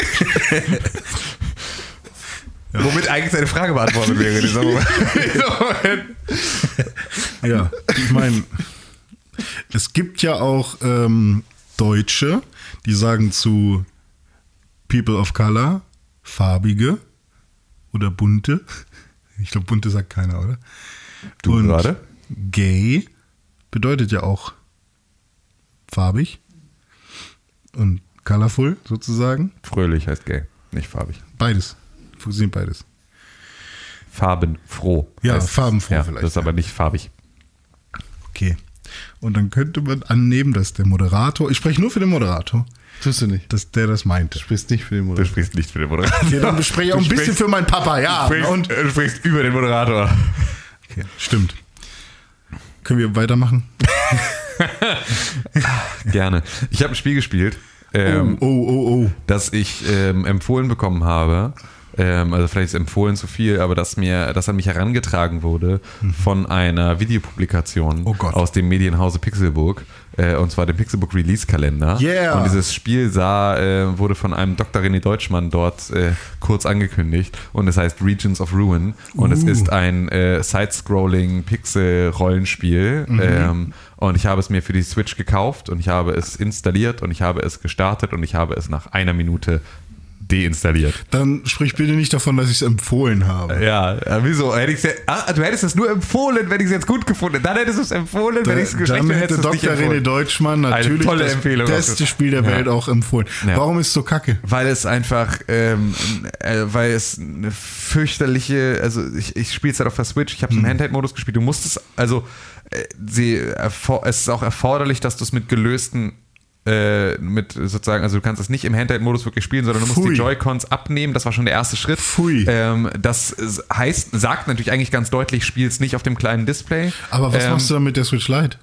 Speaker 3: Womit eigentlich seine Frage beantwortet wäre. In diesem Moment.
Speaker 2: Ja, ich meine, es gibt ja auch ähm, Deutsche, die sagen zu People of Color farbige oder bunte. Ich glaube, bunte sagt keiner, oder?
Speaker 3: Du gerade?
Speaker 2: Gay bedeutet ja auch farbig und colorful sozusagen.
Speaker 3: Fröhlich heißt gay, nicht farbig.
Speaker 2: Beides. Funktioniert beides.
Speaker 3: Farbenfroh.
Speaker 2: Ja, farbenfroh
Speaker 3: ja,
Speaker 2: vielleicht,
Speaker 3: Das ist aber nicht farbig.
Speaker 2: Okay. Und dann könnte man annehmen, dass der Moderator, ich spreche nur für den Moderator,
Speaker 1: Tust du nicht.
Speaker 2: dass der das meinte.
Speaker 1: Du sprichst nicht für den
Speaker 3: Du
Speaker 1: Moderator.
Speaker 3: sprichst nicht für den Moderator.
Speaker 2: Okay, dann spreche ich auch
Speaker 3: Du
Speaker 2: ein bisschen
Speaker 3: sprichst-
Speaker 2: für meinen Papa, ja.
Speaker 3: Du sprichst,
Speaker 2: Und,
Speaker 3: du sprichst über den Moderator.
Speaker 2: okay, stimmt. Können wir weitermachen?
Speaker 3: Gerne. Ich habe ein Spiel gespielt, ähm,
Speaker 2: oh, oh, oh.
Speaker 3: das ich ähm, empfohlen bekommen habe. Ähm, also vielleicht ist empfohlen zu viel, aber das mir, das an mich herangetragen wurde von einer Videopublikation
Speaker 2: Mhm. Oh
Speaker 3: aus dem Medienhause Pixelburg. Äh, und zwar dem Pixelbook Release Kalender.
Speaker 2: Yeah.
Speaker 3: Und dieses Spiel sah, äh, wurde von einem Dr. René Deutschmann dort äh, kurz angekündigt und es heißt Regions of Ruin und es
Speaker 2: Uh.
Speaker 3: ist ein äh, Side-Scrolling Pixel-Rollenspiel.
Speaker 2: Mhm.
Speaker 3: Ähm, und ich habe es mir für die Switch gekauft und ich habe es installiert und ich habe es gestartet und ich habe es nach einer Minute deinstalliert.
Speaker 2: Dann sprich bitte nicht davon, dass ich es empfohlen habe.
Speaker 3: Ja, äh, wieso? Hätte ich's ja, ah, du hättest es nur empfohlen, wenn ich es jetzt gut gefunden hätte. Dann hättest du es empfohlen, wenn ich es geschlecht
Speaker 2: Dann
Speaker 3: hätte,
Speaker 2: hätte Dr. René. Deutschmann natürlich
Speaker 3: tolle
Speaker 2: das
Speaker 3: Empfehlung
Speaker 2: beste Spiel der
Speaker 3: Ja.
Speaker 2: Welt auch empfohlen.
Speaker 3: Ja.
Speaker 2: Warum ist es so kacke?
Speaker 3: Weil es einfach, ähm, äh, weil es eine fürchterliche, also ich, ich spiele es halt auf der Switch, ich habe es im Handheld-Modus gespielt, du musst es, also äh, sie, es ist auch erforderlich, dass du es mit gelösten äh, mit sozusagen, also du kannst es nicht im Handheld-Modus wirklich spielen, sondern du musst
Speaker 2: Pfui.
Speaker 3: die Joy-Cons abnehmen. Das war schon der erste Schritt.
Speaker 2: Pfui.
Speaker 3: Ähm, das heißt, sagt natürlich eigentlich ganz deutlich, spiel es nicht auf dem kleinen Display.
Speaker 2: Aber was
Speaker 3: ähm,
Speaker 2: machst du dann mit der Switch Lite?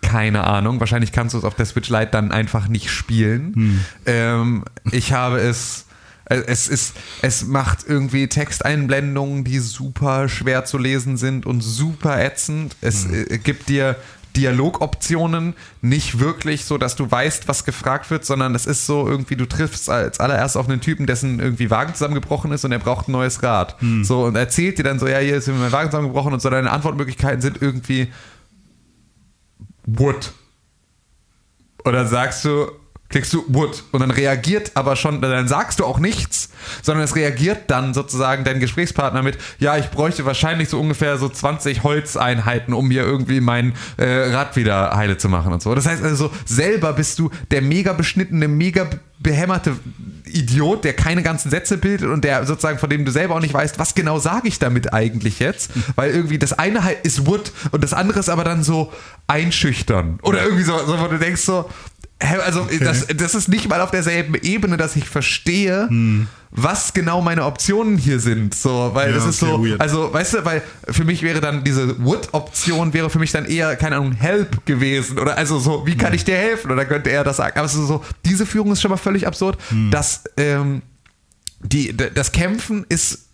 Speaker 3: keine Ahnung. Wahrscheinlich kannst du es auf der Switch Lite dann einfach nicht spielen.
Speaker 2: Hm.
Speaker 3: Ähm, ich habe es. äh, Es ist, es macht irgendwie Texteinblendungen, die super schwer zu lesen sind und super ätzend. Es
Speaker 2: Hm.
Speaker 3: äh, gibt dir Dialogoptionen nicht wirklich so, dass du weißt, was gefragt wird, sondern es ist so irgendwie, du triffst als allererst auf einen Typen, dessen irgendwie Wagen zusammengebrochen ist und er braucht ein neues Rad.
Speaker 2: Hm.
Speaker 3: So, und erzählt dir dann so, ja, hier ist mir mein Wagen zusammengebrochen und so, deine Antwortmöglichkeiten sind irgendwie Wood. Und dann sagst du, klickst du Wood. Und dann reagiert aber schon, dann sagst du auch nichts, sondern es reagiert dann sozusagen dein Gesprächspartner mit, ja, ich bräuchte wahrscheinlich so ungefähr so 20 Holzeinheiten, um mir irgendwie mein äh, Rad wieder heile zu machen und so. Das heißt also, selber bist du der mega beschnittene, mega behämmerte Idiot, der keine ganzen Sätze bildet und der sozusagen, von dem du selber auch nicht weißt, was genau sage ich damit eigentlich jetzt, weil irgendwie das eine halt ist Wood und das andere ist aber dann so einschüchtern oder irgendwie so, so wo du denkst so, also das, das ist nicht mal auf derselben Ebene, dass ich verstehe, was genau meine Optionen hier sind, so, weil
Speaker 2: Ja,
Speaker 3: das ist
Speaker 2: okay,
Speaker 3: so,
Speaker 2: weird.
Speaker 3: also weißt du, weil für mich wäre dann diese Wood-Option wäre für mich dann eher, keine Ahnung, Help gewesen oder also so, wie kann ich dir helfen? Oder könnte er das sagen, aber es ist so, diese Führung ist schon mal völlig absurd, dass ähm, die, das Kämpfen ist,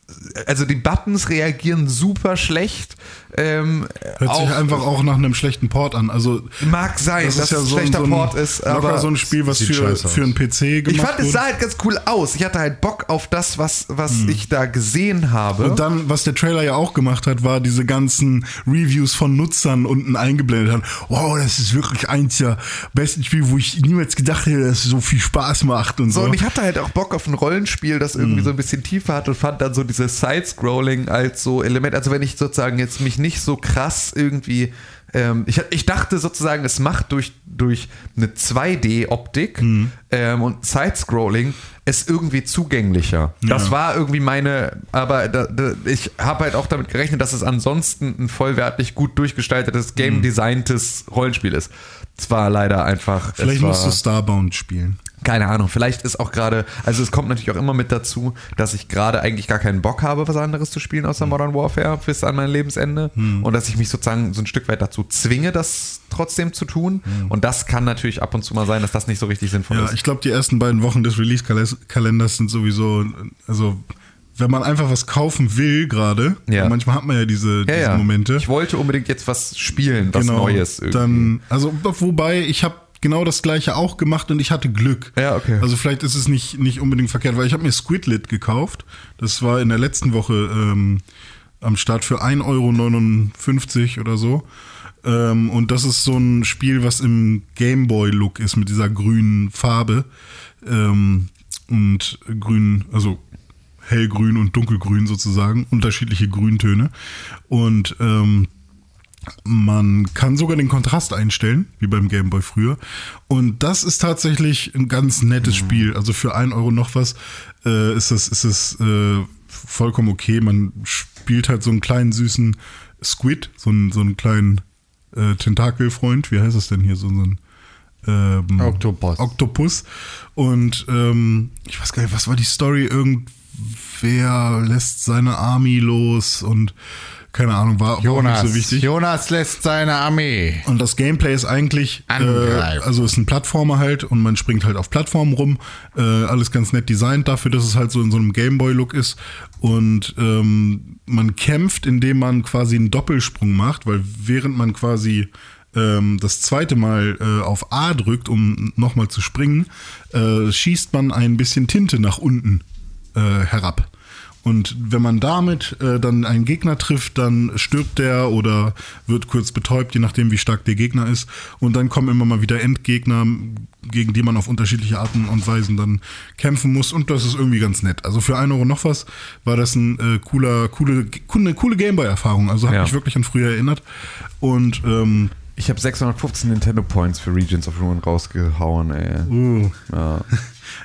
Speaker 3: also die Buttons reagieren super schlecht. Ähm,
Speaker 2: Hört sich
Speaker 3: auf-
Speaker 2: einfach auch nach einem schlechten Port an. Also
Speaker 3: Mag sein,
Speaker 2: das
Speaker 3: dass
Speaker 2: ja
Speaker 3: es ein
Speaker 2: so, ein-
Speaker 3: schlechter
Speaker 2: so ein,
Speaker 3: Port ist, aber
Speaker 2: so ein Spiel, was für, für einen PC gemacht
Speaker 3: ich fand, es sah halt ganz cool aus. Ich hatte halt Bock auf das, was, was ich da gesehen habe.
Speaker 2: Und dann, was der Trailer ja auch gemacht hat, war diese ganzen Reviews von Nutzern unten eingeblendet haben. Wow, das ist wirklich eins der besten Spiele, wo ich niemals gedacht hätte, dass es so viel Spaß macht und so.
Speaker 3: So, und ich hatte halt auch Bock auf ein Rollenspiel, das irgendwie so ein bisschen tiefer hat und fand dann so dieses Side-Scrolling als so Element. Also wenn ich sozusagen jetzt mich nicht so krass irgendwie. Ähm, ich, ich dachte sozusagen, es macht durch, durch eine 2D-Optik
Speaker 2: Mhm.
Speaker 3: ähm, und Side-Scrolling es irgendwie zugänglicher. Das war irgendwie meine, aber da, da, ich habe halt auch damit gerechnet, dass es ansonsten ein vollwertig gut durchgestaltetes, game-designtes Rollenspiel ist. Es war leider einfach.
Speaker 2: Mhm. Vielleicht musst du Starbound spielen.
Speaker 3: Keine Ahnung, vielleicht ist auch gerade, also es kommt natürlich auch immer mit dazu, dass ich gerade eigentlich gar keinen Bock habe, was anderes zu spielen außer Modern Warfare bis an mein Lebensende und dass ich mich sozusagen so ein Stück weit dazu zwinge, das trotzdem zu tun und das kann natürlich ab und zu mal sein, dass das nicht so richtig sinnvoll
Speaker 2: Ja,
Speaker 3: ist.
Speaker 2: ich glaube, die ersten beiden Wochen des Release-Kalenders sind sowieso, also wenn man einfach was kaufen will gerade,
Speaker 3: Ja.
Speaker 2: manchmal hat man ja diese,
Speaker 3: ja,
Speaker 2: diese
Speaker 3: ja.
Speaker 2: Momente.
Speaker 3: Ich wollte unbedingt jetzt was spielen, was Neues irgendwie.
Speaker 2: Dann, also wobei ich habe genau das gleiche auch gemacht und ich hatte Glück.
Speaker 3: Ja, okay.
Speaker 2: Also vielleicht ist es nicht, nicht unbedingt verkehrt, weil ich habe mir Squidlit gekauft. Das war in der letzten Woche ähm, am Start für 1,59 Euro oder so. Ähm, und das ist so ein Spiel, was im Gameboy-Look ist, mit dieser grünen Farbe. Ähm, und grün, also hellgrün und dunkelgrün sozusagen, unterschiedliche Grüntöne. Und ähm, man kann sogar den Kontrast einstellen, wie beim Gameboy früher. Und das ist tatsächlich ein ganz nettes Spiel. Also für 1 Euro noch was äh, ist das, ist das äh, vollkommen okay. Man spielt halt so einen kleinen süßen Squid, so einen, so einen kleinen äh, Tentakelfreund. Wie heißt das denn hier? So, so ein ähm,
Speaker 1: Oktopus.
Speaker 2: Oktopus. Und ähm, ich weiß gar nicht, was war die Story? Irgendwer lässt seine Army los und keine Ahnung, war, war auch nicht so wichtig.
Speaker 1: Jonas lässt seine Armee.
Speaker 2: Und das Gameplay ist eigentlich, äh, also ist ein Plattformer halt und man springt halt auf Plattformen rum. Äh, alles ganz nett designt dafür, dass es halt so in so einem Gameboy-Look ist. Und ähm, man kämpft, indem man quasi einen Doppelsprung macht, weil während man quasi ähm, das zweite Mal äh, auf A drückt, um nochmal zu springen, äh, schießt man ein bisschen Tinte nach unten äh, herab. Und wenn man damit äh, dann einen Gegner trifft, dann stirbt der oder wird kurz betäubt, je nachdem, wie stark der Gegner ist. Und dann kommen immer mal wieder Endgegner, gegen die man auf unterschiedliche Arten und Weisen dann kämpfen muss. Und das ist irgendwie ganz nett. Also für 1 Euro noch was war das ein äh, cooler, coole, eine coole Gameboy-Erfahrung. Also hat
Speaker 3: Ja.
Speaker 2: mich wirklich an früher erinnert. Und ähm,
Speaker 3: Ich habe 615 Nintendo Points für Regions of Ruin rausgehauen, ey.
Speaker 2: uh,
Speaker 3: Ja.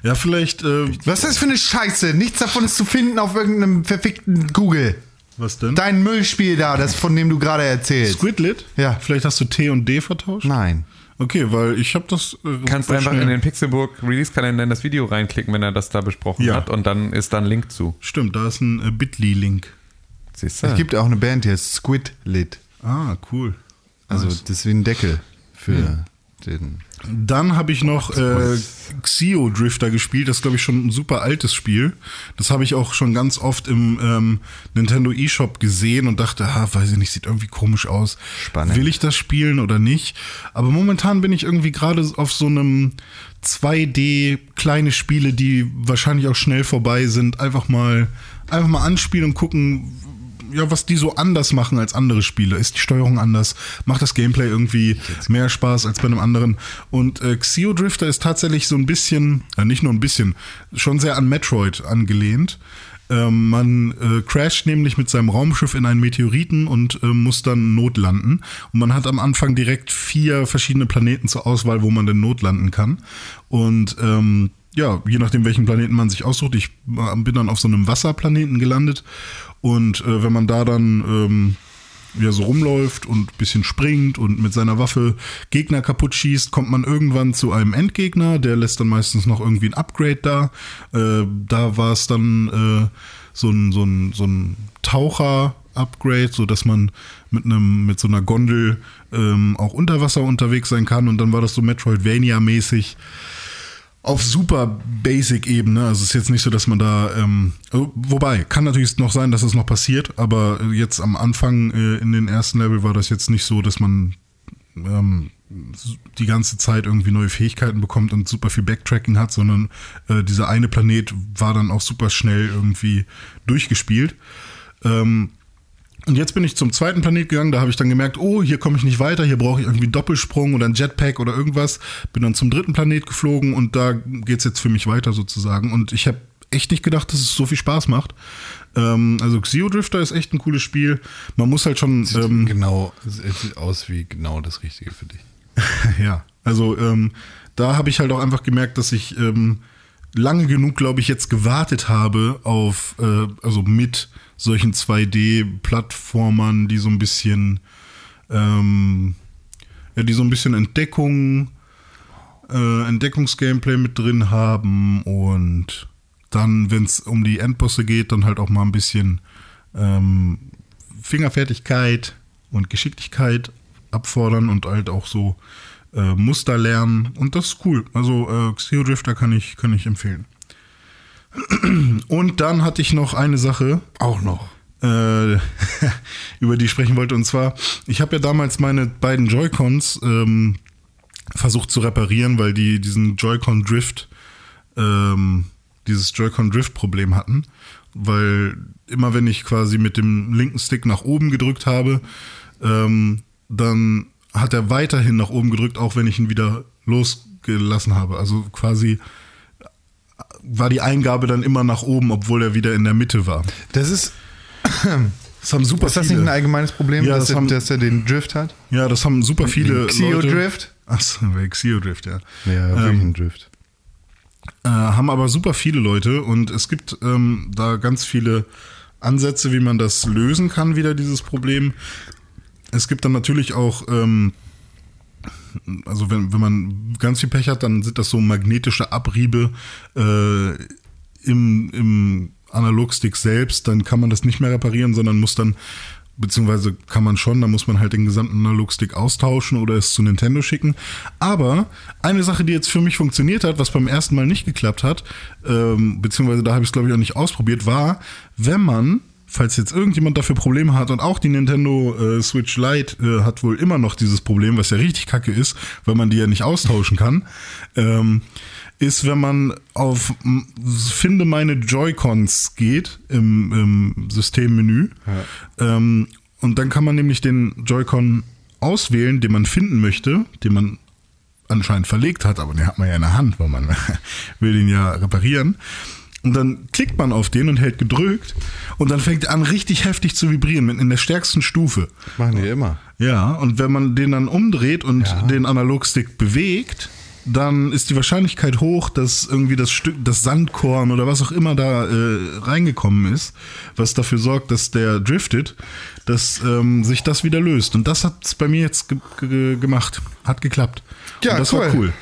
Speaker 2: ja, vielleicht, äh,
Speaker 1: Was ist das für eine Scheiße? Nichts davon ist zu finden auf irgendeinem verfickten Google.
Speaker 2: was denn?
Speaker 1: Dein Müllspiel da, das von dem du gerade erzählst.
Speaker 2: Squidlit?
Speaker 1: Ja.
Speaker 2: Vielleicht hast du T und D vertauscht?
Speaker 1: Nein.
Speaker 2: Okay, weil ich habe das. Äh,
Speaker 3: Kannst einfach
Speaker 2: schnell-
Speaker 3: in den Pixelburg Release-Kalender in das Video reinklicken, wenn er das da besprochen
Speaker 2: Ja.
Speaker 3: hat und dann ist da ein Link zu.
Speaker 2: Stimmt, da ist ein äh, Bitly-Link.
Speaker 3: Siehst du?
Speaker 1: Es gibt auch eine Band, die heißt Squidlit.
Speaker 2: Ah, cool.
Speaker 1: Also
Speaker 2: Nice.
Speaker 1: das ist wie ein Deckel für den.
Speaker 2: Dann habe ich noch äh, Xio Drifter gespielt. Das ist, glaube ich, schon ein super altes Spiel. Das habe ich auch schon ganz oft im ähm, Nintendo eShop gesehen und dachte, ah, weiß ich nicht, sieht irgendwie komisch aus.
Speaker 1: Spannend.
Speaker 2: Will ich das spielen oder nicht? Aber momentan bin ich irgendwie gerade auf so einem 2D kleine Spiele, die wahrscheinlich auch schnell vorbei sind, einfach mal einfach mal anspielen und gucken, ja, was die so anders machen als andere Spiele. Ist die Steuerung anders? Macht das Gameplay irgendwie mehr Spaß als bei einem anderen? Und äh, Xio Drifter ist tatsächlich so ein bisschen, äh, nicht nur ein bisschen, schon sehr an Metroid angelehnt. Ähm, man äh, crasht nämlich mit seinem Raumschiff in einen Meteoriten und äh, muss dann notlanden. Und man hat am Anfang direkt vier verschiedene Planeten zur Auswahl, wo man denn notlanden kann. Und ähm, ja, je nachdem, welchen Planeten man sich aussucht. Ich äh, bin dann auf so einem Wasserplaneten gelandet. Und äh, wenn man da dann ähm, ja, so rumläuft und bisschen springt und mit seiner Waffe Gegner kaputt schießt, kommt man irgendwann zu einem Endgegner. Der lässt dann meistens noch irgendwie ein Upgrade da. Äh, da war es dann äh, so ein, so ein, so ein Taucher-Upgrade, so dass man mit einem mit so einer Gondel ähm, auch unter Wasser unterwegs sein kann. Und dann war das so Metroidvania-mäßig auf super Basic-Ebene. Also es ist jetzt nicht so, dass man da, ähm, oh, wobei, kann natürlich noch sein, dass es noch passiert, aber jetzt am Anfang äh, in den ersten Level war das jetzt nicht so, dass man ähm, die ganze Zeit irgendwie neue Fähigkeiten bekommt und super viel Backtracking hat, sondern äh, dieser eine Planet war dann auch super schnell irgendwie durchgespielt. Ähm, und jetzt bin ich zum zweiten Planet gegangen, da habe ich dann gemerkt, oh, hier komme ich nicht weiter, hier brauche ich irgendwie einen Doppelsprung oder einen Jetpack oder irgendwas. Bin dann zum dritten Planet geflogen und da geht's jetzt für mich weiter sozusagen. Und ich habe echt nicht gedacht, dass es so viel Spaß macht. Ähm, also Xio Drifter ist echt ein cooles Spiel. Man muss halt schon...
Speaker 1: Sieht
Speaker 2: Ähm,
Speaker 1: genau, es sieht aus wie genau das Richtige für dich.
Speaker 2: ja, also ähm, da habe ich halt auch einfach gemerkt, dass ich ähm, lange genug, glaube ich, jetzt gewartet habe auf, äh, also mit solchen 2D-Plattformern, die so ein bisschen, ähm, ja, die so ein bisschen Entdeckung, äh, Entdeckungsgameplay mit drin haben und dann, wenn es um die Endbosse geht, dann halt auch mal ein bisschen ähm, Fingerfertigkeit und Geschicklichkeit abfordern und halt auch so äh, Muster lernen. Und das ist cool. Also äh, Xeo Drifter kann ich, kann ich empfehlen. Und dann hatte ich noch eine Sache,
Speaker 1: Auch noch.
Speaker 2: äh, über die ich sprechen wollte. Und zwar, ich habe ja damals meine beiden Joy-Cons ähm, versucht zu reparieren, weil die diesen Joy-Con Drift, ähm, dieses Joy-Con Drift Problem hatten. Weil immer wenn ich quasi mit dem linken Stick nach oben gedrückt habe, ähm, dann hat er weiterhin nach oben gedrückt, auch wenn ich ihn wieder losgelassen habe. Also quasi war die Eingabe dann immer nach oben, obwohl er wieder in der Mitte war.
Speaker 1: Das ist,
Speaker 2: Das haben super
Speaker 1: ist das
Speaker 2: viele.
Speaker 1: nicht ein allgemeines Problem,
Speaker 2: Ja,
Speaker 1: dass,
Speaker 2: das
Speaker 1: er,
Speaker 2: haben-
Speaker 1: dass er den Drift hat?
Speaker 2: Ja, das haben super viele
Speaker 1: Den Xeo
Speaker 2: Leute.
Speaker 1: Drift?
Speaker 2: Achso, Xeo Drift, ja.
Speaker 1: Ja,
Speaker 2: Ähm,
Speaker 1: wirklich ein Drift.
Speaker 2: Äh, haben aber super viele Leute und es gibt ähm, da ganz viele Ansätze, wie man das lösen kann, wieder dieses Problem. Es gibt dann natürlich auch, ähm, also wenn, wenn man ganz viel Pech hat, dann sind das so magnetische Abriebe äh, im, im Analogstick selbst, dann kann man das nicht mehr reparieren, sondern muss dann Beziehungsweise kann man schon, da muss man halt den gesamten Analogstick austauschen oder es zu Nintendo schicken. Aber eine Sache, die jetzt für mich funktioniert hat, was beim ersten Mal nicht geklappt hat, ähm, beziehungsweise da habe ich es glaube ich auch nicht ausprobiert, war, wenn man falls jetzt irgendjemand dafür Probleme hat und auch die Nintendo äh, Switch Lite äh, hat wohl immer noch dieses Problem, was ja richtig kacke ist, weil man die ja nicht austauschen kann, ähm, ist, wenn man auf Finde meine Joy-Cons geht im, im Systemmenü. Ähm, und dann kann man nämlich den Joy-Con auswählen, den man finden möchte, den man anscheinend verlegt hat, aber den hat man ja in der Hand, weil man will den ja reparieren. Und dann klickt man auf den und hält gedrückt und dann fängt er an richtig heftig zu vibrieren, in der stärksten Stufe.
Speaker 1: Machen die immer.
Speaker 2: Ja, und wenn man den dann umdreht und den Analogstick bewegt, dann ist die Wahrscheinlichkeit hoch, dass irgendwie das Stück, das Sandkorn oder was auch immer da äh, reingekommen ist, was dafür sorgt, dass der driftet, dass ähm, sich das wieder löst. Und das hat's bei mir jetzt ge ge gemacht. Hat geklappt.
Speaker 1: Ja,
Speaker 2: und das
Speaker 1: cool.
Speaker 2: war cool.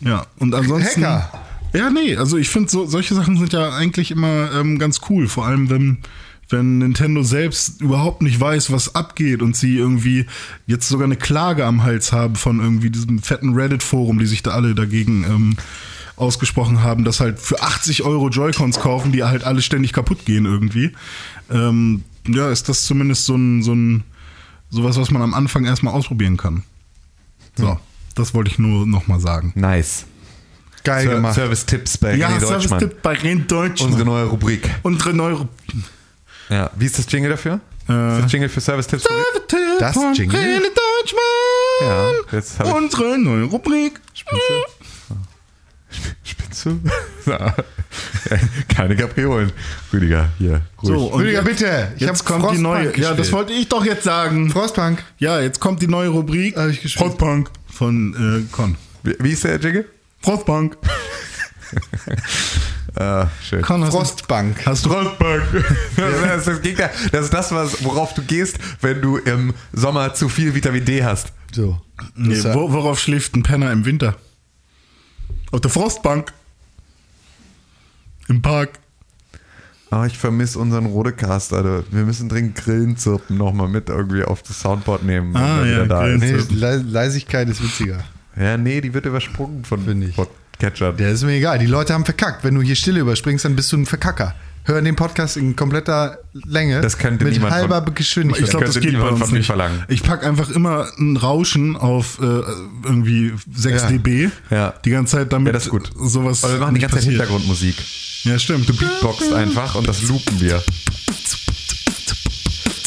Speaker 2: Ja, und ansonsten.
Speaker 1: Hacker.
Speaker 2: Ja, nee, also ich finde, so, solche Sachen sind ja eigentlich immer ähm, ganz cool. Vor allem, wenn, wenn Nintendo selbst überhaupt nicht weiß, was abgeht und sie irgendwie jetzt sogar eine Klage am Hals haben von irgendwie diesem fetten Reddit-Forum, die sich da alle dagegen ähm, ausgesprochen haben, dass halt für 80 Euro Joy-Cons kaufen, die halt alle ständig kaputt gehen irgendwie. Ähm, ja, ist das zumindest so ein, so ein sowas, was man am Anfang erstmal ausprobieren kann. So, das wollte ich nur nochmal sagen.
Speaker 3: Nice.
Speaker 1: Geil
Speaker 3: Ser
Speaker 1: gemacht.
Speaker 3: Service-Tipps bei
Speaker 2: Ja,
Speaker 3: René Deutschmann.
Speaker 2: Service-Tipp bei Ren Deutschmann.
Speaker 3: Unsere neue Rubrik.
Speaker 2: Unsere neue
Speaker 3: Ja. Wie ist das Jingle dafür?
Speaker 2: Äh,
Speaker 3: ist das Jingle für Service-Tipps?
Speaker 1: Das
Speaker 2: von
Speaker 1: Jingle?
Speaker 2: René Deutschmann.
Speaker 3: Ja, jetzt habe ich.
Speaker 2: Unsere neue Rubrik.
Speaker 3: Spinnst du? Ja. Keine Kapriolen. Rüdiger, hier. Ruhig.
Speaker 2: So, und
Speaker 1: Rüdiger,
Speaker 2: jetzt-
Speaker 1: bitte. Ich
Speaker 2: Jetzt kommt die
Speaker 1: Frostpunk
Speaker 2: neue. Ja,
Speaker 1: gespielt.
Speaker 2: das wollte ich doch jetzt sagen.
Speaker 1: Frostpunk.
Speaker 2: Ja, jetzt kommt die neue Rubrik.
Speaker 1: Hab ich gespielt.
Speaker 2: Frostpunk von äh, Con.
Speaker 3: Wie, wie ist der Jingle?
Speaker 2: Frostpunk.
Speaker 3: Ah, schön.
Speaker 2: Hast du-
Speaker 1: Frostbank.
Speaker 2: Hast du Frostpunk?
Speaker 3: Das ist das, Gegner. das ist das, was, worauf du gehst, wenn du im Sommer zu viel Vitamin D hast.
Speaker 1: So.
Speaker 2: Nee,
Speaker 1: Das, äh,
Speaker 2: wo, worauf schläft ein Penner im Winter? Auf der Frostbank. Im Park.
Speaker 3: Oh, ich vermisse unseren Rodecast, Alter. Wir müssen dringend Grillenzirpen nochmal mit irgendwie auf das Soundboard nehmen. wenn
Speaker 2: Ah, ja,
Speaker 3: da ist.
Speaker 1: nee, Le Leisigkeit ist witziger.
Speaker 3: Ja, nee, die wird übersprungen von. Podcatchern.
Speaker 1: Der ist mir egal. Die Leute haben verkackt. Wenn du hier Stille überspringst, dann bist du ein Verkacker. Hör den Podcast in kompletter Länge.
Speaker 3: Das könnte
Speaker 1: mit
Speaker 3: niemand
Speaker 1: halber
Speaker 3: von-
Speaker 1: Geschwindigkeit.
Speaker 2: Ich glaube, das geht
Speaker 3: niemand von mir
Speaker 2: nicht.
Speaker 3: verlangen.
Speaker 2: Ich pack einfach immer ein Rauschen auf äh, irgendwie 6
Speaker 1: Ja.
Speaker 2: dB.
Speaker 3: Ja.
Speaker 2: Die ganze Zeit damit
Speaker 3: Ja, das ist gut.
Speaker 2: sowas
Speaker 3: Aber wir machen die ganze Zeit
Speaker 2: passiert.
Speaker 3: Hintergrundmusik.
Speaker 2: Ja, stimmt.
Speaker 3: Du beatboxst einfach und das loopen wir.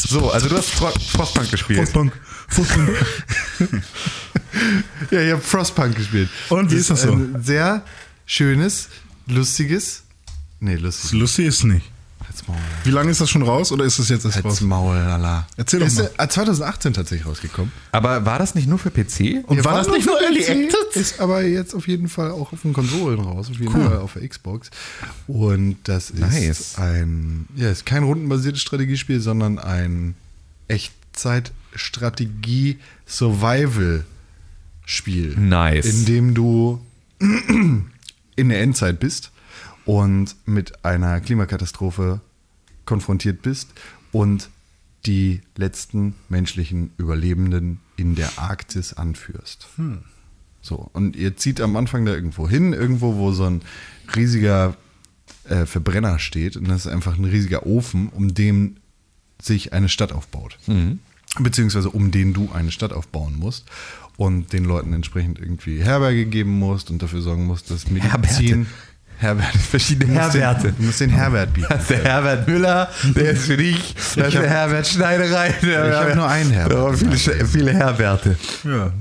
Speaker 3: So, also du hast Fro Frostpunk gespielt.
Speaker 2: Frostpunk. Frostpunk.
Speaker 1: Ja, ich habe Frostpunk gespielt.
Speaker 2: Und wie ist das so?
Speaker 1: Ein sehr schönes, lustiges. Nee,
Speaker 2: Das
Speaker 1: lustig.
Speaker 2: lustig ist nicht.
Speaker 1: Halt's Maul.
Speaker 2: Wie lange ist das schon raus oder ist das jetzt erst
Speaker 1: Halt's
Speaker 2: raus?
Speaker 1: Maul, lala.
Speaker 2: Erzähl doch
Speaker 1: ist
Speaker 2: mal.
Speaker 1: äh, 2018 tatsächlich rausgekommen.
Speaker 3: Aber war das nicht nur für PC?
Speaker 2: Und war das nicht nur Early Access?
Speaker 1: Ist aber jetzt auf jeden Fall auch auf den Konsolen raus, auf jeden Fall auf der Xbox. Und das ist
Speaker 3: Nice.
Speaker 1: ein, ja, ist kein rundenbasiertes Strategiespiel, sondern ein Echtzeit-Strategie-Survival-Spiel.
Speaker 3: Nice.
Speaker 1: In dem du in der Endzeit bist und mit einer Klimakatastrophe konfrontiert bist und die letzten menschlichen Überlebenden in der Arktis anführst. So, und ihr zieht am Anfang da irgendwo hin, irgendwo, wo so ein riesiger äh, Verbrenner steht und das ist einfach ein riesiger Ofen, um den sich eine Stadt aufbaut. Beziehungsweise um den du eine Stadt aufbauen musst und den Leuten entsprechend irgendwie Herberge geben musst und dafür sorgen musst, dass Medizin... Herbert.
Speaker 3: Verschiedene
Speaker 1: musst den-. Du musst den Herbert bieten.
Speaker 3: Das ist der Herbert Müller, der ist für dich. Das ist
Speaker 1: hab-
Speaker 3: der Herbert Schneiderei. Der
Speaker 1: Ich hab nur einen Herbert.
Speaker 3: Oh, viele, viele Herberte.
Speaker 2: Ja.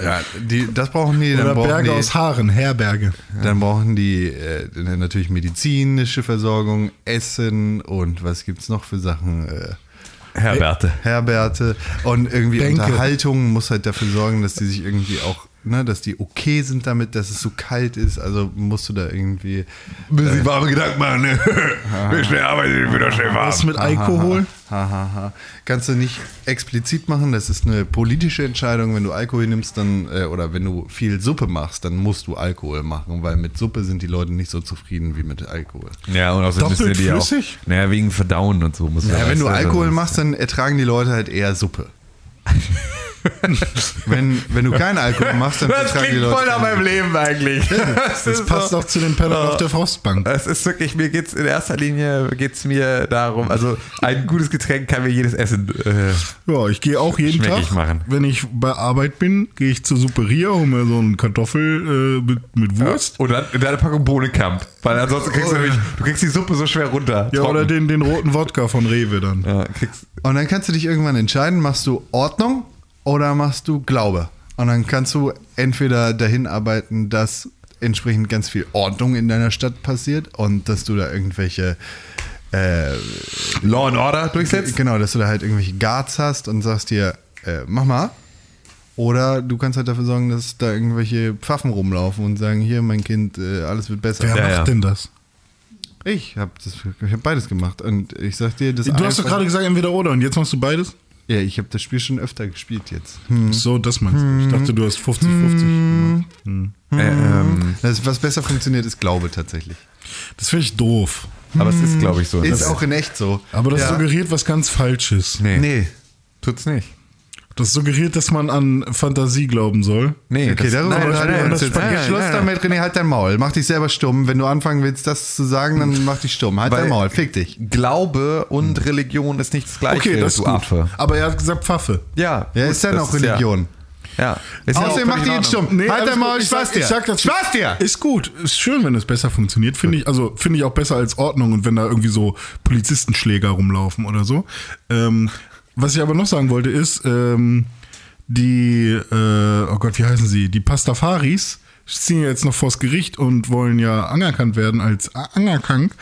Speaker 1: Ja, die, das brauchen die. Dann
Speaker 2: Oder
Speaker 1: brauchen
Speaker 2: Berge
Speaker 1: die,
Speaker 2: aus Haaren, Herberge.
Speaker 1: Dann brauchen die äh, natürlich medizinische Versorgung, Essen und was gibt's noch für Sachen? Äh,
Speaker 3: Herberte.
Speaker 1: Herberte und irgendwie
Speaker 2: Bänke.
Speaker 1: Unterhaltung muss halt dafür sorgen, dass die sich irgendwie auch ne, dass die okay sind damit, dass es so kalt ist. Also musst du da irgendwie.
Speaker 3: Müssen sich warme Gedanken machen, ne? Wer schnell arbeitet, wird auch schnell warm.
Speaker 2: Was mit Alkohol?
Speaker 1: Hahaha. Kannst du nicht explizit machen, das ist eine politische Entscheidung. Wenn du Alkohol nimmst, dann, äh, oder wenn du viel Suppe machst, dann musst du Alkohol machen, weil mit Suppe sind die Leute nicht so zufrieden wie mit Alkohol.
Speaker 3: Ja, und außerdem müssen die auch.
Speaker 2: flüssig?
Speaker 3: Naja, wegen Verdauen und so muss
Speaker 1: Ja, wenn du Alkohol machst, dann ertragen die Leute halt eher Suppe. wenn, wenn du keinen Alkohol machst, dann
Speaker 3: Das
Speaker 1: ertragen die
Speaker 3: klingt
Speaker 1: Leute.
Speaker 3: voll nach meinem Leben eigentlich. Das,
Speaker 2: Das passt
Speaker 3: so-
Speaker 2: auch zu den Pennern auf der Frostbank.
Speaker 3: Es ist wirklich, mir geht's in erster Linie geht's mir darum, also ein gutes Getränk kann mir jedes Essen. Äh,
Speaker 2: Ja, ich gehe auch jeden Tag,
Speaker 3: machen.
Speaker 2: wenn ich bei Arbeit bin, gehe ich zur Superia, hole mir so einen Kartoffel äh, mit, mit Wurst.
Speaker 3: und dann, dann eine Packung Bohnenkamp. Weil ansonsten kriegst du nämlich, du kriegst die Suppe so schwer runter.
Speaker 2: Ja,
Speaker 3: trocken.
Speaker 2: oder den, den roten Wodka von Rewe dann.
Speaker 3: ja,
Speaker 1: Und dann kannst du dich irgendwann entscheiden, machst du Ordnung oder machst du Glaube. Und dann kannst du entweder dahin arbeiten, dass entsprechend ganz viel Ordnung in deiner Stadt passiert und dass du da irgendwelche äh,
Speaker 3: Law and Order durchsetzt.
Speaker 1: Genau, dass du da halt irgendwelche Guards hast und sagst dir, äh, mach mal. Oder du kannst halt dafür sorgen, dass da irgendwelche Pfaffen rumlaufen und sagen, hier, mein Kind, äh, alles wird besser.
Speaker 2: Wer
Speaker 3: Ja,
Speaker 2: macht
Speaker 3: ja.
Speaker 2: denn das?
Speaker 1: Ich habe hab beides gemacht. Und ich sag dir, das
Speaker 2: Du hast doch gerade gesagt, entweder oder und jetzt machst du beides?
Speaker 1: Ja, ich habe das Spiel schon öfter gespielt jetzt. Hm.
Speaker 2: So, das meinst du. Ich dachte, du hast 50-50 gemacht.
Speaker 3: Äh, ähm,
Speaker 1: Das, was besser funktioniert, ist Glaube tatsächlich.
Speaker 2: Das finde ich doof.
Speaker 3: aber es ist, glaube ich, so.
Speaker 1: Ist
Speaker 3: Das-
Speaker 1: auch in echt so.
Speaker 2: Aber das
Speaker 1: ja.
Speaker 2: suggeriert was ganz Falsches.
Speaker 3: Nee,
Speaker 1: Nee.
Speaker 3: tut's nicht.
Speaker 2: Das suggeriert, dass man an Fantasie glauben soll.
Speaker 3: Nee,
Speaker 1: Okay,
Speaker 3: das,
Speaker 1: darüber
Speaker 3: nein, nein,
Speaker 1: wir uns
Speaker 3: nein,
Speaker 1: jetzt.
Speaker 3: nein, nein,
Speaker 1: Schluss
Speaker 3: nein,
Speaker 1: damit, René, halt dein Maul. Mach dich selber stumm. Wenn du anfangen willst, das zu sagen, dann mach dich stumm. Halt
Speaker 3: Weil-
Speaker 1: dein Maul, fick dich.
Speaker 3: Glaube und Religion ist nicht das gleiche,
Speaker 2: Okay, das ist
Speaker 3: du
Speaker 2: gut.
Speaker 3: Affe.
Speaker 2: Aber er hat gesagt Pfaffe.
Speaker 3: Ja,
Speaker 1: Ja, ist dann
Speaker 3: das
Speaker 1: auch Religion.
Speaker 3: Ja, ja. Ja
Speaker 1: Außerdem mach
Speaker 3: völlig
Speaker 1: dich
Speaker 3: in
Speaker 1: jetzt
Speaker 3: Ordnung.
Speaker 1: stumm. halt
Speaker 2: gut.
Speaker 1: Maul,
Speaker 2: ich
Speaker 1: Spaß
Speaker 2: sag,
Speaker 1: dir.
Speaker 2: ich sag dazu,
Speaker 1: Spaß dir.
Speaker 2: Ist gut. Ist schön, wenn es besser funktioniert. Finde ich, also finde ich auch besser als Ordnung und wenn da irgendwie so Polizistenschläger rumlaufen oder so. Ähm, was ich aber noch sagen wollte ist, ähm, die, äh, oh Gott, wie heißen sie? Die Pastafaris ziehen jetzt noch vors Gericht und wollen ja anerkannt werden als anerkannt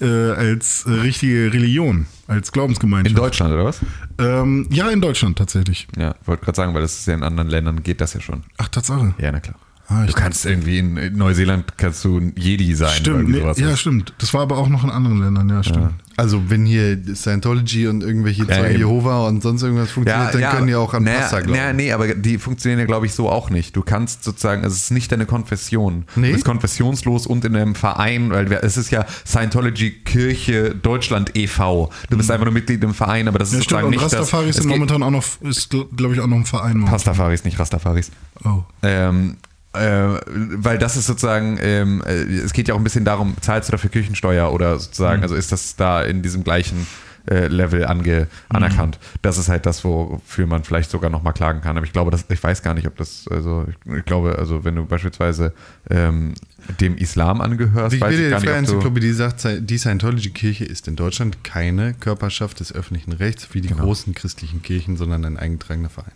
Speaker 2: äh, als äh, richtige Religion, als
Speaker 3: In
Speaker 2: Glaubensgemeinschaft.
Speaker 3: Deutschland, oder was?
Speaker 2: ähm, ja, in Deutschland tatsächlich.
Speaker 3: Ja, wollte gerade sagen, weil das ist ja in anderen Ländern geht das ja schon.
Speaker 2: Ach, Tatsache.
Speaker 3: Ja, na klar.
Speaker 2: Ah,
Speaker 3: du kannst irgendwie in in Neuseeland kannst du ein Jedi sein.
Speaker 2: Stimmt,
Speaker 3: oder
Speaker 2: nee, ja, stimmt. Das war aber auch noch in anderen Ländern, ja, stimmt.
Speaker 1: Also wenn hier Scientology und irgendwelche
Speaker 3: Ja,
Speaker 1: Zeugen. Jehova und sonst irgendwas funktioniert, dann können die auch an
Speaker 3: naja,
Speaker 1: Pasta glauben.
Speaker 3: naja, nee, aber die funktionieren ja, glaube ich, so auch nicht. Du kannst sozusagen, es ist nicht deine Konfession.
Speaker 1: Nee?
Speaker 3: Du bist konfessionslos und in einem Verein, weil es ist ja Scientology Kirche Deutschland e.V. Du bist einfach nur Mitglied im Verein, aber das ist
Speaker 2: Mhm. Ja, stimmt.
Speaker 3: sozusagen
Speaker 2: Und
Speaker 3: nicht das.
Speaker 2: Rastafaris
Speaker 3: es
Speaker 2: sind momentan auch noch, ist, glaube ich, auch noch ein Verein. momentan.
Speaker 3: Pastafaris, nicht Rastafaris.
Speaker 2: Oh.
Speaker 3: Ähm, äh, weil das ist sozusagen, ähm, äh, es geht ja auch ein bisschen darum, zahlst du dafür Kirchensteuer oder sozusagen,
Speaker 2: Mhm.
Speaker 3: also ist das da in diesem gleichen äh, Level ange, anerkannt.
Speaker 2: Mhm.
Speaker 3: Das ist halt das, wofür man vielleicht sogar nochmal klagen kann. Aber ich glaube, das, ich weiß gar nicht, ob das, also ich, ich glaube, also wenn du beispielsweise ähm, dem Islam angehörst,
Speaker 1: Die
Speaker 3: weiß ich gar nicht, du,
Speaker 1: Enzyklopädie sagt, die Scientology-Kirche ist in Deutschland keine Körperschaft des öffentlichen Rechts wie die
Speaker 3: Genau.
Speaker 1: großen christlichen Kirchen, sondern ein eingetragener Verein.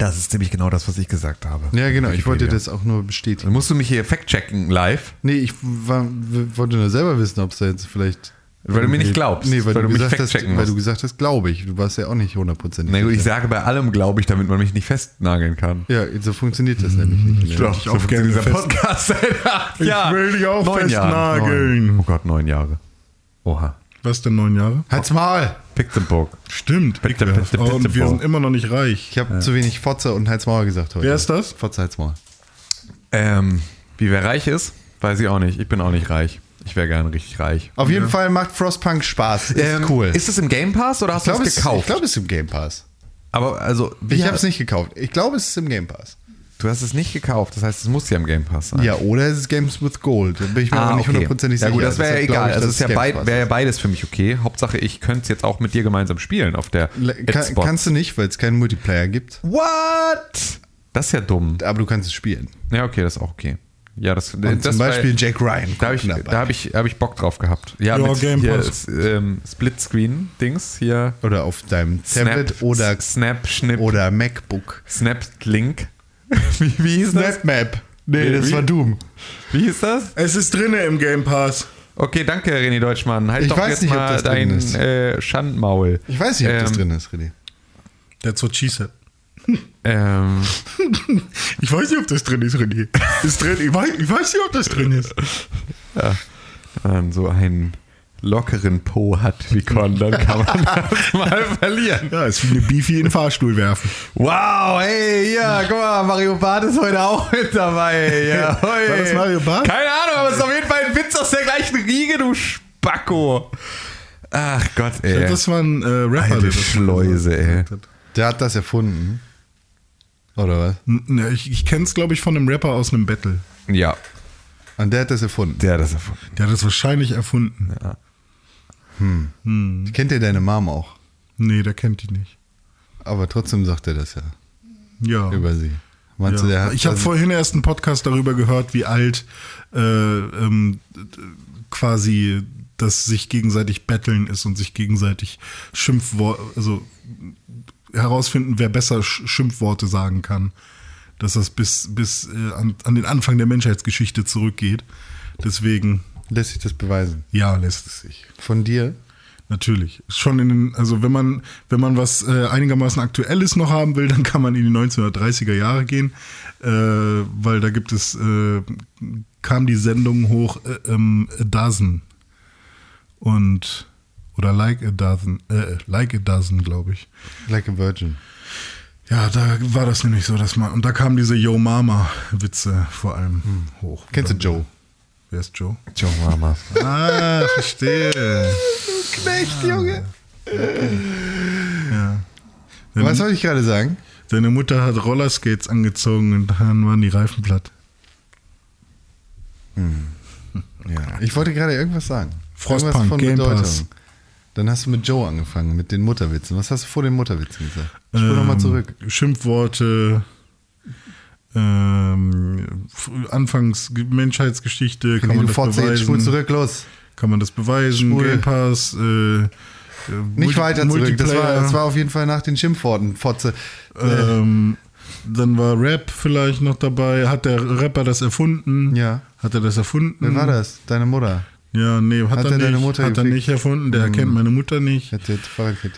Speaker 3: Das ist ziemlich genau das, was ich gesagt habe.
Speaker 1: Ja, genau. Ich wollte das auch nur bestätigen.
Speaker 3: Dann musst du mich hier fact-checken live.
Speaker 1: Nee, ich war, wollte nur selber wissen, ob es da jetzt vielleicht.
Speaker 3: Weil du mir nicht glaubst,
Speaker 1: Nee, weil,
Speaker 3: weil
Speaker 1: du,
Speaker 3: mich
Speaker 1: gesagt hast, weil du gesagt hast, glaube ich. Du warst ja auch nicht hundertprozentig.
Speaker 3: Na gut, ich sage bei allem, glaube ich, damit man mich nicht festnageln kann.
Speaker 1: Ja, so funktioniert das nämlich nicht.
Speaker 3: Doch,
Speaker 2: ich auch gerne
Speaker 3: dieser
Speaker 2: fest-
Speaker 3: Podcast seit acht
Speaker 2: Ich will dich auch
Speaker 3: Neun
Speaker 2: festnageln.
Speaker 3: Neun. Oh Gott, neun Jahre. Oha.
Speaker 2: Was denn, neun Jahre?
Speaker 1: Halt's Maul!
Speaker 3: Pixenburg.
Speaker 2: Stimmt. Ekelhaft.
Speaker 3: bitte, bitte,
Speaker 2: Und wir sind immer noch nicht reich.
Speaker 1: Ich habe zu wenig Fotze und Halt's Maul gesagt heute.
Speaker 2: Wer ist das?
Speaker 1: Fotze, Halt's Maul.
Speaker 3: Ähm, wie wer reich ist, weiß ich auch nicht. Ich bin auch nicht reich. Ich wäre gerne richtig reich.
Speaker 1: Auf jeden Fall macht Frostpunk Spaß. Ist
Speaker 3: Ähm,
Speaker 1: cool.
Speaker 3: Ist es im Game Pass oder hast du es gekauft?
Speaker 1: ich glaube, es ist im Game Pass.
Speaker 3: Aber also,
Speaker 1: Ich habe es nicht gekauft. Ich glaube, es ist im Game Pass.
Speaker 3: Du hast es nicht gekauft. Das heißt, es muss ja im Game Pass sein.
Speaker 1: Ja, oder es ist Games with Gold. Da bin ich mir aber nicht hundertprozentig
Speaker 3: Ah, ja,
Speaker 1: sicher.
Speaker 3: gut, das wäre ja egal.
Speaker 1: ich,
Speaker 3: Also es ist ja beid, wäre ja beides für mich okay. Hauptsache, ich könnte es jetzt auch mit dir gemeinsam spielen auf der
Speaker 1: Le- Kann,
Speaker 3: Xbox.
Speaker 1: kannst du nicht, weil es keinen Multiplayer gibt.
Speaker 3: What? Das ist ja dumm.
Speaker 1: Aber du kannst es spielen.
Speaker 3: Ja, okay, das ist auch okay. Ja, das,
Speaker 1: Und
Speaker 3: das
Speaker 1: zum
Speaker 3: war-
Speaker 1: Beispiel Jack Ryan.
Speaker 3: Da habe ich, da hab ich, hab ich Bock drauf gehabt. Ja,
Speaker 2: Ja,
Speaker 3: mit
Speaker 2: Game
Speaker 3: hier ähm, Splitscreen-Dings hier.
Speaker 1: oder auf deinem Tablet
Speaker 3: Snap,
Speaker 1: oder,
Speaker 3: Snap, Schnipp,
Speaker 1: oder MacBook.
Speaker 3: Snap, Link. wie, wie hieß das?
Speaker 1: Snapmap. Nee, das
Speaker 3: Wie?
Speaker 1: war Doom.
Speaker 3: Wie hieß das?
Speaker 2: Es ist drinne im Game Pass.
Speaker 3: Okay, danke, René Deutschmann. Halt
Speaker 1: Ich
Speaker 3: doch
Speaker 1: weiß
Speaker 3: jetzt
Speaker 1: nicht, ob
Speaker 3: mal
Speaker 1: das drin
Speaker 3: dein
Speaker 1: ist.
Speaker 3: äh, Schandmaul.
Speaker 1: Ich weiß nicht, ob das
Speaker 3: Ähm,
Speaker 1: drin ist, René.
Speaker 2: That's what she said.
Speaker 3: ähm,
Speaker 2: Ich weiß nicht, ob das drin ist, René. Ist drin. Ich weiß, ich weiß nicht, ob das drin ist.
Speaker 3: wenn man so einen lockeren Po hat wie Con, dann kann man das mal verlieren.
Speaker 2: Ja, ist wie eine Beefy in den Fahrstuhl werfen.
Speaker 3: Wow, hey, ja, guck mal, Mario Barth ist heute auch mit dabei. Ja, hoi.
Speaker 2: War das Mario Barth?
Speaker 3: Keine Ahnung, aber es ist auf jeden Fall ein Witz aus der gleichen Riege, du Spacko. Ach Gott, ey.
Speaker 2: Das war ein äh, Rapper,
Speaker 3: Alte
Speaker 2: der das
Speaker 3: Schleuse, ey.
Speaker 1: Der hat das erfunden. Oder was?
Speaker 2: N- Ich, ich kenne es, glaube ich, von einem Rapper aus einem Battle.
Speaker 3: Ja,
Speaker 1: Und der hat das erfunden.
Speaker 3: der hat das erfunden.
Speaker 2: Der hat das wahrscheinlich erfunden.
Speaker 1: Kennt ihr deine Mom auch?
Speaker 2: Nee, der kennt die nicht.
Speaker 1: Aber trotzdem sagt er das ja
Speaker 2: Ja.
Speaker 1: über sie. Meinst du, der
Speaker 2: ja.
Speaker 1: hat
Speaker 2: Ich habe
Speaker 1: also-
Speaker 2: vorhin erst einen Podcast darüber gehört, wie alt äh, ähm, quasi das sich gegenseitig betteln ist und sich gegenseitig Schimpfworte, also herausfinden, wer besser Sch- Schimpfworte sagen kann. Dass das bis, bis äh, an, an den Anfang der Menschheitsgeschichte zurückgeht. Deswegen,
Speaker 1: lässt sich das beweisen.
Speaker 2: ja, lässt es sich.
Speaker 1: Von dir?
Speaker 2: Natürlich. Schon in den, also wenn man, wenn man was äh, einigermaßen Aktuelles noch haben will, dann kann man in die 1930er Jahre gehen, äh, weil da gibt es, äh, kam die Sendung hoch, äh, ähm, A Dozen. Und, oder Like a Dozen, äh, Like a Dozen, glaube ich.
Speaker 1: Like a Virgin.
Speaker 2: Ja, da war das nämlich so, dass man, und da kamen diese Yo Mama Witze vor allem hoch.
Speaker 1: Kennst du Joe?
Speaker 2: Wer ist Joe?
Speaker 3: Joe Mama.
Speaker 2: Ah, verstehe.
Speaker 1: Knecht, Junge.
Speaker 2: Ja.
Speaker 1: Was soll ich gerade sagen?
Speaker 2: Deine Mutter hat Rollerskates angezogen und dann waren die Reifen platt.
Speaker 1: Ja. Ich wollte gerade irgendwas sagen.
Speaker 2: Frostpunk,
Speaker 1: Irgendwas von
Speaker 2: Game
Speaker 1: Bedeutung.
Speaker 2: Pass.
Speaker 1: Dann hast du mit Joe angefangen, mit den Mutterwitzen. Was hast du vor den Mutterwitzen gesagt? Nochmal
Speaker 2: Ähm,
Speaker 1: zurück.
Speaker 2: Schimpfworte, ähm, Anfangs Menschheitsgeschichte, kann man das
Speaker 1: jetzt spul
Speaker 2: beweisen?
Speaker 1: zurück, los.
Speaker 2: Kann man das beweisen?
Speaker 1: Spul.
Speaker 2: Game Pass, äh,
Speaker 1: Nicht weiter zurück. Das war, das war auf jeden Fall nach den Schimpfworten. Fotze.
Speaker 2: ähm, dann war Rap vielleicht noch dabei. Hat der Rapper das erfunden?
Speaker 1: Ja.
Speaker 2: Hat er das erfunden?
Speaker 1: Wer war das? Deine Mutter.
Speaker 2: Ja, nee, hat,
Speaker 1: Hat
Speaker 2: er nicht.
Speaker 1: deine Mutter
Speaker 2: hat er nicht erfunden. Der kennt meine Mutter nicht.
Speaker 1: Hat jetzt Fahrradkit.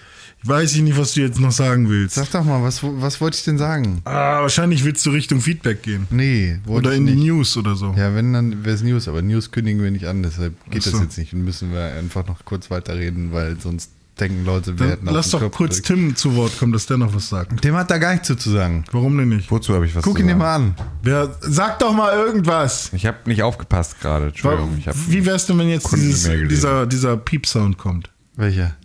Speaker 2: Weiß ich nicht, was du jetzt noch sagen willst.
Speaker 1: Sag doch mal, was, was wollte ich denn sagen?
Speaker 2: Ah, wahrscheinlich willst du Richtung Feedback gehen.
Speaker 1: Nee, wollte
Speaker 2: Oder
Speaker 1: ich
Speaker 2: in die
Speaker 1: nicht.
Speaker 2: News oder so.
Speaker 1: Ja, wenn, dann wäre es News, aber News kündigen wir nicht an, deshalb geht
Speaker 2: Ach so.
Speaker 1: das jetzt nicht und müssen wir einfach noch kurz weiterreden, weil sonst denken Leute, wir
Speaker 2: Dann
Speaker 1: hätten
Speaker 2: lass doch
Speaker 1: Knopf
Speaker 2: kurz
Speaker 1: gedrückt.
Speaker 2: Tim zu Wort kommen, dass der noch was sagt.
Speaker 1: Dem hat da gar nichts zu, sagen.
Speaker 2: Warum denn nicht?
Speaker 3: Wozu habe ich was
Speaker 1: Guck
Speaker 3: zu
Speaker 1: ihn dir
Speaker 3: sagen?
Speaker 1: mal an.
Speaker 2: Wer, sag doch mal irgendwas.
Speaker 3: Ich habe nicht aufgepasst gerade. Entschuldigung. Ich hab,
Speaker 2: Wie wär's denn, wenn jetzt dieses,
Speaker 3: gelesen.
Speaker 2: dieser, dieser Piep-Sound kommt?
Speaker 1: Welcher?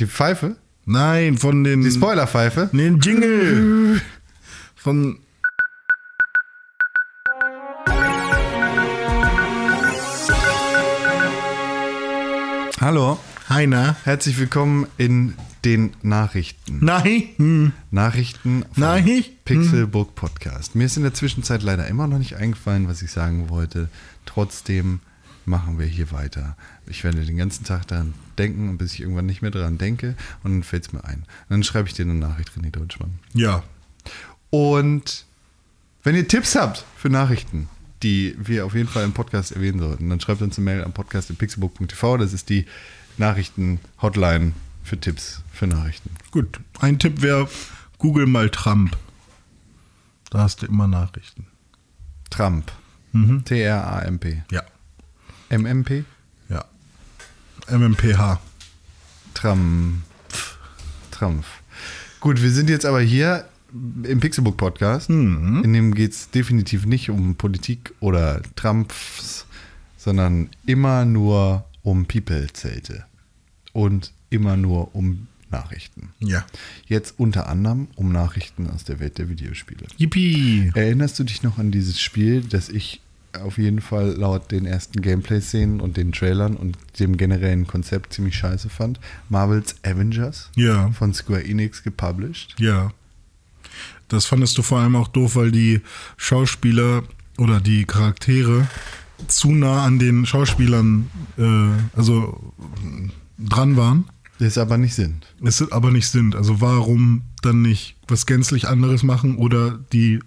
Speaker 1: Die Pfeife?
Speaker 2: Nein, von den.
Speaker 1: Die Spoilerpfeife?
Speaker 2: Nee, den Jingle. Von.
Speaker 1: Hallo.
Speaker 2: Heiner.
Speaker 1: Herzlich willkommen in den Nachrichten.
Speaker 2: Nein. Hm.
Speaker 1: Nachrichten vom
Speaker 2: Nein.
Speaker 1: Pixelbook Podcast. Mir ist in der Zwischenzeit leider immer noch nicht eingefallen, was ich sagen wollte. Trotzdem machen wir hier weiter. Ich werde den ganzen Tag daran denken, und bis ich irgendwann nicht mehr daran denke und dann fällt es mir ein. Und dann schreibe ich dir eine Nachricht, René Deutschmann.
Speaker 2: Ja.
Speaker 1: Und wenn ihr Tipps habt für Nachrichten, die wir auf jeden Fall im Podcast erwähnen sollten, dann schreibt uns eine Mail am podcast.pixelbook.tv. Das ist die Nachrichten-Hotline für Tipps für Nachrichten.
Speaker 2: Gut. Ein Tipp wäre: Google mal Trump. Da hast du immer Nachrichten.
Speaker 1: Trump. T-R-A-M-P.
Speaker 2: Ja.
Speaker 1: M-M-P?
Speaker 2: MMPH.
Speaker 1: Trump. Trump. Gut, wir sind jetzt aber hier im Pixelbook Podcast. In dem geht es definitiv nicht um Politik oder Trumps, sondern immer nur um People-Zelte. Und immer nur um Nachrichten.
Speaker 2: Ja.
Speaker 1: Jetzt unter anderem um Nachrichten aus der Welt der Videospiele.
Speaker 2: Yippie.
Speaker 1: Erinnerst du dich noch an dieses Spiel, das ich auf jeden Fall laut den ersten Gameplay-Szenen und den Trailern und dem generellen Konzept ziemlich scheiße fand? Marvel's Avengers
Speaker 2: Ja.
Speaker 1: von Square Enix gepublished.
Speaker 2: Ja. Das fandest du vor allem auch doof, weil die Schauspieler oder die Charaktere zu nah an den Schauspielern, äh, also dran waren,
Speaker 1: Das aber nicht sind.
Speaker 2: es aber nicht sind. Also warum dann nicht was gänzlich anderes machen oder die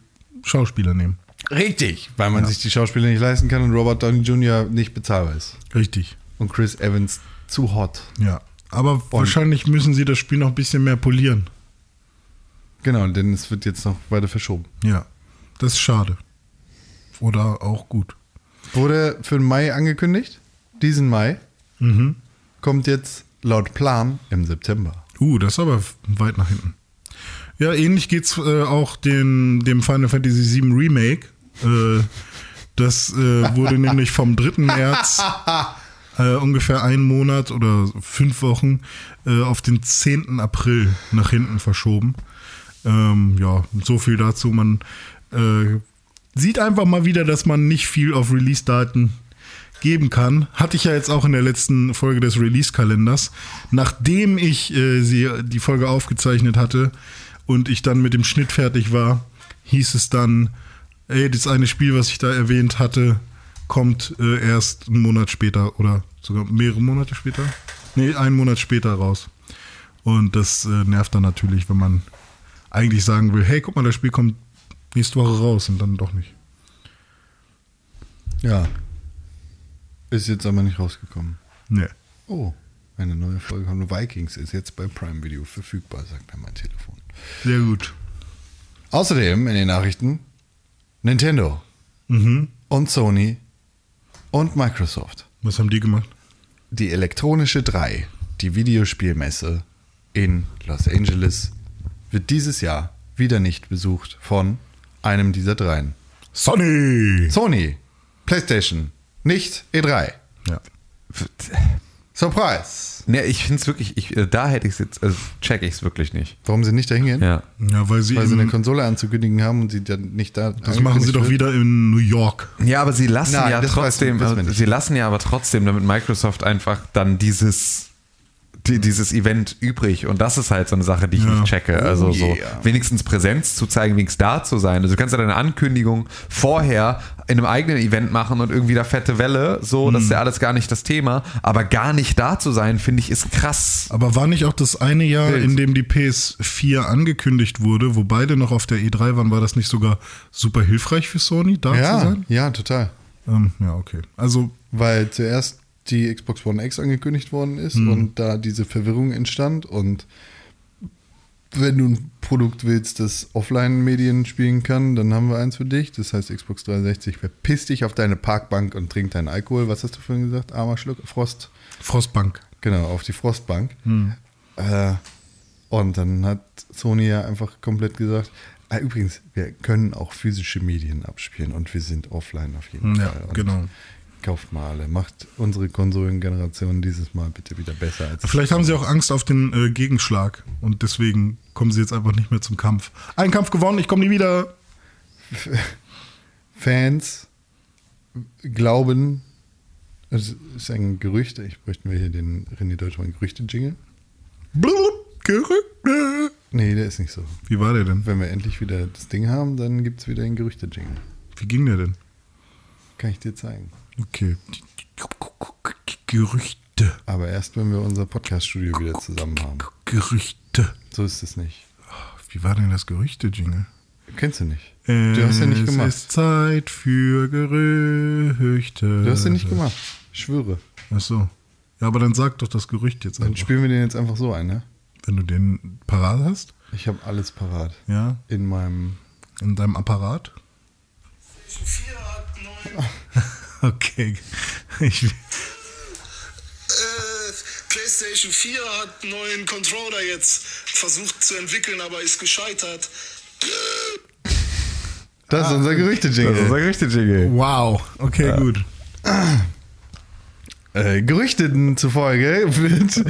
Speaker 2: Schauspieler nehmen?
Speaker 1: Richtig, weil man sich die Schauspieler nicht leisten kann und Robert Downey Jr. nicht bezahlbar ist.
Speaker 2: Richtig.
Speaker 1: Und Chris Evans zu hot.
Speaker 2: Ja. Aber wahrscheinlich müssen sie das Spiel noch ein bisschen mehr polieren.
Speaker 1: Genau, denn es wird jetzt noch weiter verschoben.
Speaker 2: Ja, das ist schade. Oder auch gut.
Speaker 1: Wurde für den Mai angekündigt. Diesen Mai
Speaker 2: Mhm.
Speaker 1: kommt jetzt laut Plan im September.
Speaker 2: Uh, das ist aber weit nach hinten. Ja, ähnlich geht's äh, auch den, dem Final Fantasy VII Remake. Äh, das äh, wurde nämlich vom 3. März äh, ungefähr einen Monat oder fünf Wochen äh, auf den 10. April nach hinten verschoben. Ähm, ja, so viel dazu. Man äh, sieht einfach mal wieder, dass man nicht viel auf Release-Daten geben kann. Hatte ich ja jetzt auch in der letzten Folge des Release-Kalenders. Nachdem ich äh, sie, die Folge aufgezeichnet hatte und ich dann mit dem Schnitt fertig war, hieß es dann, ey, das eine Spiel, was ich da erwähnt hatte, kommt äh, erst einen Monat später oder sogar mehrere Monate später. Nee, einen Monat später raus. Und das äh, nervt dann natürlich, wenn man eigentlich sagen will, hey, guck mal, das Spiel kommt nächste Woche raus und dann doch nicht.
Speaker 1: Ja. Ist jetzt aber nicht rausgekommen.
Speaker 2: Nee.
Speaker 1: Oh, eine neue Folge von Vikings ist jetzt bei Prime Video verfügbar, sagt mir mein Telefon.
Speaker 2: Sehr gut.
Speaker 1: Außerdem in den Nachrichten Nintendo
Speaker 2: Mhm.
Speaker 1: und Sony und Microsoft.
Speaker 2: Was haben die gemacht?
Speaker 1: Die elektronische 3, die Videospielmesse in Los Angeles, wird dieses Jahr wieder nicht besucht von einem dieser dreien.
Speaker 2: Sony!
Speaker 1: Sony, PlayStation, nicht E3.
Speaker 2: Ja.
Speaker 1: Surprise!
Speaker 3: Ne, ich finde es wirklich, ich, äh, da hätte ich es jetzt, also check ich es wirklich nicht.
Speaker 1: Warum sie nicht da hingehen?
Speaker 3: Ja.
Speaker 2: Ja, weil sie,
Speaker 1: Weil sie eine Konsole anzukündigen haben und sie dann nicht da.
Speaker 2: das machen sie doch wieder in New York.
Speaker 3: Ja, aber sie lassen
Speaker 1: Nein,
Speaker 3: ja trotzdem, äh, sie lassen ja aber trotzdem, damit Microsoft einfach dann dieses die, dieses Event übrig und das ist halt so eine Sache, die ich
Speaker 2: Ja.
Speaker 3: nicht checke. Also so
Speaker 1: yeah.
Speaker 3: wenigstens Präsenz zu zeigen, wenigstens da zu sein. Also du kannst ja deine Ankündigung vorher in einem eigenen Event machen und irgendwie da fette Welle, so, das ist ja alles gar nicht das Thema, aber gar nicht da zu sein, finde ich, ist krass.
Speaker 2: Aber war nicht auch das eine Jahr,
Speaker 1: Wild.
Speaker 2: in dem die PS4 angekündigt wurde, wo beide noch auf der E3 waren, war das nicht sogar super hilfreich für Sony, da zu
Speaker 1: Ja,
Speaker 2: sein?
Speaker 1: ja, total.
Speaker 2: Ähm, ja, okay. Also,
Speaker 1: Weil zuerst die Xbox One X angekündigt worden ist
Speaker 2: Hm.
Speaker 1: und da diese Verwirrung entstand und wenn du ein Produkt willst, das Offline-Medien spielen kann, dann haben wir eins für dich. Das heißt Xbox 360, verpiss dich auf deine Parkbank und trink deinen Alkohol. Was hast du vorhin gesagt? Armer Schluck? Frost?
Speaker 2: Frostbank.
Speaker 1: Genau, auf die Frostbank.
Speaker 2: Hm.
Speaker 1: Äh, und dann hat Sony ja einfach komplett gesagt, ah, übrigens, wir können auch physische Medien abspielen und wir sind offline auf jeden
Speaker 2: Ja,
Speaker 1: Fall. Und
Speaker 2: genau.
Speaker 1: Kauft mal alle. Macht unsere Konsolengeneration dieses Mal bitte wieder besser als
Speaker 2: Vielleicht haben sie auch Angst auf den äh, Gegenschlag und deswegen kommen sie jetzt einfach nicht mehr zum Kampf. Ein Kampf gewonnen, ich komme nie wieder.
Speaker 1: Fans glauben, es ist ein Gerücht, ich bräuchte mir hier den René Deutschmann Gerüchte-Jingle.
Speaker 2: Gerüchte.
Speaker 1: Nee, der ist nicht so.
Speaker 2: Wie war der denn?
Speaker 1: Wenn wir endlich wieder das Ding haben, dann gibt es wieder einen Gerüchte-Jingle.
Speaker 2: Wie ging der denn?
Speaker 1: Kann ich dir zeigen.
Speaker 2: Okay. Gerüchte.
Speaker 1: Aber erst, wenn wir unser Podcast-Studio wieder zusammen haben.
Speaker 2: Gerüchte.
Speaker 1: So ist es nicht.
Speaker 2: Wie war denn das Gerüchte-Jingle?
Speaker 1: Kennst du nicht. Du hast ja nicht
Speaker 2: Es
Speaker 1: gemacht.
Speaker 2: ist Zeit für Gerüchte.
Speaker 1: Du hast ja nicht gemacht. Ich schwöre.
Speaker 2: Ach so. Ja, aber dann sag doch das Gerücht jetzt
Speaker 1: Dann
Speaker 2: einfach.
Speaker 1: spielen wir den jetzt einfach so ein, ne?
Speaker 2: Wenn du den parat hast.
Speaker 1: Ich habe alles parat.
Speaker 2: Ja.
Speaker 1: In meinem.
Speaker 2: In deinem Apparat. Okay. Ich,
Speaker 6: Äh, PlayStation 4 hat einen neuen Controller jetzt versucht zu entwickeln, aber ist gescheitert.
Speaker 1: Das ist unser
Speaker 3: Das ist
Speaker 1: Gerüchte-Jingle.
Speaker 3: unser Gerüchte-Jingle.
Speaker 2: wow. Okay, gut.
Speaker 1: Äh, Gerüchten zufolge wird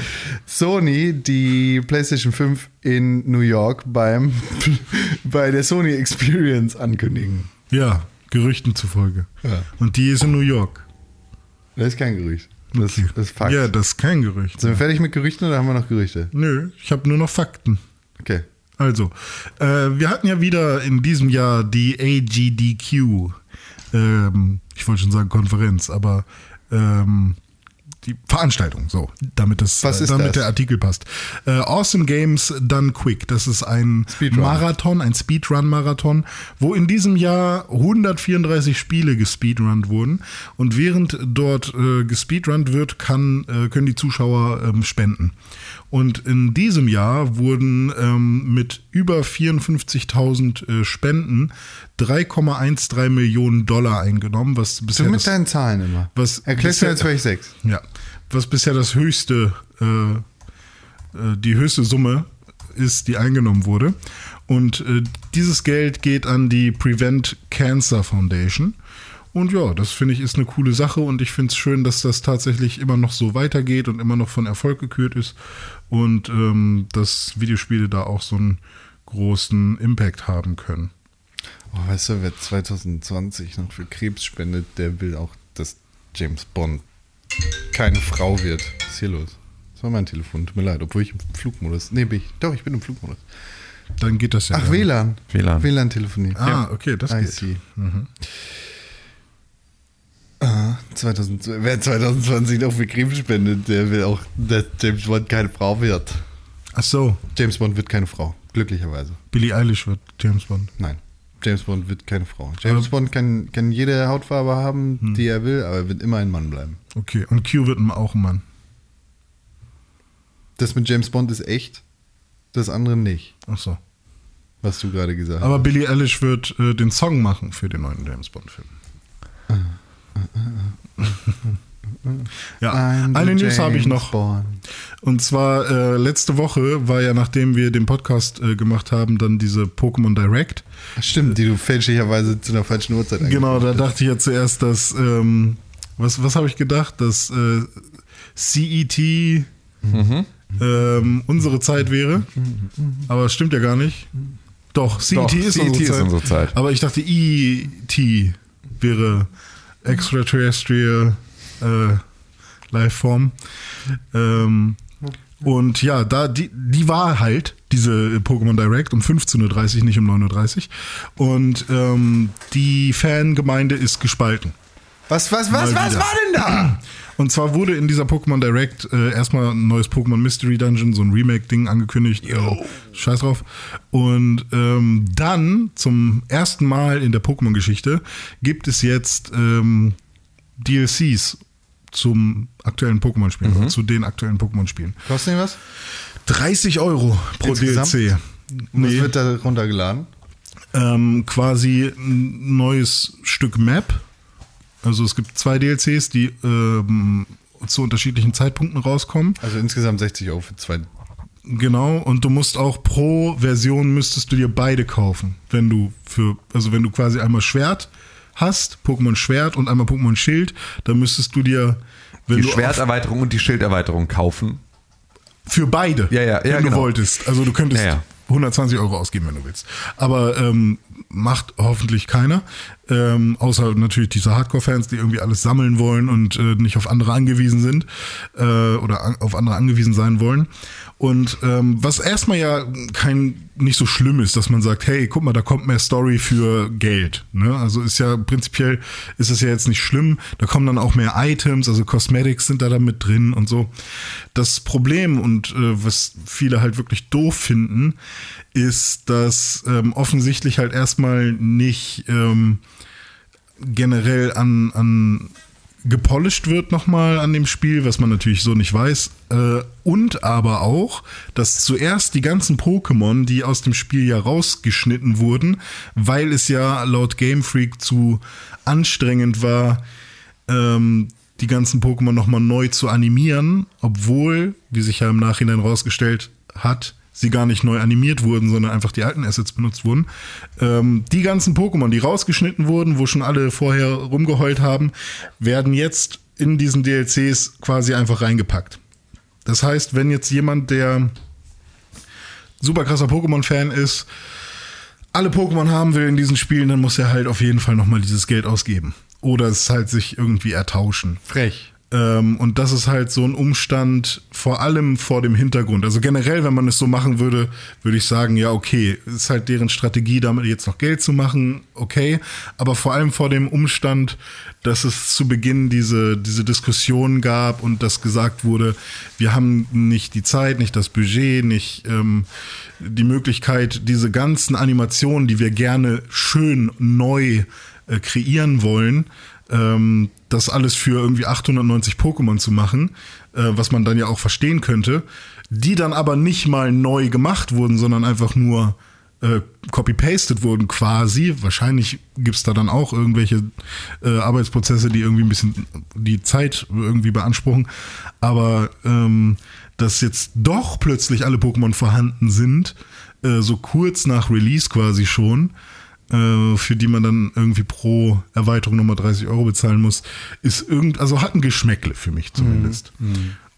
Speaker 1: Sony die PlayStation 5 in New York beim, bei der Sony Experience ankündigen.
Speaker 2: Ja, Gerüchten zufolge.
Speaker 1: Ja.
Speaker 2: Und die ist in New York.
Speaker 1: Das ist kein Gerücht. Das,
Speaker 2: Okay.
Speaker 1: das ist Fakt.
Speaker 2: Ja, das ist kein Gerücht.
Speaker 1: Sind wir fertig mit Gerüchten oder haben wir noch Gerüchte?
Speaker 2: Nö, ich habe nur noch Fakten.
Speaker 1: Okay.
Speaker 2: Also, äh, wir hatten ja wieder in diesem Jahr die AGDQ. Ähm, ich wollte schon sagen Konferenz, aber ähm, die Veranstaltung, so, damit, das,
Speaker 1: ist
Speaker 2: damit
Speaker 1: das?
Speaker 2: der Artikel passt. Äh, awesome Games Done Quick. Das ist ein
Speaker 1: Speedrun.
Speaker 2: Marathon, ein Speedrun-Marathon, wo in diesem Jahr 134 Spiele gespeedrunnt wurden. Und während dort äh, gespeedrunnt wird, kann, äh, können die Zuschauer ähm, spenden. Und in diesem Jahr wurden ähm, mit über 54.000 äh, Spenden 3,13 Millionen Dollar eingenommen, was
Speaker 1: Du
Speaker 2: bisher
Speaker 1: mit
Speaker 2: das,
Speaker 1: deinen Zahlen immer.
Speaker 2: was
Speaker 1: Erklärst du jetzt vielleicht sechs?
Speaker 2: ja, was bisher das höchste, äh, äh, die höchste Summe ist, die eingenommen wurde. Und äh, dieses Geld geht an die Prevent Cancer Foundation. Und ja, das finde ich ist eine coole Sache und ich finde es schön, dass das tatsächlich immer noch so weitergeht und immer noch von Erfolg gekürt ist und ähm, dass Videospiele da auch so einen großen Impact haben können.
Speaker 1: Oh, weißt du, wer 2020 noch für Krebs spendet, der will auch, dass James Bond keine Frau wird. Was ist hier los? Das war mein Telefon, tut mir leid, obwohl ich im Flugmodus. Nee, bin ich. Doch, ich bin im Flugmodus.
Speaker 2: Dann geht das ja.
Speaker 1: Ach,
Speaker 2: dann.
Speaker 1: WLAN.
Speaker 3: WLAN.
Speaker 1: WLAN-Telefonie.
Speaker 2: Ah, okay, das
Speaker 1: I
Speaker 2: geht.
Speaker 1: see. Ah, 2000, wer 2020 noch für Krebs spendet, der will auch, dass James Bond keine Frau wird.
Speaker 2: Ach so,
Speaker 1: James Bond wird keine Frau, glücklicherweise.
Speaker 2: Billie Eilish wird James Bond.
Speaker 1: Nein. James Bond wird keine Frau. James Bond kann, kann jede Hautfarbe haben, die er will, aber er wird immer ein Mann bleiben.
Speaker 2: Okay, und Q wird auch ein Mann.
Speaker 1: Das mit James Bond ist echt, das andere nicht,
Speaker 2: Ach so.
Speaker 1: was du gerade gesagt hast.
Speaker 2: Aber Billie Eilish wird äh, den Song machen für den neuen James Bond-Film. ja,
Speaker 1: I'm
Speaker 2: eine News habe ich noch.
Speaker 1: Bond.
Speaker 2: Und zwar äh, letzte Woche war ja, nachdem wir den Podcast äh, gemacht haben, dann diese Pokémon Direct.
Speaker 1: Stimmt, die du fälschlicherweise zu einer falschen Uhrzeit
Speaker 2: Genau, da dachte ich ja zuerst, dass, ähm, was, was habe ich gedacht, dass äh, CET ähm, unsere Zeit wäre. Aber es stimmt ja gar nicht. Doch, CET
Speaker 3: Doch,
Speaker 2: ist,
Speaker 3: CET
Speaker 2: unsere,
Speaker 3: ist
Speaker 2: Zeit.
Speaker 3: unsere Zeit.
Speaker 2: Aber ich dachte, ET wäre Extraterrestrial äh, Lifeform. Ähm, und ja, da die, die war halt, diese Pokémon Direct, um 15.30 Uhr, nicht um 9.30 Uhr. Und ähm, die Fangemeinde ist gespalten.
Speaker 1: Was, was, was,
Speaker 2: Mal
Speaker 1: was
Speaker 2: wieder.
Speaker 1: war denn da?
Speaker 2: Und zwar wurde in dieser Pokémon Direct äh, erstmal ein neues Pokémon Mystery Dungeon, so ein Remake-Ding angekündigt. Äh, scheiß drauf. Und ähm, dann, zum ersten Mal in der Pokémon-Geschichte, gibt es jetzt ähm, DLCs zum aktuellen Pokémon-Spiel, oder zu den aktuellen Pokémon-Spielen.
Speaker 1: Kostet nicht was?
Speaker 2: 30 Euro pro
Speaker 1: Insgesamt?
Speaker 2: DLC.
Speaker 1: Was wird da runtergeladen?
Speaker 2: ähm, quasi ein neues Stück Map. Also es gibt zwei DLCs, die ähm, zu unterschiedlichen Zeitpunkten rauskommen.
Speaker 1: Also insgesamt 60 Euro für zwei.
Speaker 2: Genau, und du musst auch pro Version müsstest du dir beide kaufen, wenn du für, also wenn du quasi einmal Schwert hast, Pokémon Schwert und einmal Pokémon Schild, dann müsstest du dir, wenn
Speaker 3: Die
Speaker 2: du
Speaker 3: Schwerterweiterung und die Schilderweiterung kaufen.
Speaker 2: für beide,
Speaker 3: Ja, ja, ja,
Speaker 2: wenn du
Speaker 3: genau.
Speaker 2: wolltest. Also du könntest
Speaker 3: Ja, ja.
Speaker 2: 120 Euro ausgeben, wenn du willst. Aber ähm, macht hoffentlich keiner. Ähm, außer natürlich diese Hardcore-Fans, die irgendwie alles sammeln wollen und äh, nicht auf andere angewiesen sind äh, oder an, auf andere angewiesen sein wollen. Und ähm, was erstmal ja kein nicht so schlimm ist, dass man sagt, hey, guck mal, da kommt mehr Story für Geld. Ne? Also ist ja prinzipiell ist es ja jetzt nicht schlimm. Da kommen dann auch mehr Items, also Cosmetics sind da dann mit drin und so. Das Problem und äh, was viele halt wirklich doof finden, ist, dass ähm, offensichtlich halt erstmal nicht ähm, generell an, an gepolished wird nochmal an dem Spiel, was man natürlich so nicht weiß. Äh, und aber auch, dass zuerst die ganzen Pokémon, die aus dem Spiel ja rausgeschnitten wurden, weil es ja laut Game Freak zu anstrengend war, ähm, die ganzen Pokémon nochmal neu zu animieren, obwohl, wie sich ja im Nachhinein rausgestellt hat, sie gar nicht neu animiert wurden, sondern einfach die alten Assets benutzt wurden. Ähm, die ganzen Pokémon, die rausgeschnitten wurden, wo schon alle vorher rumgeheult haben, werden jetzt in diesen DLCs quasi einfach reingepackt. Das heißt, wenn jetzt jemand, der super krasser Pokémon-Fan ist, alle Pokémon haben will in diesen Spielen, dann muss er halt auf jeden Fall nochmal dieses Geld ausgeben. Oder es halt sich irgendwie ertauschen.
Speaker 1: Frech.
Speaker 2: Ähm, und das ist halt so ein Umstand, vor allem vor dem Hintergrund. Also generell, wenn man es so machen würde, würde ich sagen, ja, okay, ist halt deren Strategie, damit jetzt noch Geld zu machen, okay. Aber vor allem vor dem Umstand, dass es zu Beginn diese, diese Diskussion gab und dass gesagt wurde, wir haben nicht die Zeit, nicht das Budget, nicht ähm, die Möglichkeit, diese ganzen Animationen, die wir gerne schön neu äh, kreieren wollen, ähm, das alles für irgendwie 890 Pokémon zu machen, äh, was man dann ja auch verstehen könnte, die dann aber nicht mal neu gemacht wurden, sondern einfach nur äh, copy-pasted wurden quasi. Wahrscheinlich gibt's da dann auch irgendwelche äh, Arbeitsprozesse, die irgendwie ein bisschen die Zeit irgendwie beanspruchen. Aber ähm, dass jetzt doch plötzlich alle Pokémon vorhanden sind, äh, so kurz nach Release quasi schon, für die man dann irgendwie pro Erweiterung nochmal 30 Euro bezahlen muss, ist irgend, also hat ein Geschmäckle für mich zumindest.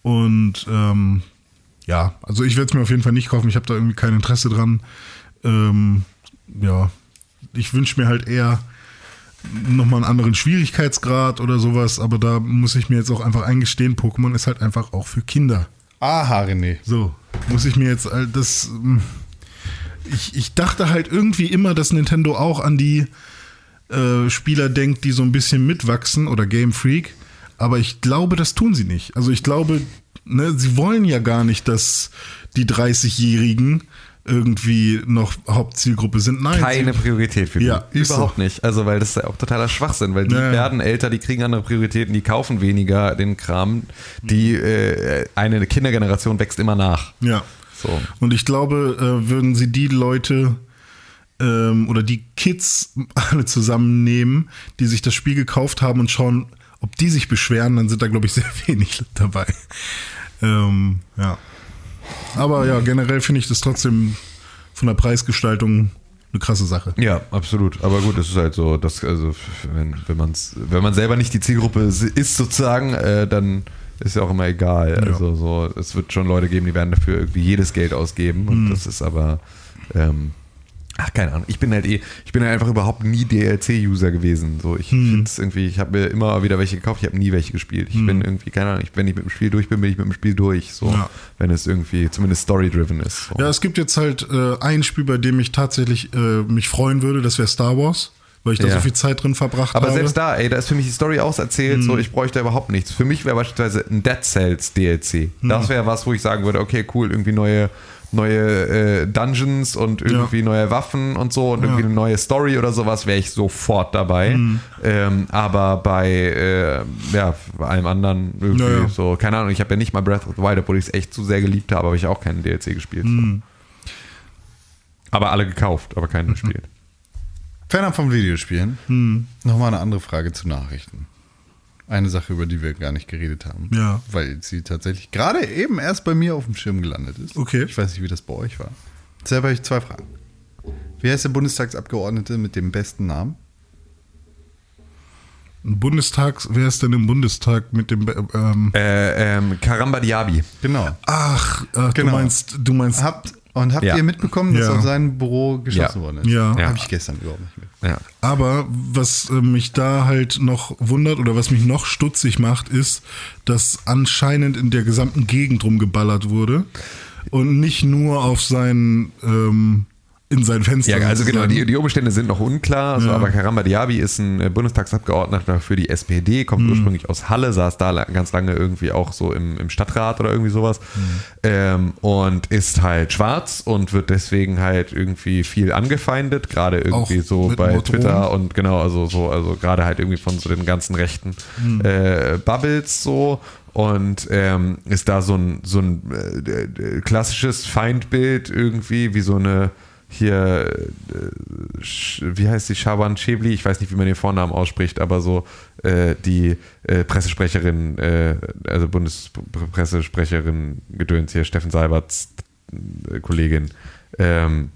Speaker 2: Und ähm, ja, also ich werde es mir auf jeden Fall nicht kaufen. Ich habe da irgendwie kein Interesse dran. Ähm, ja, ich wünsche mir halt eher nochmal einen anderen Schwierigkeitsgrad oder sowas, aber da muss ich mir jetzt auch einfach eingestehen, Pokémon ist halt einfach auch für Kinder.
Speaker 1: Aha, René.
Speaker 2: So, muss ich mir jetzt all das. Ich, ich dachte halt irgendwie immer, dass Nintendo auch an die äh, Spieler denkt, die so ein bisschen mitwachsen oder Game Freak. Aber ich glaube, das tun sie nicht. Also ich glaube, ne, sie wollen ja gar nicht, dass die 30-Jährigen irgendwie noch Hauptzielgruppe sind. Nein,
Speaker 3: Keine
Speaker 2: sie,
Speaker 3: Priorität für die.
Speaker 2: Ja,
Speaker 3: Überhaupt
Speaker 2: so.
Speaker 3: nicht. Also, weil das ist ja auch totaler Schwachsinn, weil die
Speaker 2: Ja, ja.
Speaker 3: werden älter, die kriegen andere Prioritäten, die kaufen weniger den Kram. Die äh, eine Kindergeneration wächst immer nach.
Speaker 2: Ja.
Speaker 3: So.
Speaker 2: Und ich glaube, äh, würden sie die Leute ähm, oder die Kids alle zusammennehmen, die sich das Spiel gekauft haben und schauen, ob die sich beschweren, dann sind da, glaube ich, sehr wenig dabei. Ähm, ja. Aber ja, generell finde ich das trotzdem von der Preisgestaltung eine krasse Sache.
Speaker 3: Ja, absolut. Aber gut, es ist halt so, dass, also, wenn, wenn, man's, wenn man selber nicht die Zielgruppe ist, sozusagen, äh, dann ist ja auch immer egal.
Speaker 2: Ja.
Speaker 3: Also, so, es wird schon Leute geben, die werden dafür irgendwie jedes Geld ausgeben. Und das ist aber, ähm, ach, keine Ahnung. Ich bin halt eh, ich bin halt einfach überhaupt nie DLC-User gewesen. So, ich finde es irgendwie, ich habe mir immer wieder welche gekauft, ich habe nie welche gespielt. Ich bin irgendwie, keine Ahnung, ich, wenn ich mit dem Spiel durch bin, bin ich mit dem Spiel durch. So,
Speaker 2: Ja.
Speaker 3: wenn es irgendwie zumindest story-driven ist. So.
Speaker 2: Ja, es gibt jetzt halt äh, ein Spiel, bei dem ich tatsächlich äh, mich freuen würde, das wäre Star Wars, weil ich da
Speaker 3: Ja.
Speaker 2: so viel Zeit drin verbracht
Speaker 3: Aber
Speaker 2: habe.
Speaker 3: selbst da, ey, da ist für mich die Story auserzählt, so ich bräuchte überhaupt nichts. Für mich wäre beispielsweise ein Dead Cells DLC. Das wäre was, wo ich sagen würde, okay, cool, irgendwie neue neue äh, Dungeons und irgendwie neue Waffen und so und irgendwie eine neue Story oder sowas, wäre ich sofort dabei. Ähm, aber bei äh, ja, allem anderen irgendwie
Speaker 2: Ja, ja.
Speaker 3: so, keine Ahnung, ich habe ja nicht mal Breath of the Wild, obwohl ich es echt zu sehr geliebt habe, habe ich auch keinen DLC gespielt. So. Aber alle gekauft, aber keinen gespielt.
Speaker 1: Fernab vom Videospielen. Nochmal eine andere Frage zu Nachrichten. Eine Sache, über die wir gar nicht geredet haben.
Speaker 2: Ja.
Speaker 1: Weil sie tatsächlich gerade eben erst bei mir auf dem Schirm gelandet ist.
Speaker 2: Okay.
Speaker 1: Ich weiß nicht, wie das bei euch war. Deshalb habe ich zwei Fragen. Wer ist der Bundestagsabgeordnete mit dem besten Namen?
Speaker 2: Bundestags, wer ist denn im Bundestag mit dem ähm,
Speaker 3: Äh, ähm, Karamba Diaby.
Speaker 1: Genau.
Speaker 2: Ach, ach
Speaker 1: Genau.
Speaker 2: du meinst, du meinst
Speaker 1: Habt, und habt
Speaker 3: Ja.
Speaker 1: ihr mitbekommen, dass
Speaker 2: Ja.
Speaker 1: auf seinem Büro geschossen
Speaker 3: Ja.
Speaker 1: worden ist?
Speaker 2: Ja.
Speaker 3: Ja.
Speaker 1: Habe ich gestern überhaupt nicht mit.
Speaker 3: Ja.
Speaker 2: Aber was äh, mich da halt noch wundert oder was mich noch stutzig macht, ist, dass anscheinend in der gesamten Gegend rumgeballert wurde und nicht nur auf sein ähm, in sein Fenster.
Speaker 3: Ja, also genau, die, die Umstände sind noch unklar, so,
Speaker 2: Ja.
Speaker 3: aber Karamba Diaby ist ein äh, Bundestagsabgeordneter für die SPD, kommt
Speaker 2: Mhm.
Speaker 3: ursprünglich aus Halle, saß da ganz lange irgendwie auch so im, im Stadtrat oder irgendwie sowas
Speaker 2: Mhm.
Speaker 3: ähm, und ist halt schwarz und wird deswegen halt irgendwie viel angefeindet, gerade irgendwie
Speaker 2: Auch
Speaker 3: so bei
Speaker 2: Morddrohungen?
Speaker 3: Twitter und genau, also so, also gerade halt irgendwie von so den ganzen rechten äh, Bubbles so und ähm, ist da so ein, so ein äh, klassisches Feindbild irgendwie, wie so eine hier, äh, wie heißt die, Shaban Chebli, ich weiß nicht, wie man den Vornamen ausspricht, aber so äh, die äh, Pressesprecherin, äh, also Bundespressesprecherin Gedöns hier, Steffen Seiberts äh, Kollegin, ähm,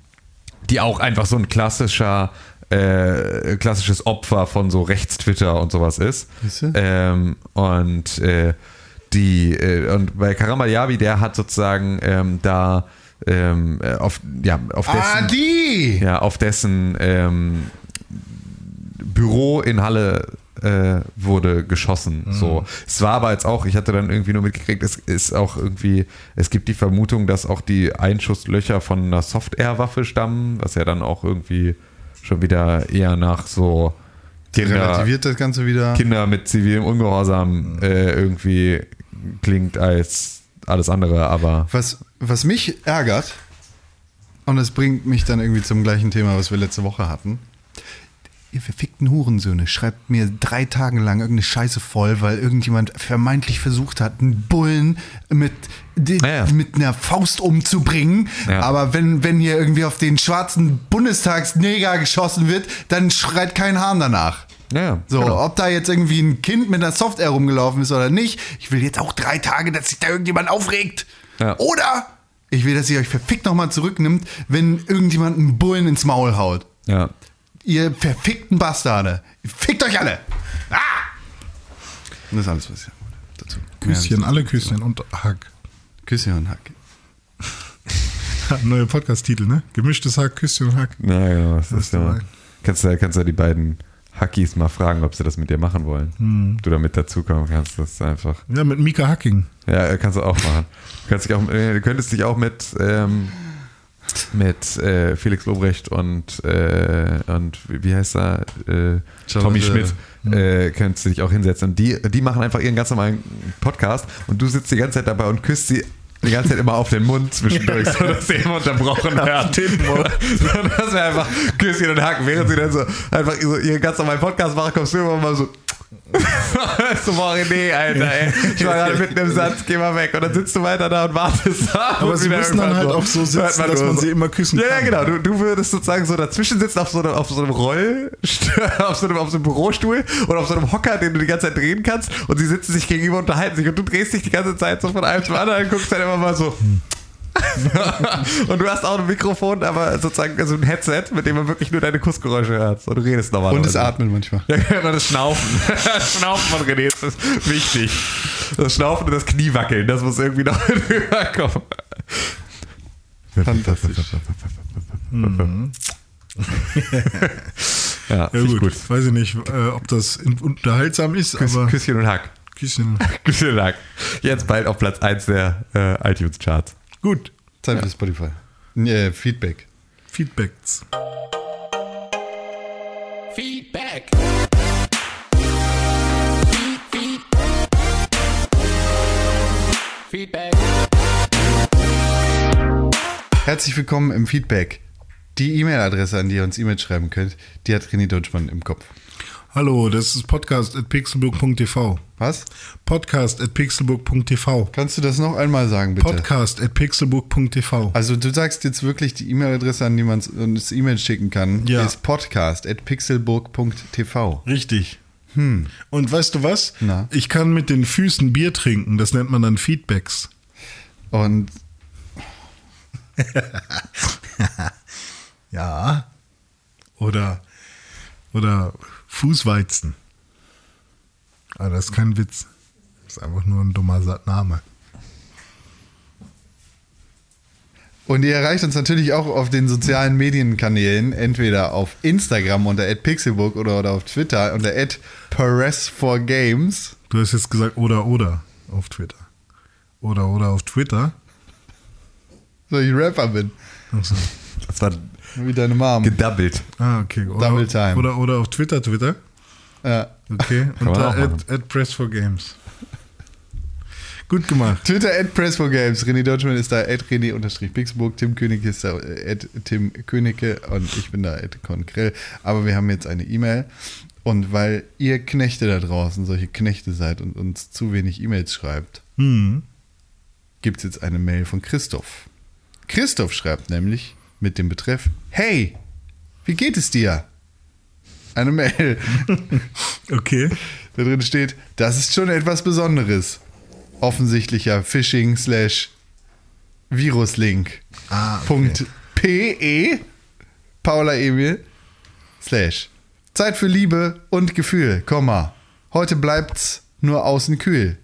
Speaker 3: die auch einfach so ein klassischer äh, klassisches Opfer von so Rechtstwitter und sowas ist. Ähm, und die äh, und bei Karamba Yabi, der hat sozusagen ähm, da ähm, äh, auf ja auf dessen
Speaker 1: Ah, die!
Speaker 3: ja auf dessen ähm, Büro in Halle äh, wurde geschossen. So. Es war aber jetzt auch, ich hatte dann irgendwie nur mitgekriegt, es ist auch irgendwie, es gibt die Vermutung, dass auch die Einschusslöcher von einer Soft-Air-Waffe stammen, was ja dann auch irgendwie schon wieder eher nach so Kinder,
Speaker 1: Relativiert das Ganze wieder.
Speaker 3: Kinder mit zivilem Ungehorsam äh, irgendwie klingt als alles andere, aber
Speaker 1: Was, was mich ärgert, und es bringt mich dann irgendwie zum gleichen Thema, was wir letzte Woche hatten. Ihr verfickten Hurensöhne, schreibt mir drei Tage lang irgendeine Scheiße voll, weil irgendjemand vermeintlich versucht hat, einen Bullen mit,
Speaker 3: Ja, ja.
Speaker 1: mit einer Faust umzubringen.
Speaker 3: Ja.
Speaker 1: Aber wenn, wenn hier irgendwie auf den schwarzen Bundestagsneger geschossen wird, dann schreit kein Hahn danach.
Speaker 3: ja, ja,
Speaker 1: So,
Speaker 3: genau.
Speaker 1: ob da jetzt irgendwie ein Kind mit einer Software rumgelaufen ist oder nicht, ich will jetzt auch drei Tage, dass sich da irgendjemand aufregt.
Speaker 3: Ja.
Speaker 1: Oder ich will, dass ihr euch verfickt nochmal zurücknimmt, wenn irgendjemand einen Bullen ins Maul haut.
Speaker 3: ja.
Speaker 1: Ihr verfickten Bastarde. Fickt euch alle. Ah! Und das ist alles, was ich sagen wollte dazu.
Speaker 2: Küsschen,
Speaker 1: Ja,
Speaker 2: alle Küsschen und Hack.
Speaker 1: Küsschen und Hack.
Speaker 2: Neuer Podcast-Titel, ne? Gemischtes Hack, Küsschen und Hack.
Speaker 3: Ja, genau. Das
Speaker 2: Das
Speaker 3: ist ja, kannst, du, kannst du die beiden Hackies mal fragen, ob sie das mit dir machen wollen.
Speaker 2: Hm.
Speaker 3: Du damit dazukommen kannst, das ist einfach.
Speaker 2: Ja, mit Mika Hacking.
Speaker 3: Ja, kannst du auch machen. Du, kannst dich auch, äh, du könntest dich auch mit, ähm, mit äh, Felix Lobrecht und, äh, und wie heißt er? Äh, Tommy. Schmidt. Äh, könntest du dich auch hinsetzen. Und die, die machen einfach ihren ganz normalen Podcast und du sitzt die ganze Zeit dabei und küsst sie die ganze Zeit immer auf den Mund zwischendurch, so dass sie immer unterbrochen werden. So, das wäre einfach Küsschen und Haken. Während sie dann so einfach so ihren ganz normalen Podcast machen, kommst du immer mal so. so, boah, René, Alter, ey. Ich war gerade mitten im Satz, geh mal weg. Und dann sitzt du weiter da und wartest ab.
Speaker 2: Aber sie müssen dann halt auch so sitzen,
Speaker 3: hört
Speaker 2: dass man sie immer küssen
Speaker 3: ja,
Speaker 2: kann.
Speaker 3: Ja, genau. Du, du würdest sozusagen so dazwischen sitzen auf so einem, auf so einem Roll, auf so einem, auf so einem Bürostuhl oder auf so einem Hocker, den du die ganze Zeit drehen kannst und sie sitzen sich gegenüber und unterhalten sich und du drehst dich die ganze Zeit so von einem zum anderen und guckst dann immer mal so. und du hast auch ein Mikrofon, aber sozusagen also ein Headset, mit dem man wirklich nur deine Kussgeräusche hört. So, du redest normal.
Speaker 1: Und das Atmen manchmal.
Speaker 3: Ja, genau, das Schnaufen. Das Schnaufen von René das ist wichtig. Das Schnaufen und das Kniewackeln, das muss irgendwie noch rüberkommen.
Speaker 1: Fantastisch.
Speaker 3: Ja,
Speaker 2: Ja,
Speaker 3: ich
Speaker 2: gut.
Speaker 3: gut.
Speaker 2: Weiß ich nicht, äh, ob das unterhaltsam ist, aber
Speaker 3: Küsschen und Hack.
Speaker 2: Küsschen.
Speaker 3: Küsschen und Hack. Jetzt bald auf Platz 1 der äh, iTunes-Charts.
Speaker 2: Gut.
Speaker 1: Zeit für Spotify. Äh, Feedback.
Speaker 2: Feedbacks.
Speaker 7: Feedback. Feedback.
Speaker 1: Herzlich willkommen im Feedback. Die E-Mail-Adresse, an die ihr uns E-Mail schreiben könnt, die hat René Deutschmann im Kopf.
Speaker 2: Hallo, das ist podcast at pixelburg.tv.
Speaker 1: Was?
Speaker 2: Podcast at pixelburg.tv.
Speaker 1: Kannst du das noch einmal sagen, bitte?
Speaker 2: Podcast at pixelburg.tv.
Speaker 1: Also du sagst jetzt wirklich die E-Mail-Adresse, an die man uns E-Mail schicken kann,
Speaker 2: Ja.
Speaker 1: ist podcast.pixelburg.tv.
Speaker 2: Richtig. Und weißt du was?
Speaker 1: Na?
Speaker 2: Ich kann mit den Füßen Bier trinken. Das nennt man dann Feedbacks.
Speaker 1: Und
Speaker 2: Ja. Oder, oder Fußweizen. Aber das ist kein Witz. Das ist einfach nur ein dummer Name.
Speaker 1: Und ihr erreicht uns natürlich auch auf den sozialen Medienkanälen, entweder auf Instagram unter @pixelbook oder, oder auf Twitter unter @perez4games.
Speaker 2: Du hast jetzt gesagt oder oder auf Twitter. Oder oder auf Twitter.
Speaker 1: So ich Rapper bin,
Speaker 2: Achso.
Speaker 3: Das war
Speaker 1: wie deine Mom.
Speaker 3: gedoubled.
Speaker 2: Ah, okay. Oder,
Speaker 1: Double time.
Speaker 2: Oder, oder auf Twitter, Twitter.
Speaker 1: Ja.
Speaker 2: Okay. Unter at, at Press for Games. Gut gemacht.
Speaker 1: Twitter at Press4Games. René Deutschmann ist da at René-Pixelburg. Tim König ist da at Tim Königke und ich bin da at Konkrell. Aber wir haben jetzt eine E-Mail. Und weil ihr Knechte da draußen solche Knechte seid und uns zu wenig E-Mails schreibt,
Speaker 2: Hm.
Speaker 1: gibt es jetzt eine Mail von Christoph. Christoph schreibt nämlich mit dem Betreff: Hey, wie geht es dir? Eine Mail.
Speaker 2: Okay.
Speaker 1: Da drin steht, das ist schon etwas Besonderes. Offensichtlicher Phishing slash Viruslink.
Speaker 2: Ah, okay.
Speaker 1: Punkt PE Paula Emil slash Zeit für Liebe und Gefühl, Komma. Heute bleibt's nur außen kühl.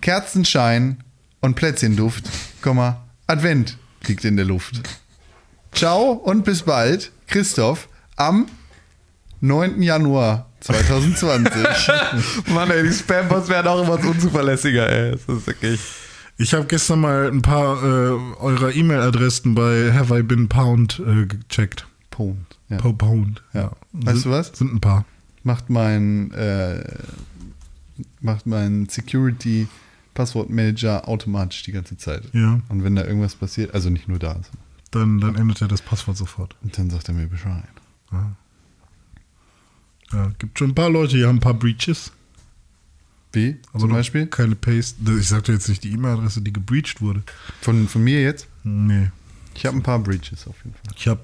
Speaker 1: Kerzenschein und Plätzchenduft, Komma. Advent liegt in der Luft. Ciao und bis bald, Christoph, am 9. Januar 2020.
Speaker 3: Mann, ey, die Spam-Posts werden auch immer unzuverlässiger, ey. Das ist wirklich.
Speaker 2: Ich habe gestern mal ein paar äh, eurer E-Mail-Adressen bei Have I Been Pound äh, gecheckt.
Speaker 1: Punkt. Ja.
Speaker 2: Po- Pound.
Speaker 1: Ja. Weißt
Speaker 2: sind,
Speaker 1: du was?
Speaker 2: Sind ein paar.
Speaker 1: Macht mein, äh, macht mein Security Passwortmanager automatisch die ganze Zeit.
Speaker 2: Ja.
Speaker 1: Und wenn da irgendwas passiert, also nicht nur da,
Speaker 2: Dann, dann ändert er das Passwort sofort.
Speaker 1: und dann sagt er mir Bescheid.
Speaker 2: Ja, gibt schon ein paar Leute, die haben ein paar Breaches.
Speaker 1: Wie?
Speaker 2: Aber
Speaker 1: Zum Beispiel?
Speaker 2: Keine Paste. Ich sagte jetzt nicht die E-Mail-Adresse, die gebreached wurde.
Speaker 1: Von, von mir jetzt?
Speaker 2: Nee.
Speaker 1: Ich habe ein paar Breaches auf jeden Fall.
Speaker 2: Ich habe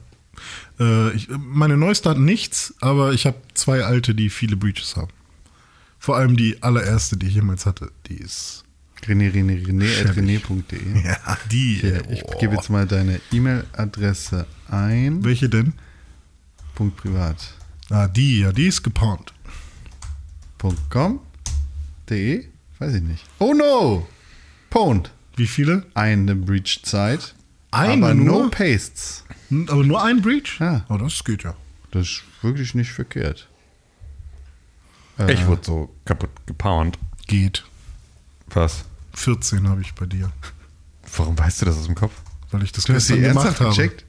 Speaker 2: äh, ich, meine neueste hat nichts, aber ich habe zwei alte, die viele Breaches haben. Vor allem die allererste, die ich jemals hatte, die ist.
Speaker 1: René, René, René, rené.de.
Speaker 2: Ja, die.
Speaker 1: Hier, ich
Speaker 2: oh.
Speaker 1: gebe jetzt mal deine E-Mail-Adresse ein.
Speaker 2: Welche denn?
Speaker 1: Punkt privat.
Speaker 2: Ah, die, ja, die ist gepaart.
Speaker 1: Punkt com. De? Weiß ich nicht. Oh no! Pwned.
Speaker 2: Wie viele?
Speaker 1: Eine Breach-Zeit.
Speaker 2: Eine
Speaker 1: aber no
Speaker 2: nur?
Speaker 1: Pastes.
Speaker 2: Hm, Aber nur ein Breach?
Speaker 1: Ja.
Speaker 2: Oh, das geht ja.
Speaker 1: Das ist wirklich nicht verkehrt.
Speaker 3: Ich wurde so kaputt gepound.
Speaker 2: Geht.
Speaker 3: Was?
Speaker 2: 14 habe ich bei dir.
Speaker 3: Warum weißt du das aus dem Kopf?
Speaker 2: Weil ich das
Speaker 1: Du
Speaker 2: gestern gemacht habe.
Speaker 1: gecheckt?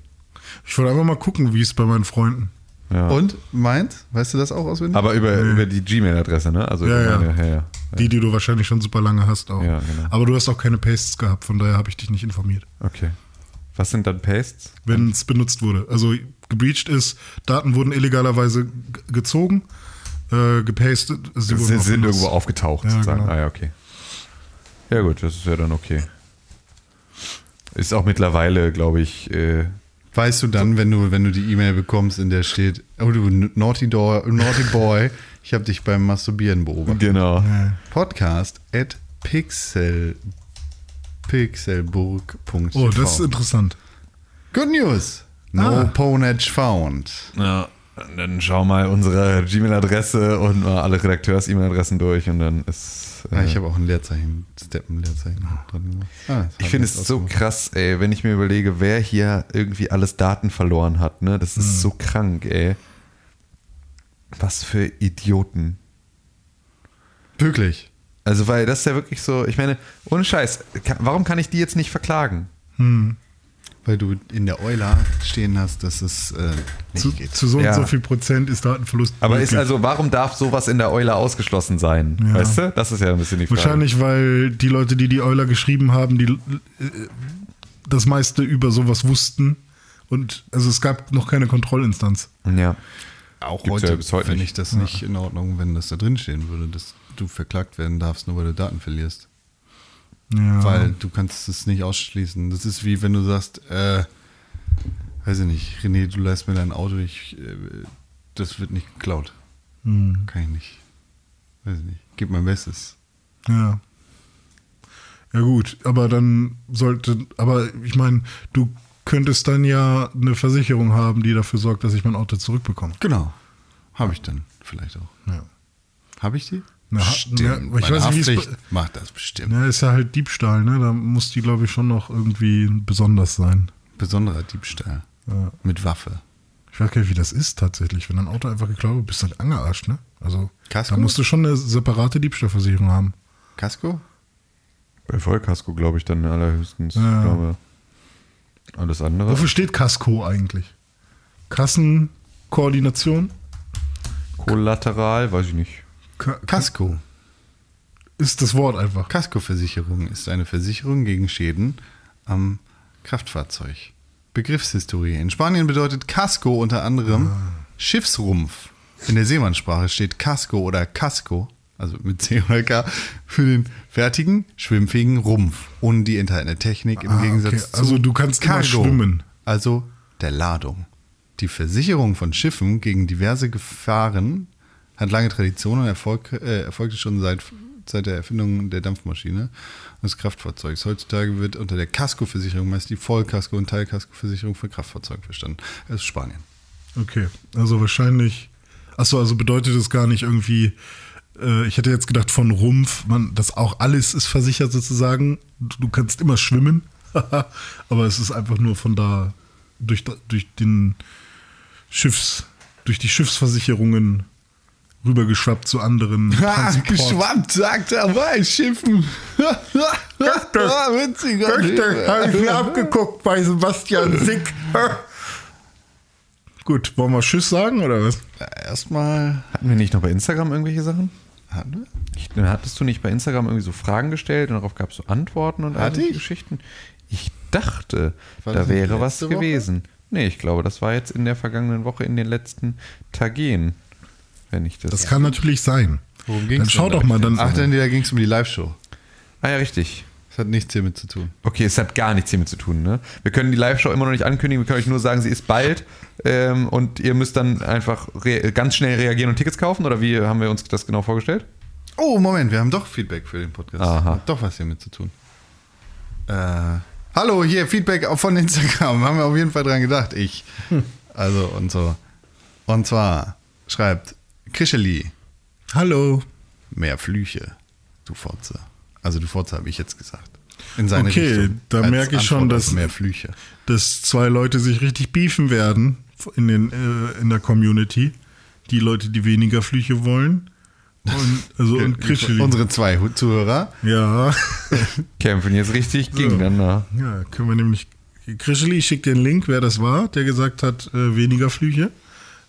Speaker 2: Ich wollte einfach mal gucken, wie es bei meinen Freunden.
Speaker 3: Ja.
Speaker 1: Und? Meint? Weißt du das auch auswendig?
Speaker 3: Aber über, über die Gmail-Adresse, ne? Also
Speaker 2: Ja,
Speaker 3: meine, ja, ja.
Speaker 2: Die, die du wahrscheinlich schon super lange hast auch.
Speaker 3: Ja, genau.
Speaker 2: Aber du hast auch keine Pastes gehabt, von daher habe ich dich nicht informiert.
Speaker 3: Okay. Was sind dann Pastes?
Speaker 2: Wenn es benutzt wurde. Also gebreached ist, Daten wurden illegalerweise gezogen, äh, gepastet.
Speaker 3: Sie
Speaker 2: wurden
Speaker 3: sind, sind irgendwo aufgetaucht,
Speaker 2: Ja,
Speaker 3: sozusagen.
Speaker 2: genau.
Speaker 3: Ah ja, okay. Ja gut, das ist ja dann okay. Ist auch mittlerweile, glaube ich, äh,
Speaker 1: Weißt du dann, wenn du, wenn du die E-Mail bekommst, in der steht, oh du naughty, door, naughty boy, ich habe dich beim Masturbieren beobachtet.
Speaker 3: genau.
Speaker 1: Podcast at pixel, pixelburg.tv.
Speaker 2: Oh, das ist interessant.
Speaker 1: Good news. No
Speaker 2: Ah.
Speaker 1: ponage found.
Speaker 3: Ja, dann schau mal unsere Gmail-Adresse und mal alle Redakteurs-E-Mail-Adressen durch und dann ist.
Speaker 1: Ja,
Speaker 3: äh,
Speaker 1: ich habe auch ein Leerzeichen, Steppen-Leerzeichen dran gemacht. Ah,
Speaker 3: Ich finde es so krass, ey, wenn ich mir überlege, wer hier irgendwie alles Daten verloren hat, ne? Das ist so krank, ey. Was für Idioten.
Speaker 1: Wirklich.
Speaker 3: Also, weil das ist ja wirklich so, ich meine, ohne Scheiß, warum kann ich die jetzt nicht verklagen?
Speaker 1: Weil du in der Euler stehen hast, dass es äh, nicht
Speaker 2: Zu,
Speaker 1: geht.
Speaker 2: zu so
Speaker 3: Ja.
Speaker 2: und so viel Prozent ist Datenverlust.
Speaker 3: Aber
Speaker 2: möglich.
Speaker 3: ist also, warum darf sowas in der Euler ausgeschlossen sein?
Speaker 2: Ja.
Speaker 3: Weißt du? Das ist ja ein bisschen die Frage.
Speaker 2: Wahrscheinlich, weil die Leute, die die Euler geschrieben haben, die äh, das meiste über sowas wussten. Und also es gab noch keine Kontrollinstanz.
Speaker 3: Ja.
Speaker 1: Auch
Speaker 3: Gibt's
Speaker 1: heute,
Speaker 3: ja bis heute nicht.
Speaker 1: ich das nicht in Ordnung, wenn das da drin stehen würde, dass du verklagt werden darfst, nur weil du Daten verlierst.
Speaker 2: Ja.
Speaker 1: Weil du kannst es nicht ausschließen. Das ist wie wenn du sagst, äh, weiß ich nicht, René, du leist mir dein Auto, ich, äh, das wird nicht geklaut.
Speaker 2: Hm.
Speaker 1: Kann ich nicht. Weiß ich nicht. Gib mein Bestes.
Speaker 2: Ja. Ja gut, aber dann sollte, aber ich meine, du könntest dann ja eine Versicherung haben, die dafür sorgt, dass ich mein Auto zurückbekomme.
Speaker 1: Genau. Habe ich dann vielleicht auch.
Speaker 2: Ja.
Speaker 1: Habe ich die?
Speaker 2: Na, ja, aber ich weiß nicht,
Speaker 1: Haftpflicht macht das bestimmt.
Speaker 2: Ja, ist ja halt Diebstahl, ne? Da muss die, glaube ich, schon noch irgendwie besonders sein.
Speaker 1: Besonderer Diebstahl.
Speaker 2: Ja.
Speaker 1: Mit Waffe.
Speaker 2: Ich weiß gar nicht, wie das ist tatsächlich. Wenn dein Auto einfach geklaut wird, bist du halt angearscht, ne? Also,
Speaker 1: Kasko?
Speaker 2: da musst du schon eine separate Diebstahlversicherung haben.
Speaker 1: Kasko?
Speaker 3: Bei Vollkasko, glaube ich, dann allerhöchstens.
Speaker 2: Ja.
Speaker 3: Ich glaube, alles andere.
Speaker 2: Wofür steht Casco eigentlich? Kassenkoordination?
Speaker 3: Kollateral, weiß ich nicht.
Speaker 1: Kasko.
Speaker 2: ist das Wort einfach.
Speaker 1: Kaskoversicherung ist eine Versicherung gegen Schäden am Kraftfahrzeug. Begriffshistorie. In Spanien bedeutet Casco unter anderem Schiffsrumpf. In der Seemannssprache steht Casco oder Casco, also mit C oder K, für den fertigen, schwimmfähigen Rumpf. Und die enthaltene Technik im
Speaker 2: Ah,
Speaker 1: Gegensatz
Speaker 2: okay.
Speaker 1: zu
Speaker 2: Also du kannst immer schwimmen.
Speaker 1: Also der Ladung. Die Versicherung von Schiffen gegen diverse Gefahren hat lange Tradition und Erfolg, äh, erfolgte schon seit, seit der Erfindung der Dampfmaschine und des Kraftfahrzeugs. Heutzutage wird unter der Kaskoversicherung meist die Vollkasko- und Teilkaskoversicherung für Kraftfahrzeuge verstanden. Das ist Spanien.
Speaker 2: Okay, also wahrscheinlich. Achso, also bedeutet es gar nicht irgendwie. Äh, ich hätte jetzt gedacht von Rumpf, man, das auch alles ist versichert sozusagen. Du, du kannst immer schwimmen, aber es ist einfach nur von da durch, durch den Schiffs, durch die Schiffsversicherungen rübergeschwappt zu anderen Transport.
Speaker 1: geschwappt, sagt er, bei Schiffen. Ah, Witziger.
Speaker 2: habe ich mir abgeguckt bei Sebastian Sick. Gut, wollen wir Tschüss sagen oder was?
Speaker 1: Erstmal
Speaker 3: Hatten wir nicht noch bei Instagram irgendwelche Sachen?
Speaker 1: hatten wir?
Speaker 3: Ich, hattest du nicht bei Instagram irgendwie so Fragen gestellt und darauf gab es so Antworten und all
Speaker 1: ich?
Speaker 3: Geschichten? Ich dachte,
Speaker 1: War
Speaker 3: da wäre was
Speaker 1: Woche?
Speaker 3: gewesen. Nee, ich glaube, das war jetzt in der vergangenen Woche, in den letzten Tagen. Wenn ich das.
Speaker 2: Das kann natürlich sein.
Speaker 1: Worum ging's
Speaker 2: Dann schau doch mal dann.
Speaker 1: Ach, denn da ging es um die Live-Show.
Speaker 3: ah ja, richtig.
Speaker 1: Das hat nichts hiermit zu tun.
Speaker 3: Okay, es hat gar nichts hiermit zu tun. Ne? Wir können die Live-Show immer noch nicht ankündigen. Wir können euch nur sagen, sie ist bald. Ähm, und ihr müsst dann einfach ganz schnell reagieren und Tickets kaufen. Oder wie haben wir uns das genau vorgestellt?
Speaker 1: Oh, Moment, wir haben doch Feedback für den Podcast.
Speaker 3: Aha.
Speaker 1: Hat doch was hiermit zu tun. Äh, hallo, hier Feedback von Instagram. Haben wir auf jeden Fall dran gedacht. Ich. Also und so. Und zwar schreibt Krischeli,
Speaker 2: Hallo.
Speaker 1: mehr Flüche, du Fotze. Also du Fotze habe ich jetzt gesagt. In seine
Speaker 2: Okay,
Speaker 1: Richtung.
Speaker 2: da
Speaker 1: Als
Speaker 2: merke ich schon,
Speaker 1: Antwort auf
Speaker 2: dass-
Speaker 1: mehr Flüche.
Speaker 2: dass zwei Leute sich richtig beefen werden in, den, äh, in der Community. Die Leute, die weniger Flüche wollen. Und, also und Krischeli.
Speaker 1: Unsere zwei Zuhörer.
Speaker 2: Ja.
Speaker 3: Kämpfen jetzt richtig gegeneinander.
Speaker 2: ja, können wir nämlich. Krischeli, ich schicke dir einen Link, wer das war, der gesagt hat, äh, weniger Flüche.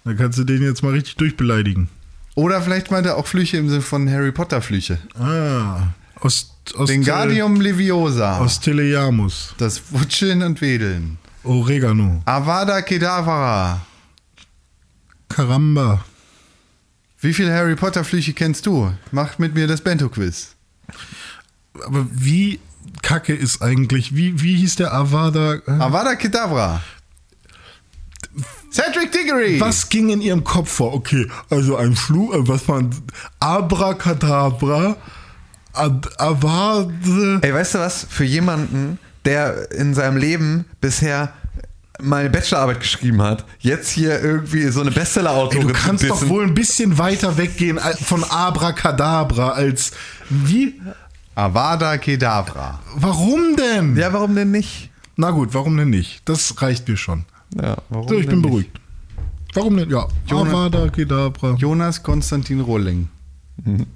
Speaker 2: Dann kannst du den jetzt mal richtig durchbeleidigen.
Speaker 1: Oder vielleicht meint er auch Flüche im Sinne von Harry Potter Flüche.
Speaker 2: Ah. Aus, aus,
Speaker 1: Wingardium Leviosa.
Speaker 2: aus Telejamus.
Speaker 1: das Wutscheln und Wedeln.
Speaker 2: Oregano.
Speaker 1: Avada Kedavra.
Speaker 2: Karamba.
Speaker 1: Wie viele Harry Potter Flüche kennst du? Mach mit mir das Bento-Quiz.
Speaker 2: Aber wie kacke ist eigentlich, wie, wie hieß der Avada? äh,
Speaker 1: Avada Kedavra. Cedric Diggory.
Speaker 2: Was ging in ihrem Kopf vor? Okay, also ein Fluch, äh, was war ein Abracadabra, Ad, Avade.
Speaker 3: Ey, weißt du was? Für jemanden, der in seinem Leben bisher mal eine Bachelorarbeit geschrieben hat, jetzt hier irgendwie so eine Bestseller-Autorin
Speaker 2: du kannst doch wohl ein bisschen weiter weggehen von Abracadabra als wie?
Speaker 1: Avada Kedavra.
Speaker 2: Warum denn?
Speaker 3: Ja, warum denn nicht?
Speaker 2: Na gut, warum denn nicht? Das reicht mir schon.
Speaker 3: Ja, warum
Speaker 2: So, ich bin
Speaker 3: nicht?
Speaker 2: beruhigt. Warum denn? Ja,
Speaker 1: Jonah-
Speaker 2: Avada Kedavra.
Speaker 1: Jonas Konstantin Rohling.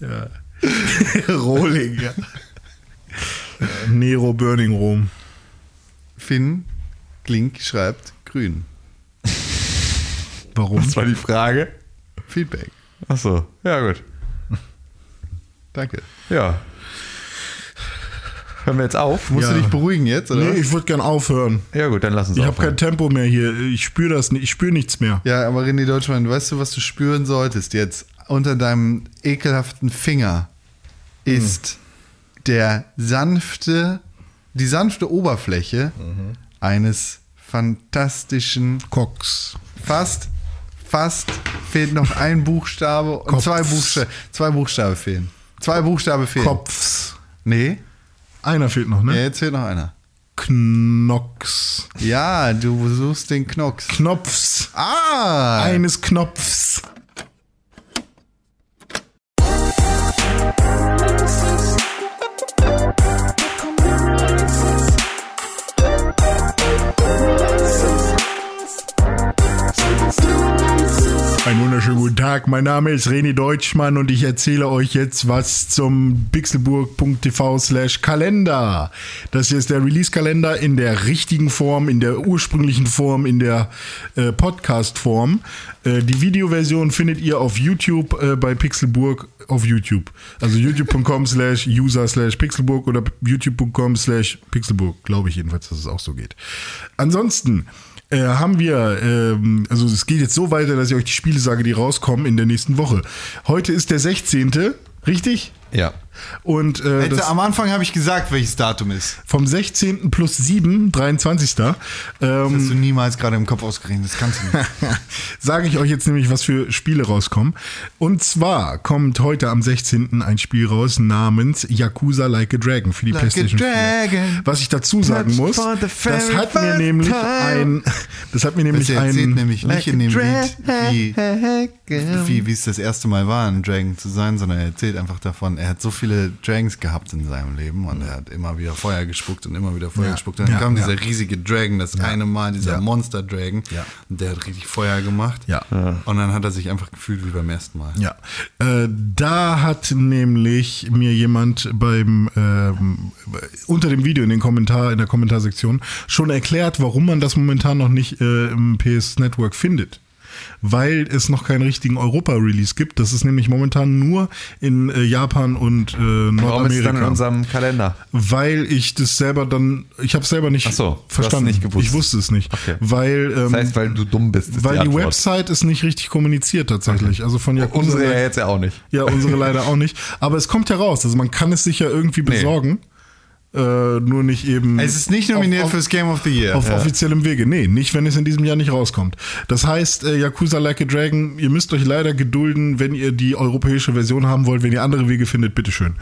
Speaker 2: Rohling, ja. Nero Burning Rome.
Speaker 1: Finn Klink schreibt grün.
Speaker 2: Warum?
Speaker 3: Das war die Frage.
Speaker 1: Feedback.
Speaker 3: Achso, ja gut.
Speaker 1: Danke.
Speaker 3: Ja. Hören wir jetzt auf?
Speaker 1: Musst
Speaker 2: Ja.
Speaker 1: du dich beruhigen jetzt, oder?
Speaker 2: Nee, ich würde gern aufhören.
Speaker 3: Ja gut, dann lass uns
Speaker 2: Ich habe kein Tempo mehr hier. Ich spüre das nicht. Ich spüre nichts mehr.
Speaker 1: ja, aber René Deutschmann, weißt du, was du spüren solltest jetzt? Unter deinem ekelhaften Finger ist der sanfte, die sanfte Oberfläche eines fantastischen
Speaker 2: Cox.
Speaker 1: Fast, fast fehlt noch ein Buchstabe und zwei Buchstaben, zwei Buchstaben fehlen. Zwei Buchstaben fehlen.
Speaker 2: Kopfs.
Speaker 1: Nee,
Speaker 2: Einer fehlt noch,
Speaker 1: ja,
Speaker 2: ne?
Speaker 1: jetzt fehlt noch einer.
Speaker 2: Knox.
Speaker 1: Ja, du suchst den Knocks.
Speaker 2: Knopfs.
Speaker 1: Ah!
Speaker 2: Eines Knopfs. Einen wunderschönen guten Tag. Mein Name ist René Deutschmann und ich erzähle euch jetzt was zum pixelburg.tv slash Kalender. Das hier ist der Release-Kalender in der richtigen Form, in der ursprünglichen Form, in der äh, Podcast-Form. Äh, die Videoversion findet ihr auf YouTube äh, bei Pixelburg auf YouTube. Also youtube.com slash user slash pixelburg oder youtube.com slash pixelburg. Glaube ich jedenfalls, dass es auch so geht. Ansonsten äh, haben wir, ähm, also es geht jetzt so weiter, dass ich euch die Spiele sage, die rauskommen in der nächsten Woche. Heute ist der 16., richtig?
Speaker 3: Ja.
Speaker 2: Und äh, das,
Speaker 1: am Anfang habe ich gesagt, welches Datum ist.
Speaker 2: vom 16. plus 7, 23.
Speaker 1: Das
Speaker 2: Ähm,
Speaker 1: hast du niemals gerade im Kopf ausgerechnet. Das kannst du nicht.
Speaker 2: sage ich euch jetzt nämlich, was für Spiele rauskommen. Und zwar kommt heute am 16. ein Spiel raus namens Yakuza Like a Dragon für die
Speaker 1: Like
Speaker 2: PlayStation 4.
Speaker 1: Dragon.
Speaker 2: Was ich dazu sagen muss, das hat mir nämlich ein, das hat mir nämlich
Speaker 1: Das
Speaker 2: ein,
Speaker 1: nämlich nicht in dem Lied, wie,
Speaker 3: Lied.
Speaker 1: wie, wie es das erste Mal war, ein Dragon zu sein, sondern er erzählt einfach davon, er hat so viele viele Dragons gehabt in seinem Leben und er hat immer wieder Feuer gespuckt und immer wieder Feuer
Speaker 2: Ja.
Speaker 1: gespuckt. Und dann
Speaker 2: Ja,
Speaker 1: kam
Speaker 2: ja.
Speaker 1: dieser riesige Dragon, das eine Mal, dieser
Speaker 2: Ja.
Speaker 1: Monster Dragon,
Speaker 2: Ja.
Speaker 1: und der hat richtig Feuer gemacht.
Speaker 2: Ja.
Speaker 1: Und dann hat er sich einfach gefühlt wie beim ersten Mal.
Speaker 2: Ja, äh, da hat nämlich mir jemand beim ähm, unter dem Video in den Kommentar in der Kommentarsektion schon erklärt, warum man das momentan noch nicht äh, im PS Network findet. Weil es noch keinen richtigen Europa-Release gibt. Das ist nämlich momentan nur in äh, Japan und äh,
Speaker 3: Warum ist es dann in
Speaker 2: Nordamerika.
Speaker 3: unserem Kalender?
Speaker 2: Weil ich das selber dann, ich habe es selber nicht
Speaker 3: Ach so,
Speaker 2: verstanden.
Speaker 3: nicht gewusst.
Speaker 2: Ich wusste es nicht.
Speaker 3: Okay.
Speaker 2: Weil, ähm,
Speaker 3: Das heißt, weil du dumm bist. ist
Speaker 2: weil die,
Speaker 3: Antwort.
Speaker 2: Website ist nicht richtig kommuniziert tatsächlich. Also von Yakuza
Speaker 3: Unsere ja jetzt ja auch nicht.
Speaker 2: ja, unsere leider auch nicht. Aber es kommt ja raus. Also man kann es sich ja irgendwie besorgen. Äh, nur nicht eben.
Speaker 1: Es ist nicht nominiert
Speaker 2: auf, auf,
Speaker 1: fürs Game of the Year.
Speaker 2: auf offiziellem Wege. Nee, nicht, wenn es in diesem Jahr nicht rauskommt. Das heißt, äh, Yakuza Like a Dragon, ihr müsst euch leider gedulden, wenn ihr die europäische Version haben wollt. Wenn ihr andere Wege findet, bitteschön.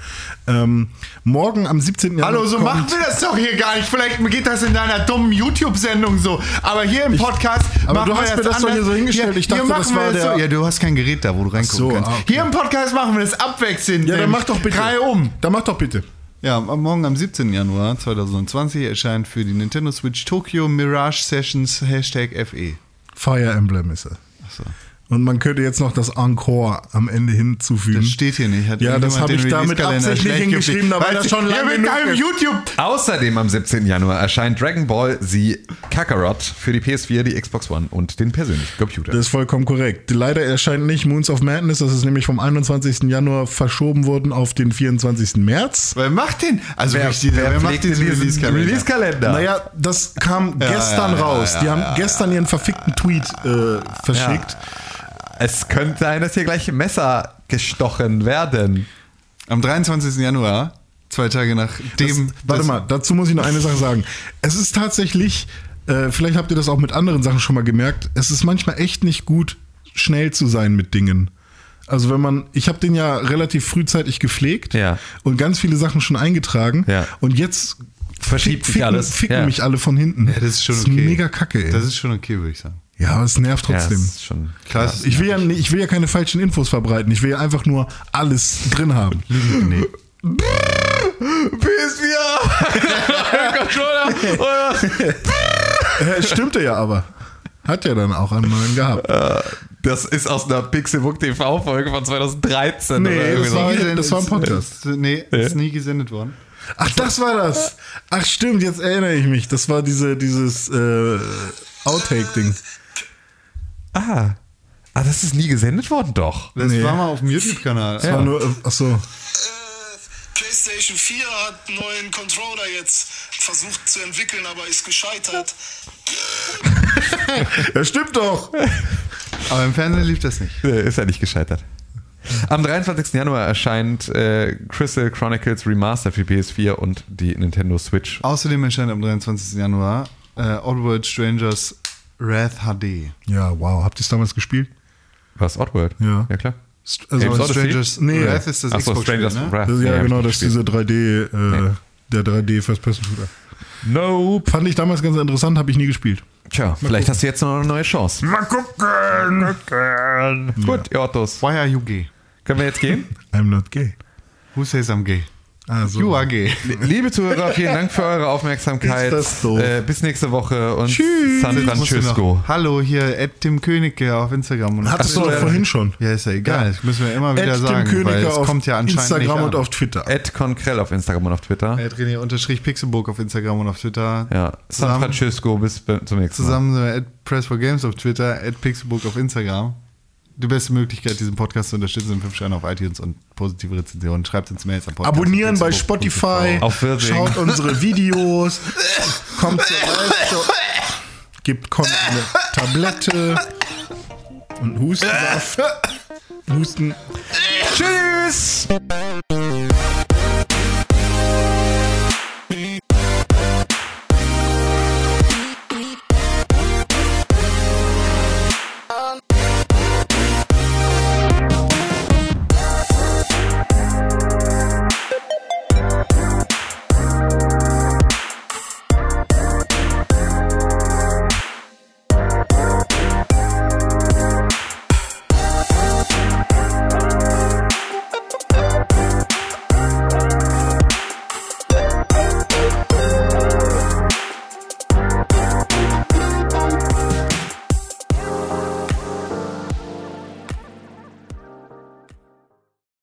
Speaker 2: Ähm, morgen am 17.
Speaker 1: Hallo, so
Speaker 2: kommt-
Speaker 1: machen wir das doch hier gar nicht. Vielleicht geht das in deiner dummen YouTube-Sendung so. Aber hier im Podcast.
Speaker 2: aber
Speaker 1: machen
Speaker 2: du hast
Speaker 1: das
Speaker 2: mir das doch hier so hingestellt. Ich dachte,
Speaker 1: hier machen
Speaker 2: das
Speaker 1: wir
Speaker 2: war
Speaker 1: das
Speaker 2: der-
Speaker 1: So. Ja, du hast kein Gerät da, wo du reingucken
Speaker 2: so,
Speaker 1: kannst.
Speaker 2: ah, okay.
Speaker 1: Hier im Podcast machen wir das abwechselnd.
Speaker 2: Ja, dann mach doch bitte.
Speaker 1: Drei um.
Speaker 2: Dann mach doch bitte.
Speaker 1: Ja, am- morgen am 17. Januar 2020 erscheint für die Nintendo Switch Tokyo Mirage Sessions Hashtag. FE.
Speaker 2: Fire Emblem ist er.
Speaker 1: Achso.
Speaker 2: Und man könnte jetzt noch das Encore am Ende hinzufügen.
Speaker 1: Das steht hier nicht. Hat
Speaker 2: ja, das habe
Speaker 1: den
Speaker 2: ich damit absichtlich hingeschrieben, da
Speaker 1: gepickt?
Speaker 2: weil das schon
Speaker 1: ja,
Speaker 2: lange genug ist.
Speaker 1: YouTube.
Speaker 3: Außerdem am 17. Januar erscheint Dragon Ball Z Kakarot für die PS4, die Xbox One und den persönlichen Computer.
Speaker 2: Das ist vollkommen korrekt. Leider erscheint nicht Moons of Madness, das ist nämlich vom 21. Januar verschoben worden auf den 24. März.
Speaker 1: Wer macht den? Also wirklich, dieser- wer, macht
Speaker 3: pflegt
Speaker 1: diesen
Speaker 3: diesen
Speaker 1: Release-Kalender?
Speaker 3: Release-Kalender?
Speaker 2: Naja, das kam gestern
Speaker 1: ja, ja,
Speaker 2: raus.
Speaker 1: ja,
Speaker 2: Die haben
Speaker 1: ja,
Speaker 2: gestern ihren verfickten Tweet äh, verschickt.
Speaker 3: Es könnte sein, dass hier gleich Messer gestochen werden.
Speaker 1: Am 23. Januar, zwei Tage nach dem.
Speaker 2: Warte mal, dazu muss ich noch eine Sache sagen. Es ist tatsächlich, äh, vielleicht habt ihr das auch mit anderen Sachen schon mal gemerkt, es ist manchmal echt nicht gut, schnell zu sein mit Dingen. Also wenn man, ich habe den ja relativ frühzeitig gepflegt
Speaker 3: Ja.
Speaker 2: und ganz viele Sachen schon eingetragen
Speaker 3: Ja.
Speaker 2: und jetzt
Speaker 3: Verschiebt sich
Speaker 2: ficken,
Speaker 3: alles.
Speaker 2: ficken
Speaker 3: Ja.
Speaker 2: mich alle von hinten.
Speaker 1: Ja, das ist schon
Speaker 2: das
Speaker 1: okay.
Speaker 2: mega kacke, ey.
Speaker 1: Das ist schon okay, würde ich sagen.
Speaker 2: Ja, aber es nervt
Speaker 3: Ja,
Speaker 2: trotzdem.
Speaker 3: das ist schon
Speaker 1: Krass.
Speaker 2: ich, will ja, ich will ja keine falschen Infos verbreiten. Ich will ja einfach nur alles drin haben.
Speaker 1: Nee.
Speaker 3: PS4! Controller!
Speaker 2: Äh, Stimmte ja aber. Hat ja dann auch einen neuen gehabt.
Speaker 3: Das ist aus einer Pixelbook TV-Folge von 2013.
Speaker 2: Nee,
Speaker 3: oder
Speaker 2: das
Speaker 3: irgendwie
Speaker 2: war-
Speaker 3: so.
Speaker 2: das war ein Podcast.
Speaker 1: Ist, nee, ist nie gesendet worden.
Speaker 2: Ach, das war das. Ach, stimmt, jetzt erinnere ich mich. Das war diese, dieses äh, Outtake-Ding.
Speaker 3: Ah. ah, das ist nie gesendet worden, doch.
Speaker 1: Das
Speaker 2: Nee.
Speaker 1: war mal auf dem YouTube-Kanal.
Speaker 2: Das war nur, äh, ach so.
Speaker 6: Äh, PlayStation 4 hat einen neuen Controller jetzt versucht zu entwickeln, aber ist gescheitert.
Speaker 2: Ja, stimmt doch.
Speaker 1: Aber im Fernsehen lief das nicht.
Speaker 3: Ist ja nicht gescheitert. Am 23. Januar erscheint äh, Crystal Chronicles Remastered für PS4 und die Nintendo Switch.
Speaker 1: Außerdem erscheint am 23. Januar äh, Oddworld Strangers Wrath HD.
Speaker 2: Ja, wow. Habt ihr es damals gespielt?
Speaker 3: Was, Oddworld?
Speaker 2: Ja.
Speaker 3: Ja, klar.
Speaker 2: Also,
Speaker 3: Games Odyssey?
Speaker 1: Strangers
Speaker 2: Nee.
Speaker 1: Wrath ist das
Speaker 3: Achso, Strangers
Speaker 1: ne?
Speaker 3: Wrath.
Speaker 2: ja,
Speaker 3: ich
Speaker 2: genau, das ist diese 3D, äh,
Speaker 3: Nee.
Speaker 2: der 3D First-Person-Shooter.
Speaker 3: Nope.
Speaker 2: Fand ich damals ganz interessant, habe ich nie gespielt.
Speaker 3: Tja, vielleicht hast du jetzt noch eine neue Chance.
Speaker 2: Mal gucken.
Speaker 3: Gut, ihr Ottos.
Speaker 1: Why are you gay?
Speaker 3: Können wir jetzt gehen?
Speaker 2: I'm not gay.
Speaker 1: Who says I'm gay?
Speaker 2: So.
Speaker 1: You are gay.
Speaker 3: Liebe Zuhörer, vielen Dank für eure Aufmerksamkeit.
Speaker 2: Ist das.
Speaker 3: Äh, bis nächste Woche und
Speaker 2: Tschüss.
Speaker 3: San Francisco.
Speaker 1: Hallo, hier Ed Tim Königke auf Instagram. Und
Speaker 2: Hattest du doch
Speaker 3: ja.
Speaker 2: vorhin schon.
Speaker 1: ja, ist ja egal. Das müssen wir immer wieder
Speaker 2: Ed Tim
Speaker 1: sagen, weil
Speaker 2: Königke
Speaker 1: es
Speaker 2: auf
Speaker 1: kommt ja anscheinend
Speaker 2: Instagram
Speaker 1: nicht
Speaker 2: und auf Twitter.
Speaker 3: Ed Konkrell auf Instagram und auf Twitter.
Speaker 1: Ed René unterstrich Pixelburg auf Instagram und auf Twitter.
Speaker 3: Ja, San
Speaker 1: Zusammen-
Speaker 3: Francisco, bis zum nächsten Mal.
Speaker 1: Zusammen sind wir at Press for Games auf Twitter, at Pixelbook auf Instagram. Die beste Möglichkeit, diesen Podcast zu unterstützen, sind 5 Sterne auf iTunes und positive Rezensionen. Schreibt uns Mails am Podcast.
Speaker 2: Abonnieren bei Spotify.
Speaker 3: Auf.
Speaker 2: Schaut unsere Videos. kommt zur Leistung. Gibt kommt eine Tablette. Und Hustensaft. Husten.
Speaker 3: Tschüss!